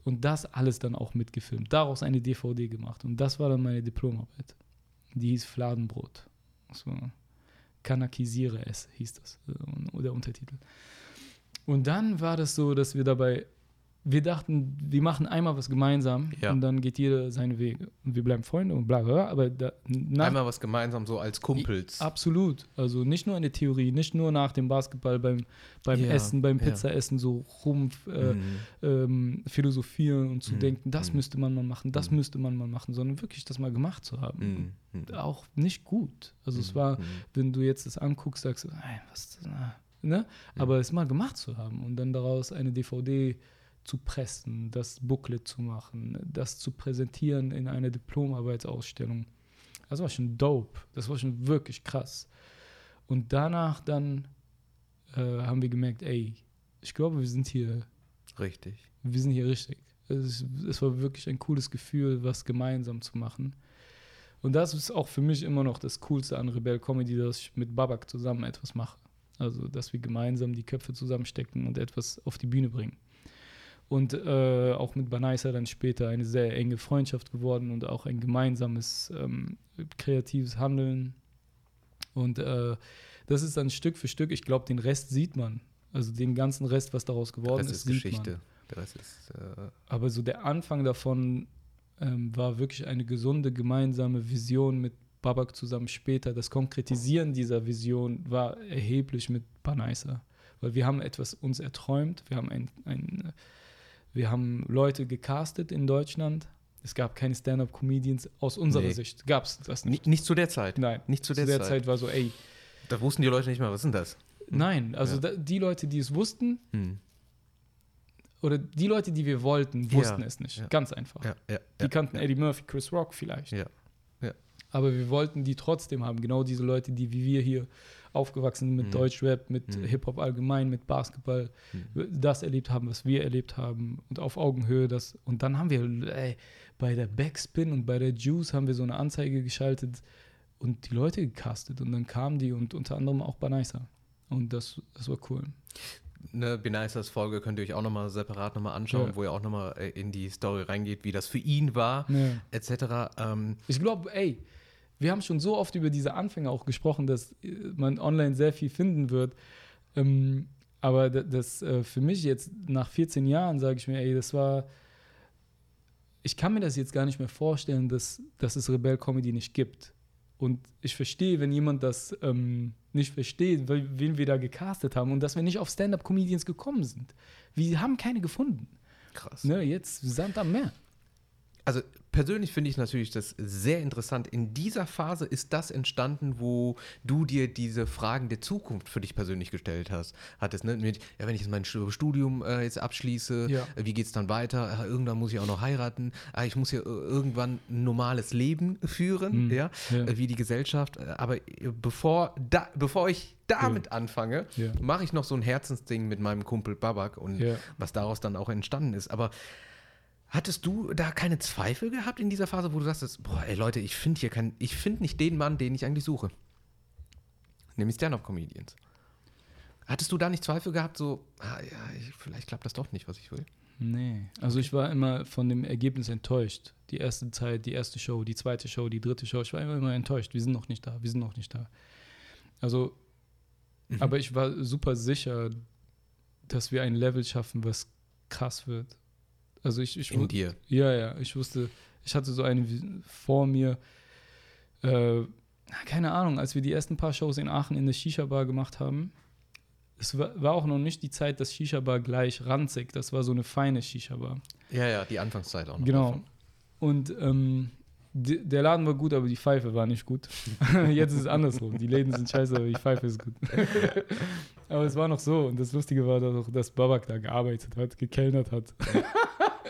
Und das alles dann auch mitgefilmt. Daraus eine DVD gemacht. Und das war dann meine Diplomarbeit. Die hieß Fladenbrot. So. Kanakisiere es, hieß das, äh, der Untertitel. Und dann war das so, dass wir dabei, wir dachten, wir machen einmal was gemeinsam Ja. und dann geht jeder seine Wege. Und wir bleiben Freunde und bla bla, bla aber da, nach, Einmal was gemeinsam so als Kumpels. Absolut. Also nicht nur in der Theorie, nicht nur nach dem Basketball, beim, beim Ja, Essen, beim. Pizzaessen so rum äh, Mhm. ähm, philosophieren und zu Mhm. denken, das Mhm. müsste man mal machen, das Mhm. müsste man mal machen, sondern wirklich das mal gemacht zu haben. Mhm. Auch nicht gut. Also es war, wenn du jetzt das anguckst, sagst du, "Ey, was ist das? Ah", Ne? Aber es mal gemacht zu haben und dann daraus eine DVD zu pressen, das Booklet zu machen, das zu präsentieren in einer Diplomarbeitsausstellung. Das war schon dope. Das war schon wirklich krass. Und danach dann äh, haben wir gemerkt, ey, ich glaube, wir sind hier, Richtig. wir sind hier richtig. Es, es war wirklich ein cooles Gefühl, was gemeinsam zu machen. Und das ist auch für mich immer noch das Coolste an Rebell Comedy, dass ich mit Babak zusammen etwas mache. Also, dass wir gemeinsam die Köpfe zusammenstecken und etwas auf die Bühne bringen. Und äh, auch mit Banaisa dann später eine sehr enge Freundschaft geworden und auch ein gemeinsames ähm, kreatives Handeln. Und äh, das ist dann Stück für Stück, ich glaube, den Rest sieht man. Also den ganzen Rest, was daraus geworden Das ist, ist sieht Geschichte. man. Der Rest ist. Äh, Aber so der Anfang davon ähm, war wirklich eine gesunde gemeinsame Vision mit Babak zusammen später. Das Konkretisieren dieser Vision war erheblich mit Banaisa. Weil wir haben etwas uns erträumt. Wir haben, ein, ein, wir haben Leute gecastet in Deutschland. Es gab keine Stand-up-Comedians aus unserer Nee. Sicht. Gab es das nicht. nicht, nicht zu der Zeit. Nein. Nicht zu Zu der, der Zeit. Zeit war so, ey, Da wussten die Leute nicht mal, was denn das? nein. Also Ja. da, die Leute, die es wussten, Hm. oder die Leute, die wir wollten, wussten Ja, es nicht. ja. Ganz einfach. Die kannten. Eddie Murphy, Chris Rock vielleicht. Ja. Aber wir wollten die trotzdem haben. Genau diese Leute, die wie wir hier aufgewachsen mit Mhm. Deutschrap, mit Mhm. Hip-Hop allgemein, mit Basketball, Mhm. das erlebt haben, was wir erlebt haben und auf Augenhöhe das. Und dann haben wir ey, bei der Backspin und bei der Juice haben wir so eine Anzeige geschaltet und die Leute gecastet. Und dann kamen die und unter anderem auch Banaisa. Und das, das war cool. Eine Benicers Folge könnt ihr euch auch nochmal separat nochmal anschauen, Ja. wo ihr auch nochmal äh, in die Story reingeht, wie das für ihn war, Ja. etc. Ähm, Ich glaube, ey, wir haben schon so oft über diese Anfänge auch gesprochen, dass äh, man online sehr viel finden wird. Ähm, aber da- das äh, für mich jetzt nach 14 Jahren sage ich mir, ey, das war. Ich kann mir das jetzt gar nicht mehr vorstellen, dass, dass es Rebell Comedy nicht gibt. Und ich verstehe, wenn jemand das ähm, nicht versteht, wen wir da gecastet haben und dass wir nicht auf Stand-up-Comedians gekommen sind. Wir haben keine gefunden. krass. Ne, jetzt Sand am Meer. Also persönlich finde ich natürlich das sehr interessant. In dieser Phase ist das entstanden, wo du dir diese Fragen der Zukunft für dich persönlich gestellt hast. Hattest, ne? Mit, ja, wenn ich jetzt mein Studium äh, jetzt abschließe, Ja. äh, wie geht es dann weiter? Äh, irgendwann muss ich auch noch heiraten. Äh, ich muss ja äh, irgendwann ein normales Leben führen, Mhm. ja. Äh, wie die Gesellschaft. Äh, Aber bevor, da, bevor ich damit anfange, Ja. mache ich noch so ein Herzensding mit meinem Kumpel Babak und was daraus dann auch entstanden ist. Aber hattest du da keine Zweifel gehabt in dieser Phase, wo du sagst, boah, ey Leute, ich finde hier kein, ich finde nicht den Mann, den ich eigentlich suche? Nämlich Stand-Up-Comedians. Hattest du da nicht Zweifel gehabt, so, ah, ja, ich, vielleicht klappt das doch nicht, was ich will? Nee, also ich war immer von dem Ergebnis enttäuscht. Die erste Zeit, die erste Show, die zweite Show, die dritte Show, ich war immer, immer enttäuscht. Wir sind noch nicht da, wir sind noch nicht da. Also, Mhm. aber ich war super sicher, dass wir ein Level schaffen, was krass wird. Also ich, ich In dir. ja, ja, ich wusste, ich hatte so eine vor mir, äh, keine Ahnung, als wir die ersten paar Shows in Aachen in der Shisha-Bar gemacht haben, es war, war auch noch nicht die Zeit, dass Shisha-Bar gleich ranzig, das war so eine feine Shisha-Bar. Ja, ja, die Anfangszeit auch noch. Genau. davon. Und ähm, die, der Laden war gut, aber die Pfeife war nicht gut. Jetzt ist es andersrum. Die Läden sind scheiße, aber die Pfeife ist gut. aber es war noch so. Und das Lustige war doch, dass Babak da gearbeitet hat, gekellnert hat.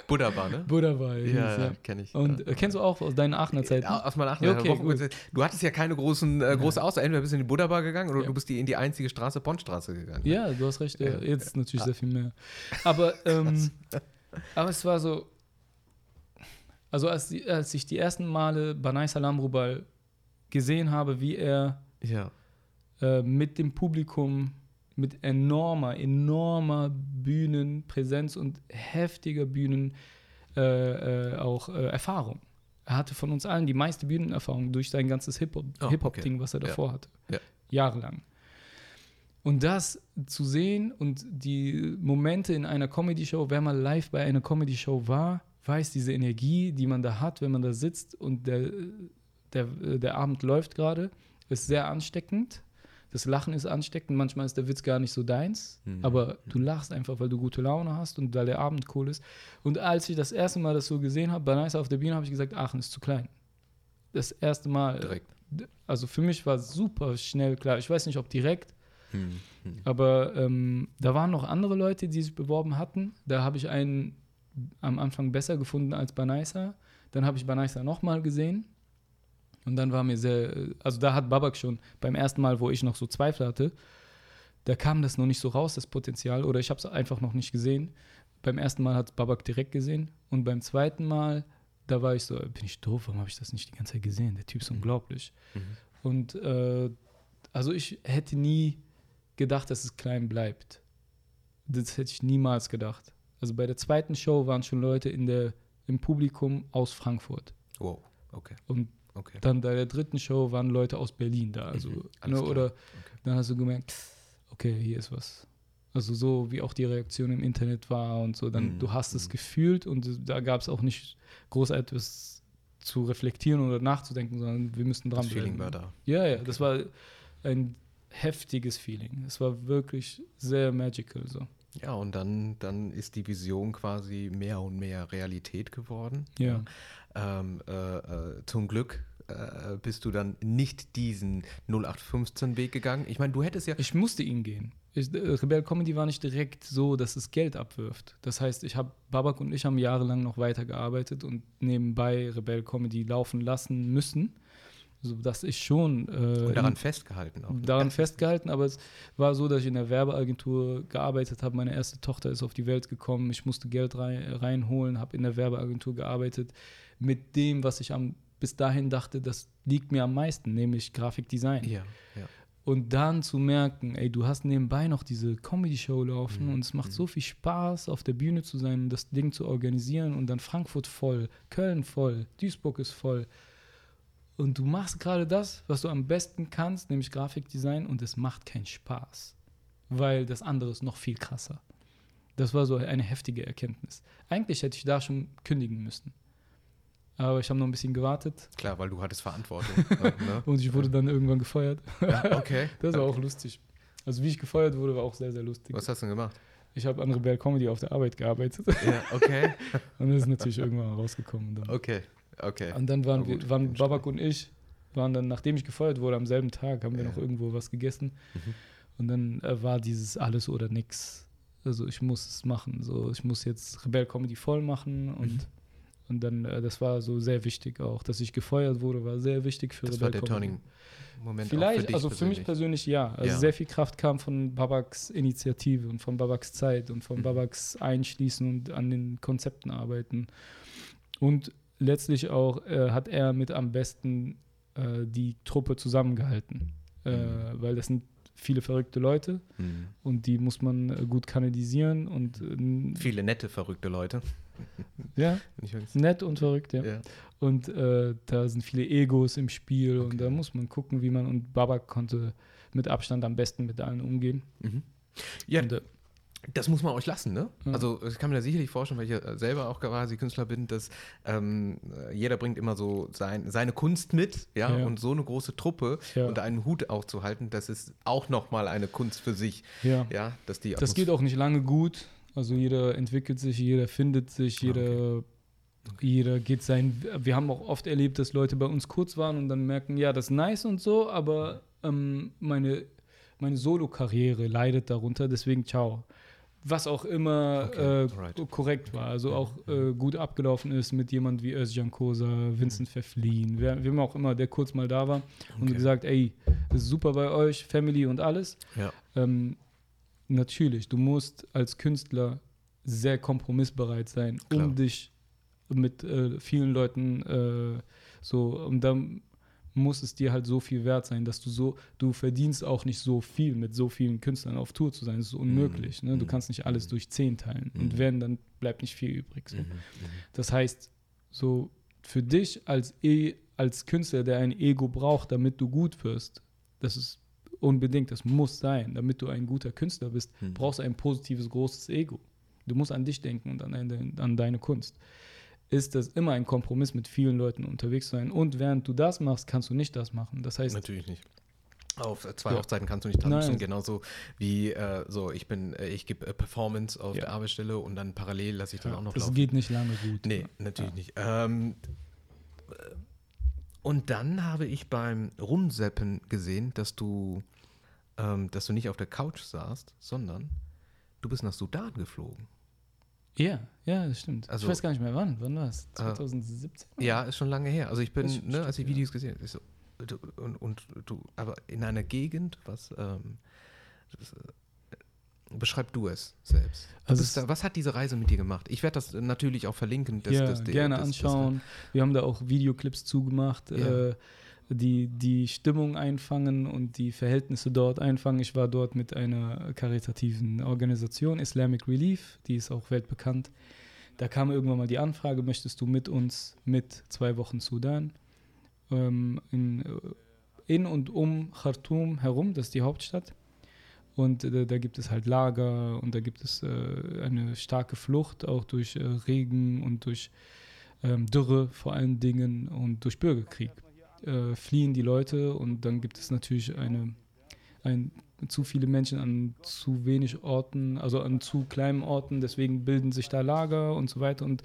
Buddha Bar, ne? Buddha war Ja, ja, kenne ich. Und ja. äh, kennst du auch aus deinen Aachener Zeiten? Ja, aus meiner Aachener okay, Woche. gut. Du hattest ja keine großen, äh, große Auswahl. Entweder bist du in die Buddha Bar gegangen oder du bist die in die einzige Straße, Bondstraße gegangen. Ja, du hast recht. Ja. Jetzt natürlich sehr viel mehr. Aber, ähm, aber es war so. Also, als, als ich die ersten Male Banai Salam Rubal gesehen habe, wie er Ja. äh, mit dem Publikum, mit enormer, enormer Bühnenpräsenz und heftiger Bühnen äh, äh, auch äh, Erfahrung. Er hatte von uns allen die meiste Bühnenerfahrung durch sein ganzes Oh, Hip-Hop-Ding, okay. was er Ja. davor hatte. Ja. Jahrelang. Und das zu sehen und die Momente in einer Comedy-Show, wer mal live bei einer Comedy-Show war, weiß diese Energie, die man da hat, wenn man da sitzt und der, der, der Abend läuft gerade, ist sehr ansteckend. Das Lachen ist ansteckend. Manchmal ist der Witz gar nicht so deins, Mhm. aber du lachst einfach, weil du gute Laune hast und weil der Abend cool ist. Und als ich das erste Mal das so gesehen habe, bei Nice auf der Bühne, habe ich gesagt, Aachen ist zu klein. Das erste Mal. Direkt. Also für mich war es super schnell klar. Ich weiß nicht, ob direkt, Hm. Hm. aber ähm, da waren noch andere Leute, die sich beworben hatten. Da habe ich einen am Anfang besser gefunden als Banaisa. Dann habe ich Banaisa nochmal gesehen. Und dann war mir sehr, also da hat Babak schon beim ersten Mal, wo ich noch so Zweifel hatte, da kam das noch nicht so raus, das Potenzial, oder ich habe es einfach noch nicht gesehen. Beim ersten Mal hat Babak direkt gesehen und beim zweiten Mal, da war ich so, bin ich doof, warum habe ich das nicht die ganze Zeit gesehen? Der Typ ist unglaublich. Mhm. Und äh, also ich hätte nie gedacht, dass es klein bleibt. Das hätte ich niemals gedacht. Also bei der zweiten Show waren schon Leute in der, im Publikum aus Frankfurt. Wow, okay. Und okay. dann bei der dritten Show waren Leute aus Berlin da. Also, Mhm, ne, oder dann hast du gemerkt, okay, hier ist was. Also so wie auch die Reaktion im Internet war und so, dann Mhm, du hast es mhm. gefühlt und da gab es auch nicht groß etwas zu reflektieren oder nachzudenken, sondern wir müssten dran Das Feeling war da. Ja, ja, das war ein heftiges Feeling. Es war wirklich sehr magical so. Ja, und dann, dann ist die Vision quasi mehr und mehr Realität geworden. Ja. Ähm, äh, äh, zum Glück äh, bist du dann nicht diesen 0815-Weg gegangen. Ich meine, du hättest ja. Ich musste ihn gehen. Ich, äh, Rebel Comedy war nicht direkt so, dass es Geld abwirft. Das heißt, ich habe Babak und ich haben jahrelang noch weitergearbeitet und nebenbei Rebel Comedy laufen lassen müssen, so dass ich schon äh, Und daran festgehalten auch. ne? daran festgehalten, aber es war so, dass ich in der Werbeagentur gearbeitet habe. Meine erste Tochter ist auf die Welt gekommen. Ich musste Geld rein, reinholen, habe in der Werbeagentur gearbeitet mit dem, was ich am, bis dahin dachte, das liegt mir am meisten, nämlich Grafikdesign. Ja, ja. Und dann zu merken, ey, du hast nebenbei noch diese Comedy-Show laufen Mhm, und es macht mhm. so viel Spaß, auf der Bühne zu sein und das Ding zu organisieren und dann Frankfurt voll, Köln voll, Duisburg ist voll. Und du machst gerade das, was du am besten kannst, nämlich Grafikdesign und es macht keinen Spaß, weil das andere ist noch viel krasser. Das war so eine heftige Erkenntnis. Eigentlich hätte ich da schon kündigen müssen. Aber ich habe noch ein bisschen gewartet Klar, weil du hattest Verantwortung. ne? und ich wurde dann irgendwann gefeuert. ja, okay. Das war auch lustig. Also wie ich gefeuert wurde, war auch sehr, sehr lustig. Was hast du denn gemacht? Ich habe an Rebel Comedy auf der Arbeit gearbeitet Ja, okay. und das ist natürlich irgendwann rausgekommen. Dann, Okay. Okay. Und dann waren, wir, waren. Babak und ich, waren dann, nachdem ich gefeuert wurde, am selben Tag, haben wir Ja. noch irgendwo was gegessen. Mhm. Und dann äh, war dieses alles oder nix. Also ich muss es machen. So, ich muss jetzt Rebell Comedy voll machen und, Mhm. Und dann, äh, das war so sehr wichtig auch. Dass ich gefeuert wurde, war sehr wichtig für Das war der. Turning-Moment auch Vielleicht, für dich also für mich persönlich. ja. Also Ja. sehr viel Kraft kam von Babaks Initiative und von Babaks Zeit und von Mhm. Babaks Einschließen und an den Konzepten arbeiten. Und letztlich auch äh, hat er mit am besten äh, die Truppe zusammengehalten. Äh, Mhm. weil das sind viele verrückte Leute Mhm. und die muss man äh, gut kanalisieren und Viele nette, verrückte Leute. Ja, nett und verrückt, ja. Ja. Und äh, da sind viele Egos im Spiel Okay. und da muss man gucken, wie man und Babak konnte mit Abstand am besten mit allen umgehen. Mhm. Ja, Und, äh, Das muss man euch lassen, ne? Ja. Also ich kann mir da sicherlich vorstellen, weil ich ja äh, selber auch quasi Künstler bin, dass ähm, äh, jeder bringt immer so sein, seine Kunst mit, ja? Ja. und so eine große Truppe Ja. unter einen Hut aufzuhalten, das ist auch nochmal eine Kunst für sich, ja. ja, dass die Das geht auch nicht lange gut. Also jeder entwickelt sich, jeder findet sich, Ah, jeder, jeder geht sein. Wir haben auch oft erlebt, dass Leute bei uns kurz waren und dann merken, ja, das ist nice und so, aber ähm, meine, meine Solo-Karriere leidet darunter, deswegen ciao. Was auch immer Okay, äh, alright. korrekt war, also auch äh, gut abgelaufen ist mit jemand wie Özcan Kosa, Vincent Verfliehen, wer, wem auch immer, der kurz mal da war und Okay. gesagt, ey, das ist super bei euch, Family und alles. Ja. Ähm, natürlich, du musst als Künstler sehr kompromissbereit sein, Klar. um dich mit äh, vielen Leuten äh, so, und dann muss es dir halt so viel wert sein, dass du so, du verdienst auch nicht so viel mit so vielen Künstlern auf Tour zu sein. Das ist unmöglich. Ne? Du Mhm. kannst nicht alles Mhm. durch zehn teilen. Mhm. Und wenn, dann bleibt nicht viel übrig. So. Mhm. Mhm. Das heißt, so für dich als, e als Künstler, der ein Ego braucht, damit du gut wirst, das ist unbedingt, das muss sein, damit du ein guter Künstler bist, Mhm. brauchst du ein positives, großes Ego. Du musst an dich denken und an, eine, an deine Kunst. Ist das immer ein Kompromiss mit vielen Leuten unterwegs sein und während du das machst, kannst du nicht das machen. Das heißt, Natürlich nicht. Auf zwei Ja. Hochzeiten kannst du nicht tanzen, Nein. genauso wie äh, so, ich bin, äh, ich gebe äh, Performance auf Ja. der Arbeitsstelle und dann parallel lasse ich das auch noch das laufen. geht nicht lange gut. Nee, natürlich Ja. nicht. Ähm, äh, und dann habe ich beim Rumseppen gesehen, dass du, ähm, dass du nicht auf der Couch saßt, sondern du bist nach Sudan geflogen. Ja, ja, das stimmt. Also- ich weiß gar nicht mehr wann. Wann war es? Äh, 2017? Ja, ist schon lange her. Also ich bin, ne, als ich stimmt, Videos gesehen habe, so, und, und du, aber in einer Gegend, was, ähm, das, äh, beschreib du es selbst. Du Also da, was hat diese Reise mit dir gemacht? Ich werde das natürlich auch verlinken. dass- ja, dass die- gerne anschauen. Wir haben da auch Videoclips zugemacht, Ja. äh, die die Stimmung einfangen und die Verhältnisse dort einfangen. Ich war dort mit einer karitativen Organisation, Islamic Relief, die ist auch weltbekannt. Da kam irgendwann mal die Anfrage, möchtest du mit uns mit zwei Wochen Sudan ähm, in, äh, in und um Khartoum herum, das ist die Hauptstadt. Und äh, da gibt es halt Lager und da gibt es äh, eine starke Flucht, auch durch äh, Regen und durch ähm, Dürre vor allen Dingen und durch Bürgerkrieg. Äh, fliehen die Leute und dann gibt es natürlich eine, ein, zu viele Menschen an zu wenig Orten, also an zu kleinen Orten, deswegen bilden sich da Lager und so weiter. Und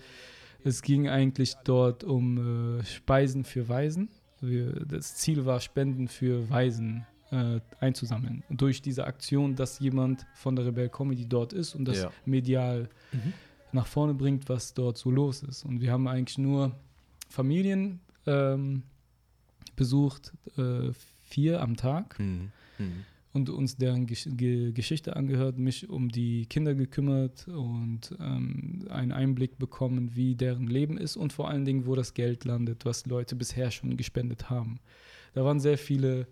es ging eigentlich dort um äh, Speisen für Waisen. Wir, das Ziel war, Spenden für Waisen äh, einzusammeln. Und durch diese Aktion, dass jemand von der Rebel Comedy dort ist und das Ja. medial Mhm. nach vorne bringt, was dort so los ist. Und wir haben eigentlich nur Familien ähm, besucht, äh, vier am Tag Mhm. Mhm. und uns deren Gesch Ge Geschichte angehört, mich um die Kinder gekümmert und ähm, einen Einblick bekommen, wie deren Leben ist und vor allen Dingen, wo das Geld landet, was Leute bisher schon gespendet haben. Da waren sehr viele,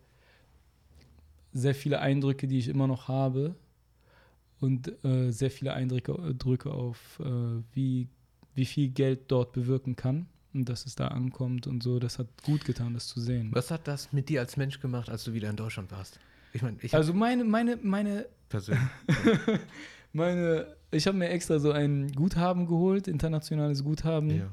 sehr viele Eindrücke, die ich immer noch habe und äh, sehr viele Eindrücke Drücke auf, äh, wie, wie viel Geld dort bewirken kann und dass es da ankommt und so. Das hat gut getan, das zu sehen. Was hat das mit dir als Mensch gemacht, als du wieder in Deutschland warst? Ich meine, ich Also meine, meine, meine persönlich. Meine, ich habe mir extra so ein Guthaben geholt, internationales Guthaben, ja.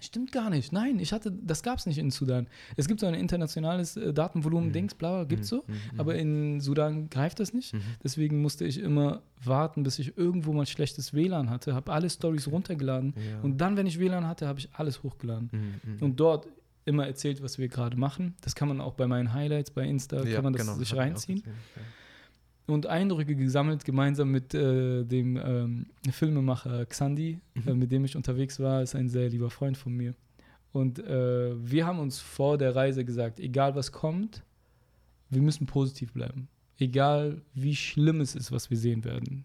Stimmt gar nicht. Nein, ich hatte, das gab es nicht in Sudan. Es gibt so ein internationales äh, Datenvolumen-Dings, bla, bla, gibt's so. Mhm. Aber in Sudan greift das nicht. Mhm. Deswegen musste ich immer warten, bis ich irgendwo mal schlechtes WLAN hatte, habe alle Stories runtergeladen. Ja. Und dann, wenn ich WLAN hatte, habe ich alles hochgeladen. Mhm, mhm. Und dort immer erzählt, was wir gerade machen. Das kann man auch bei meinen Highlights bei Insta, Ja, kann man das genau, sich reinziehen. ja. Und Eindrücke gesammelt, gemeinsam mit äh, dem ähm, Filmemacher Xandi, Mhm. äh, mit dem ich unterwegs war, ist ein sehr lieber Freund von mir. Und äh, wir haben uns vor der Reise gesagt, egal was kommt, wir müssen positiv bleiben. Egal wie schlimm es ist, was wir sehen werden.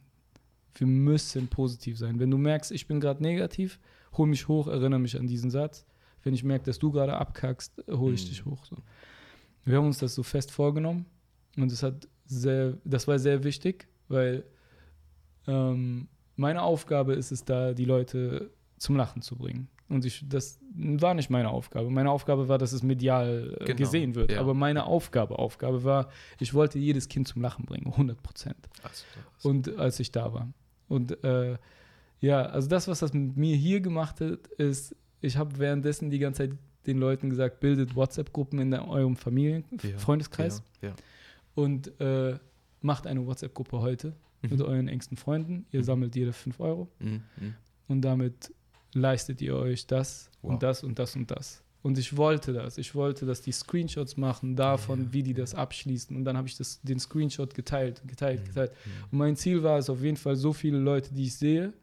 Wir müssen positiv sein. Wenn du merkst, ich bin gerade negativ, hol mich hoch, erinnere mich an diesen Satz. Wenn ich merke, dass du gerade abkackst, hole ich Mhm. dich hoch. So. Wir haben uns das so fest vorgenommen und das hat sehr, das war sehr wichtig, weil ähm, meine Aufgabe ist es da, die Leute zum Lachen zu bringen. Und ich, das war nicht meine Aufgabe. Meine Aufgabe war, dass es medial äh, Genau, gesehen wird. ja. Aber meine Aufgabe, Aufgabe war, ich wollte jedes Kind zum Lachen bringen, 100 Prozent. So, Und als ich da war. Und äh, ja, also das, was das mit mir hier gemacht hat, ist, ich habe währenddessen die ganze Zeit den Leuten gesagt, bildet WhatsApp-Gruppen in eurem Familien, Ja, Freundeskreis ja. Und äh, macht eine WhatsApp-Gruppe heute mit Mhm. euren engsten Freunden. Ihr Mhm. sammelt jeder 5 Euro Mhm, mhm. und damit leistet ihr euch das Wow. und das und das und das. Und ich wollte das. Ich wollte, dass die Screenshots machen davon, Ja, wie die das abschließen. Und dann habe ich das, den Screenshot geteilt, geteilt, geteilt. Und mein Ziel war es auf jeden Fall, so viele Leute, die ich sehe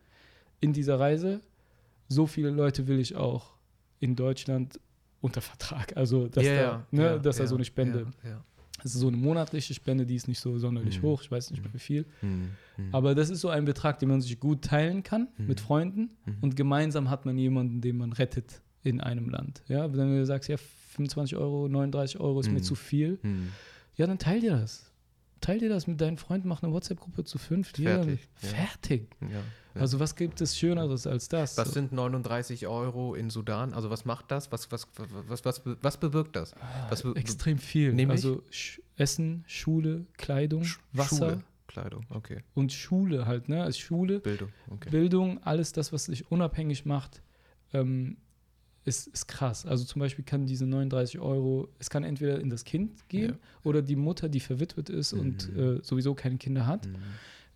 in dieser Reise, so viele Leute will ich auch in Deutschland unter Vertrag. Also, dass, Ja, da, ne, ja, dass da ja, so eine Spende, Das ist so eine monatliche Spende, die ist nicht so sonderlich Mhm. hoch, ich weiß nicht mehr Mhm. wie viel. Mhm, mhm. Aber das ist so ein Betrag, den man sich gut teilen kann Mhm. mit Freunden Mhm. und gemeinsam hat man jemanden, den man rettet in einem Land. Ja, wenn du sagst, ja, 25 Euro, 39 Euro ist mir zu viel, ja, dann teil dir das. Teil dir das mit deinen Freunden, mach eine WhatsApp-Gruppe zu fünf. Fertig, ja. Fertig. Ja, ja. Also was gibt es Schöneres als das? Was sind 39 Euro in Sudan? Also was macht das? Was, was, was, was, was bewirkt das? Ah, was be- extrem viel. Nämlich? Also Sch Essen, Schule, Kleidung, Sch- Wasser Schule, Kleidung, okay. und Schule halt, ne? Also Schule, Bildung, okay. Bildung, alles das, was dich unabhängig macht, ähm, ist, ist krass. Also zum Beispiel kann diese 39 Euro, es kann entweder in das Kind gehen Ja. oder die Mutter, die verwitwet ist und Mhm. äh, sowieso keine Kinder hat, Mhm.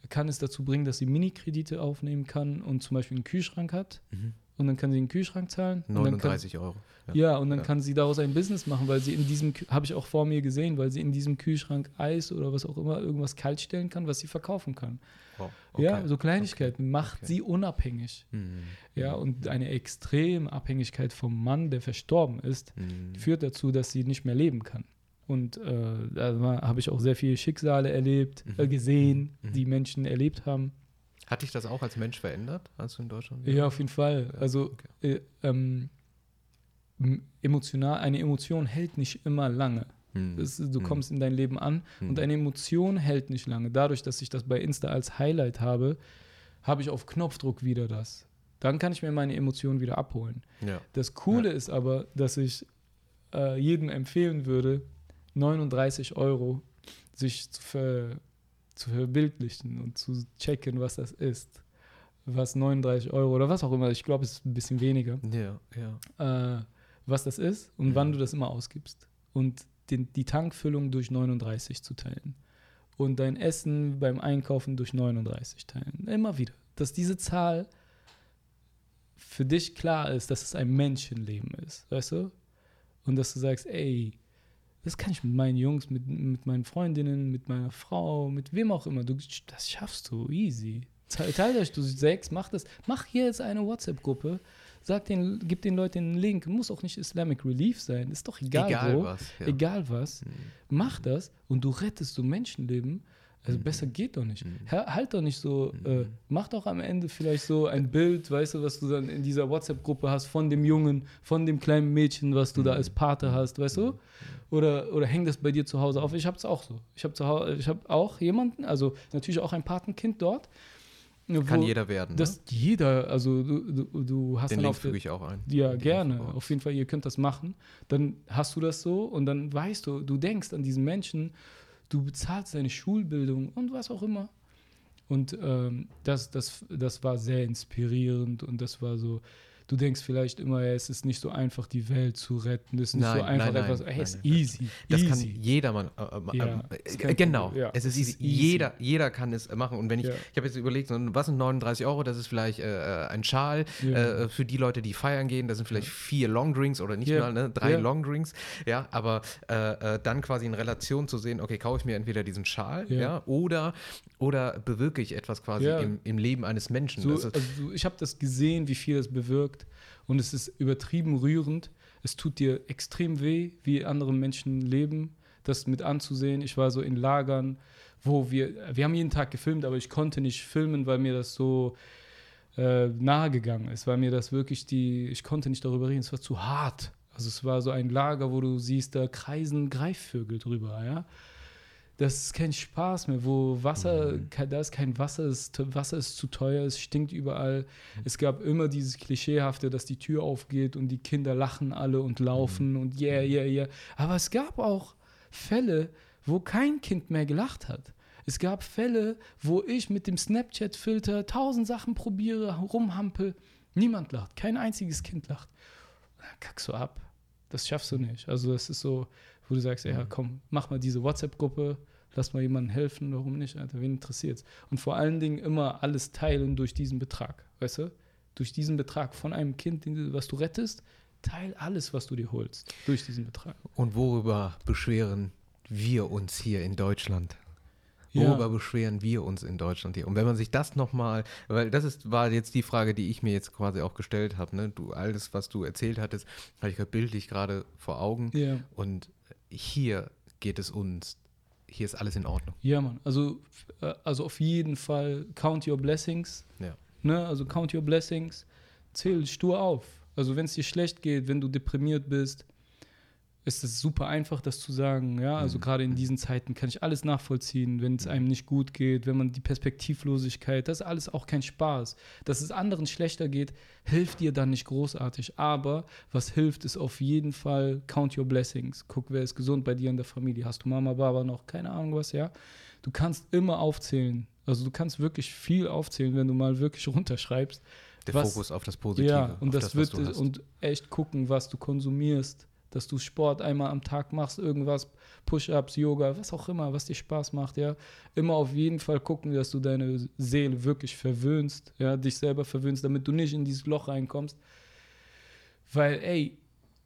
kann es dazu bringen, dass sie Mini-Kredite aufnehmen kann und zum Beispiel einen Kühlschrank hat Mhm. Und dann kann sie einen Kühlschrank zahlen. Und dann kann, 39 Euro. ja, und dann Ja. kann sie daraus ein Business machen, weil sie in diesem, habe ich auch vor mir gesehen, weil sie in diesem Kühlschrank Eis oder was auch immer irgendwas kalt stellen kann, was sie verkaufen kann. Wow. Ja, okay. so Kleinigkeiten macht Okay. sie unabhängig. Mhm. Ja, und eine extreme Abhängigkeit vom Mann, der verstorben ist, Mhm. führt dazu, dass sie nicht mehr leben kann. Und äh, da habe ich auch sehr viele Schicksale erlebt, Mhm. äh, gesehen, Mhm. die Menschen erlebt haben. Hat dich das auch als Mensch verändert, als du in Deutschland Ja, auf jeden Fall. Ja, Also okay. äh, ähm, emotional, eine Emotion hält nicht immer lange. Mhm. Das, du Mhm. kommst in dein Leben an Mhm. und eine Emotion hält nicht lange. Dadurch, dass ich das bei Insta als Highlight habe, habe ich auf Knopfdruck wieder das. Dann kann ich mir meine Emotionen wieder abholen. Ja. Das Coole ist aber, dass ich äh, jedem empfehlen würde, 39 Euro sich zu, ver, zu verbildlichen und zu checken, was das ist. Was 39 Euro oder was auch immer, ich glaube, es ist ein bisschen weniger, Ja, ja. äh, was das ist und Mhm. wann du das immer ausgibst. Und den, die Tankfüllung durch 39 zu teilen. Und dein Essen beim Einkaufen durch 39 teilen. Immer wieder. Dass diese Zahl für dich klar ist, dass es ein Menschenleben ist, weißt du? Und dass du sagst, ey, das kann ich mit meinen Jungs, mit, mit meinen Freundinnen, mit meiner Frau, mit wem auch immer. Du, das schaffst du easy. Te- Teilt euch du sechs, mach das. Mach hier jetzt eine WhatsApp-Gruppe. Sag den, gib den Leuten einen Link. Muss auch nicht Islamic Relief sein. Ist doch egal, Egal wo. was. Ja. Egal was. Mhm. Mach das und du rettest so Menschenleben. Also Mhm. besser geht doch nicht. Mhm. Ha- Halt doch nicht so, äh, Mhm. mach doch am Ende vielleicht so ein Bild, weißt du, was du dann in dieser WhatsApp-Gruppe hast von dem Jungen, von dem kleinen Mädchen, was du da Mhm. als Pate hast, weißt du? Oder, oder häng das bei dir zu Hause auf. Ich habe es auch so. Ich habe hab auch jemanden, also natürlich auch ein Patenkind dort. Kann jeder werden. Das ne? jeder, also du, du, du hast Den dann Link füge ich auch ein. ja, gerne. Auf jeden Fall, ihr könnt das machen. Dann hast du das so und dann weißt du, du denkst an diesen Menschen, du bezahlst deine Schulbildung und was auch immer. Und ähm, das, das, das war sehr inspirierend und das war so, du denkst vielleicht immer, ja, es ist nicht so einfach, die Welt zu retten. Es ist nicht Nein, so einfach, nein, etwas, nein, hey, nein, es ist easy. Das easy. kann jedermann. Äh, äh, Ja, äh, ist äh, kein genau. Ja, es ist easy. easy. Jeder, jeder kann es machen. Und wenn ich, ich habe jetzt überlegt, so, was sind 39 Euro? Das ist vielleicht äh, äh, ein Schal äh, für die Leute, die feiern gehen. Das sind vielleicht vier Longdrinks oder nicht mal, ne? drei. Longdrinks. Ja, aber äh, äh, dann quasi in Relation zu sehen, okay, kaufe ich mir entweder diesen Schal, ja, oder, oder bewirke ich etwas quasi im, im Leben eines Menschen. So, also du- ich habe das gesehen, wie viel es bewirkt und es ist übertrieben rührend. Es tut dir extrem weh, wie andere Menschen leben, das mit anzusehen. Ich war so in Lagern, wo wir, wir haben jeden Tag gefilmt, aber ich konnte nicht filmen, weil mir das so äh, nahe gegangen ist, weil mir das wirklich die, ich konnte nicht darüber reden, es war zu hart. Also es war so ein Lager, wo du siehst, da kreisen Greifvögel drüber, ja. Das ist kein Spaß mehr, wo Wasser, Mhm. da ist kein Wasser, es, Wasser ist zu teuer, es stinkt überall. Es gab immer dieses Klischeehafte, dass die Tür aufgeht und die Kinder lachen alle und laufen Mhm. und yeah, yeah, yeah. Aber es gab auch Fälle, wo kein Kind mehr gelacht hat. Es gab Fälle, wo ich mit dem Snapchat-Filter tausend Sachen probiere, rumhampel. Niemand lacht, kein einziges Kind lacht. Kackst du ab. Das schaffst du nicht. Also das ist so, wo du sagst, ja komm, mach mal diese WhatsApp-Gruppe, lass mal jemandem helfen, warum nicht, Alter, wen interessiert's? Und vor allen Dingen immer alles teilen durch diesen Betrag, weißt du? Durch diesen Betrag von einem Kind, den was du rettest, teil alles, was du dir holst, durch diesen Betrag. und worüber beschweren wir uns hier in Deutschland? Ja. Worüber beschweren wir uns in Deutschland hier? Und wenn man sich das nochmal, weil das ist, war jetzt die Frage, die ich mir jetzt quasi auch gestellt habe, ne? Du, alles, was du erzählt hattest, habe ich gerade bildlich gerade vor Augen. Ja. Und hier geht es uns, hier ist alles in Ordnung. Ja, Mann. Also, äh, also auf jeden Fall count your blessings. Ja. Ne? Also count your blessings. Zähl stur auf. Also wenn es dir schlecht geht, wenn du deprimiert bist, ist es super einfach, das zu sagen. Ja, also Mhm. gerade in diesen Zeiten kann ich alles nachvollziehen, wenn es einem nicht gut geht, wenn man die Perspektivlosigkeit, das ist alles auch kein Spaß. Dass es anderen schlechter geht, hilft dir dann nicht großartig. Aber was hilft, ist auf jeden Fall count your blessings. Guck, wer ist gesund bei dir in der Familie. Hast du Mama, Baba noch? Keine Ahnung was, ja. Du kannst immer aufzählen. Also du kannst wirklich viel aufzählen, wenn du mal wirklich runterschreibst. Der Was- Fokus auf das Positive. Ja, und das, was wird und echt gucken, was du konsumierst, dass du Sport einmal am Tag machst, irgendwas, Push-ups, Yoga, was auch immer, was dir Spaß macht, ja. Immer auf jeden Fall gucken, dass du deine Seele wirklich verwöhnst, ja, dich selber verwöhnst, damit du nicht in dieses Loch reinkommst. Weil, ey,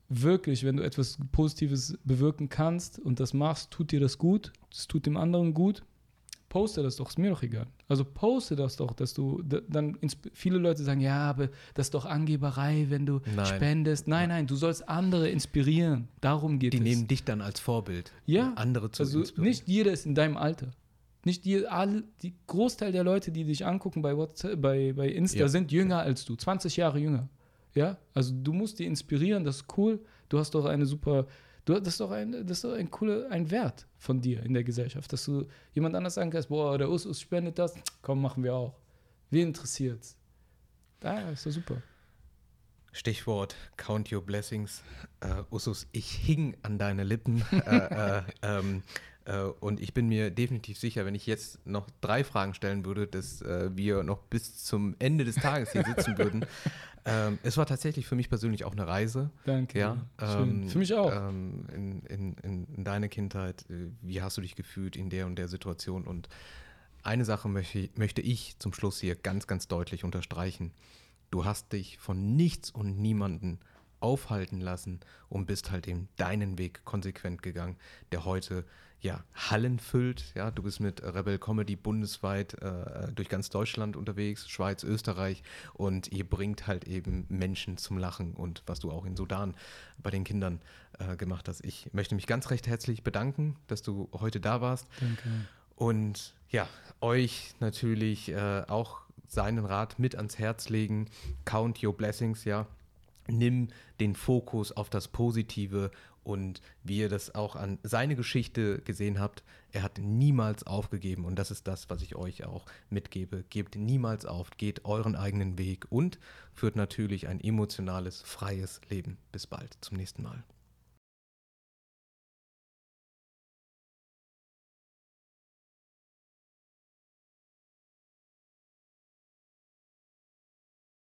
wirklich, wenn du etwas Positives bewirken kannst und das machst, tut dir das gut, es tut dem anderen gut, poste das doch, ist mir doch egal. Also poste das doch, dass du dann viele Leute sagen, ja, aber das ist doch Angeberei, wenn du Nein. spendest. Nein, nein, du sollst andere inspirieren. Darum geht Die es. nehmen dich dann als Vorbild, Ja, andere zu also inspirieren. nicht jeder ist in deinem Alter. Nicht die, alle, die Großteil der Leute, die dich angucken bei WhatsApp, bei, bei Insta, Ja. sind jünger als du, 20 Jahre jünger. Ja, also du musst die inspirieren, das ist cool. Du hast doch eine super, du das ist doch ein, das ist doch ein cooler, ein Wert von dir in der Gesellschaft, dass du jemand anders sagen kannst, boah, der Usus spendet das, komm, machen wir auch. Wen interessiert's? Ah, ist doch super. Stichwort Count Your Blessings. Äh, Usus, ich hing an deine Lippen. äh, ähm, äh, und ich bin mir definitiv sicher, wenn ich jetzt noch drei Fragen stellen würde, dass äh, wir noch bis zum Ende des Tages hier sitzen würden. Ähm, es war tatsächlich für mich persönlich auch eine Reise. Danke. Ja, Schön. ähm, Für mich auch. Ähm, in, in, in, in deine Kindheit, äh, wie hast du dich gefühlt in der und der Situation? Und eine Sache möchte, möchte ich zum Schluss hier ganz, ganz deutlich unterstreichen. Du hast dich von nichts und niemanden aufhalten lassen und bist halt eben deinen Weg konsequent gegangen, der heute ja Hallen füllt. Ja, du bist mit Rebel Comedy bundesweit äh, durch ganz Deutschland unterwegs, Schweiz, Österreich und ihr bringt halt eben Menschen zum Lachen und was du auch in Sudan bei den Kindern äh, gemacht hast. Ich möchte mich ganz recht herzlich bedanken, dass du heute da warst. Danke. Und ja, euch natürlich äh, auch seinen Rat mit ans Herz legen. Count your blessings, ja. Nimm den Fokus auf das Positive und wie ihr das auch an seine Geschichte gesehen habt, er hat niemals aufgegeben und das ist das, was ich euch auch mitgebe. Gebt niemals auf, geht euren eigenen Weg und führt natürlich ein emotionales, freies Leben. Bis bald, zum nächsten Mal.